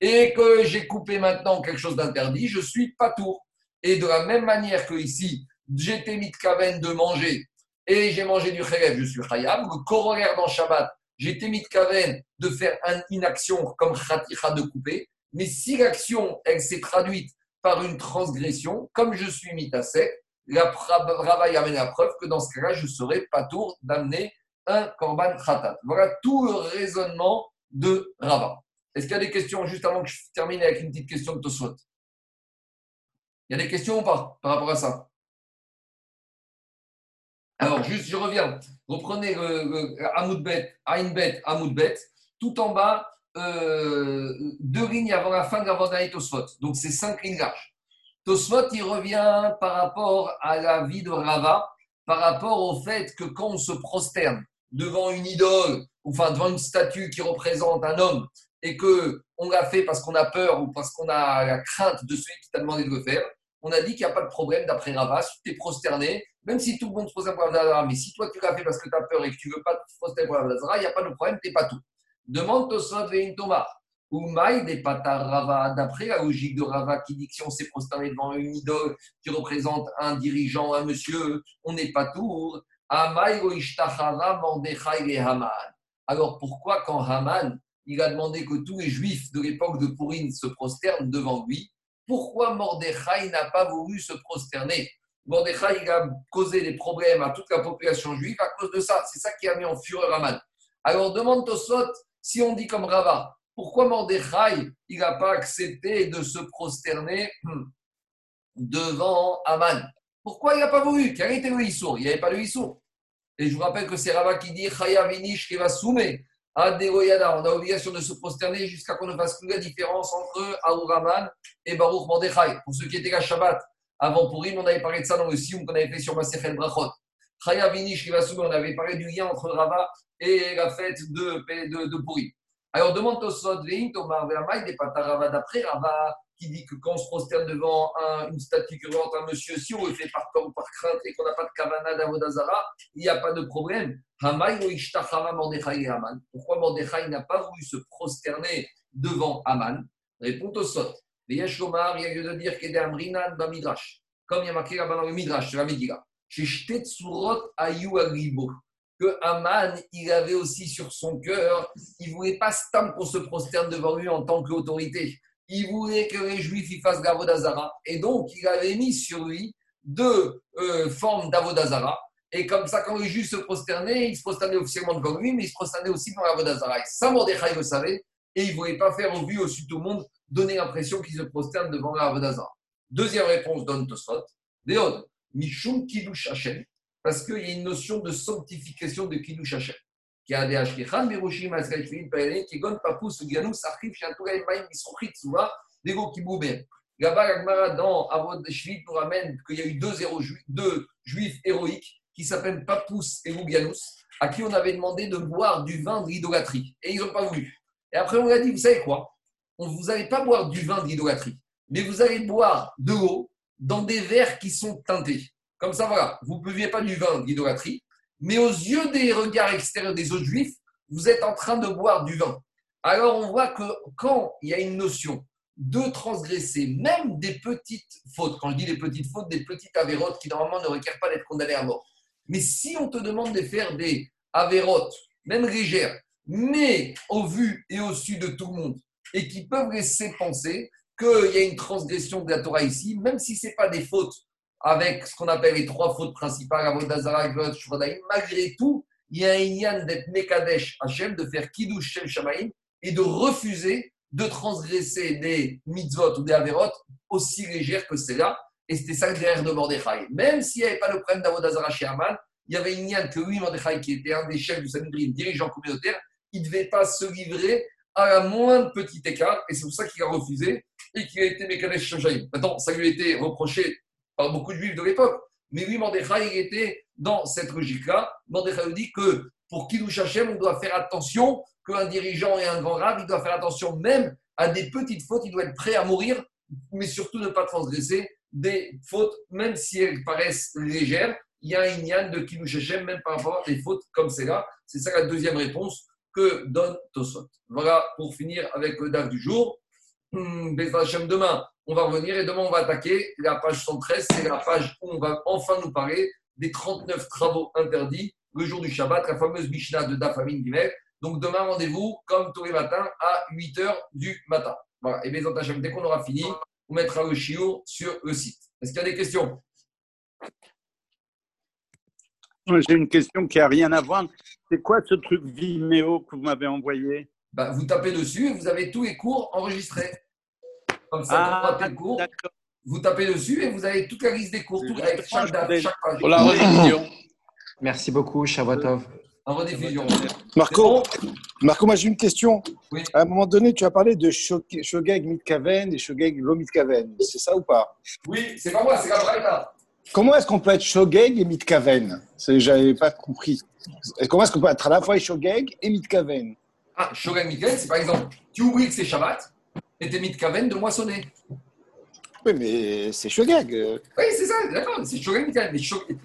et que j'ai coupé maintenant quelque chose d'interdit, je suis pas tour. Et de la même manière que ici, j'étais mis de kaven de manger et j'ai mangé du khelev, je suis khayab. Le corollaire dans Shabbat, j'étais mis de kaven de faire une action comme khaticha de couper. Mais si l'action, elle s'est traduite par une transgression, comme je suis mis à sec, la Rava amène la preuve que dans ce cas-là, je serai pas tour d'amener un korban khatat. Voilà tout le raisonnement de Rava. Est-ce qu'il y a des questions juste avant que je termine avec une petite question de Tosfot? Il y a des questions ou pas par rapport à ça? Alors, juste, je reviens. Reprenez le, le Amoudbet, Ainbet, Amoudbet, tout en bas, euh, deux lignes avant la fin de la Vandaï Tosfot. Donc, c'est cinq lignes larges. Tosfot, il revient par rapport à la vie de Rava, par rapport au fait que quand on se prosterne devant une idole, enfin devant une statue qui représente un homme, et que on l'a fait parce qu'on a peur ou parce qu'on a la crainte de celui qui t'a demandé de le faire, on a dit qu'il n'y a pas de problème d'après Rava, si tu es prosterné, même si tout le monde se prosterne pour la mais si toi tu l'as fait parce que tu as peur et que tu ne veux pas te prosterner pour la il n'y a pas de problème, tu n'es pas tout. Demande Tosfot et Thomas. Ou maï des Rava, d'après la logique de Rava qui dit que si on s'est prosterné devant une idole qui représente un dirigeant, un monsieur, on n'est pas tour. Alors pourquoi quand Haman, il a demandé que tous les juifs de l'époque de Pourine se prosternent devant lui, pourquoi Mordechai n'a pas voulu se prosterner? Mordechai, a causé des problèmes à toute la population juive à cause de ça. C'est ça qui a mis en fureur Haman. Alors demande Tosot, si on dit comme Rava, pourquoi Mordechai, il n'a pas accepté de se prosterner devant Aman Pourquoi il n'a pas voulu? Quel était le Issour? Il n'y avait pas le Issour. Et je vous rappelle que c'est Rava qui dit Chaya Vinish qui va soumettre à Deroyada. On a l'obligation de se prosterner jusqu'à qu'on ne fasse plus la différence entre Aouraman et Baruch Mordechai. Pour ceux qui étaient à Shabbat, avant Purim, on avait parlé de ça dans le Sioum qu'on avait fait sur Masechel Brachot. Chaya Vinish qui va soumettre, on avait parlé du lien entre Rava et la fête de, de, de Purim. Alors demande Tosot, d'après Rava, qui dit que quand on se prosterne devant une statue représente un monsieur, si on le fait par peur ou par crainte et qu'on n'a pas de kavana d'Avodazara, il n'y a pas de problème. Pourquoi Mordechai n'a pas voulu se prosterner devant Aman Répond Tosot. Shomar, il y a lieu de dire qu'il est Amrinan dans Midrash. Comme il y a marqué là-bas dans le Midrash, c'est la Megillah. Chez Shtetsurot Ayu Agribo que Aman, il avait aussi sur son cœur, il ne voulait pas stam qu'on se prosterne devant lui en tant qu'autorité. Il voulait que les Juifs y fassent Gavodazara. Et donc, il avait mis sur lui deux euh, formes d'Avodazara. Et comme ça, quand le juge se prosternait, il se prosternait officiellement devant lui, mais il se prosternait aussi devant l'Avodazara. Et ça, Mordechai le savait, et il ne voulait pas faire au vu au sud au monde, donner l'impression qu'il se prosterne devant l'Avodazara. Deuxième réponse donne Tosfot. Déod, Mishum Kiddush Hashem, parce qu'il y a une notion de sanctification de Kiddush Hashem. Qui a des Ashkechan, Miroshim, Asraïfin, Payané, Kigon, Papus, Ganous, Archif, Shantouraï, Maïm, Misrochit, Dego Kiboubé. Là-bas, l'Agmara dans Avod Shvit nous ramène qu'il y a eu deux, juifs, deux juifs héroïques qui s'appellent Papus et Roubianus, à qui on avait demandé de boire du vin de l'idolâtrie. Et ils n'ont pas voulu. Et après, on leur a dit, vous savez quoi? On, Vous n'allez pas boire du vin de l'idolâtrie, mais vous allez boire de l'eau dans des verres qui sont teintés. Comme ça, voilà, vous ne buviez pas du vin de l'idolâtrie, mais aux yeux des regards extérieurs des autres juifs, vous êtes en train de boire du vin. Alors, on voit que quand il y a une notion de transgresser même des petites fautes, quand je dis des petites fautes, des petites avérotes qui normalement ne requièrent pas d'être condamnées à mort. Mais si on te demande de faire des avérotes, même légères, mais au vu et au su de tout le monde, et qui peuvent laisser penser qu'il y a une transgression de la Torah ici, même si ce n'est pas des fautes avec ce qu'on appelle les trois fautes principales, Avodazara, malgré tout, il y a un yann d'être Mekadesh Hachem, de faire Kiddush Shem Shamaim, et de refuser de transgresser des mitzvot ou des avérotes aussi légères que celle-là. Et c'était ça le derrière de Mordechai. Même s'il n'y avait pas le problème d'Avodazara chez Aman, il y avait une yann que lui, Mordechai, qui était un des chefs du Sanhedrin, dirigeant communautaire, il ne devait pas se livrer à la moindre petit écart. Et c'est pour ça qu'il a refusé et qu'il a été Mekadesh Shamaim. Maintenant, ça lui a été reproché par beaucoup de juifs de l'époque. Mais lui, Mordechai, il était dans cette logique-là. Mordechai dit que pour Kiddush Hashem, on doit faire attention qu'un dirigeant et un grand rab, il doit faire attention même à des petites fautes, il doit être prêt à mourir, mais surtout ne pas transgresser des fautes, même si elles paraissent légères. Il y a un ignan de Kiddush Hashem, même par rapport à des fautes comme celle-là. C'est ça la deuxième réponse que donne Tosot. Voilà pour finir avec le DAF du jour. Hum, demain, on va revenir et demain, on va attaquer la page 113. C'est la page où on va enfin nous parler des 39 travaux interdits le jour du Shabbat, la fameuse Mishnah de Daf Amin Gimel. Donc demain, rendez-vous, comme tous les matins, à 8 h du matin. Voilà. Et bien, dès qu'on aura fini, on mettra le chiot sur le site. Est-ce qu'il y a des questions? J'ai une question qui n'a rien à voir. C'est quoi ce truc Vimeo que vous m'avez envoyé? Bah, Vous tapez dessus et vous avez tous les cours enregistrés. Comme ça, Ah, vous, cours, tapez dessus et vous avez toute la liste des cours, tout, avec chaque, date, chaque page. Pour la rediffusion. Merci beaucoup, Shavuotov. En rediffusion. Marco, Marco, moi j'ai une question. Oui. À un moment donné, tu as parlé de Shog- Shogeg Mitkaven et Shogeg Lo Mitkaven. C'est ça ou pas? Oui, c'est pas moi, c'est Gabriel. Comment est-ce qu'on peut être Shogeg et Mitkaven? J'avais pas compris. Et Comment est-ce qu'on peut être à la fois Shogeg et Mitkaven? Ah, Shogun Mitkaven, c'est par exemple, tu oublies que c'est Shabbat et t'es Mitkaven de moissonner. Oui, mais c'est Shogeg. euh. Oui, c'est ça, d'accord, c'est Shogun Mitkaven.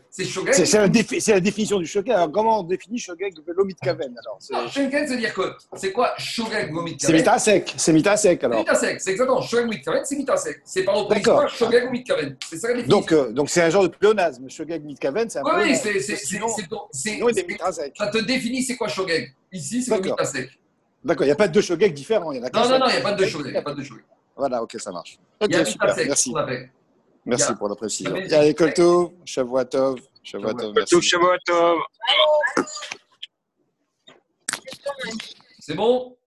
C'est Shogun. C'est la, défi- la définition du Shogeg. Alors comment on définit Shogeg et Lo Mitkaven alors Mitkaven, c'est dire que c'est quoi ou c'est Mitkaven Mitasek. C'est Mitasek C'est alors. Mitasek, c'est exactement. Shogun Mitkaven, c'est Mitasek. C'est par opposition à Shogun ou Mitkaven. C'est ça la définition. Donc euh, donc c'est un genre de pléonasme. Shogeg Mitkaven, c'est un oui, oui, c'est. Sinon, il est Mitasek. Ça te définit c'est quoi Shogun. Ici, c'est. Mitasek. D'accord, il n'y a pas deux Shogeg différents. Il y en a qu'un Non, non, non, il n'y a pas de Shogun. Il n'y a pas de Shogun. Voilà, ok, ça marche. Ok, y a super, merci. Merci pour la précision. il y a- Allez, Kolto, Shavuatov, Shavuatov, merci. Tout Shabbat Tov. C'est bon?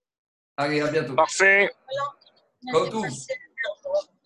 Allez, à bientôt. Parfait. Tout.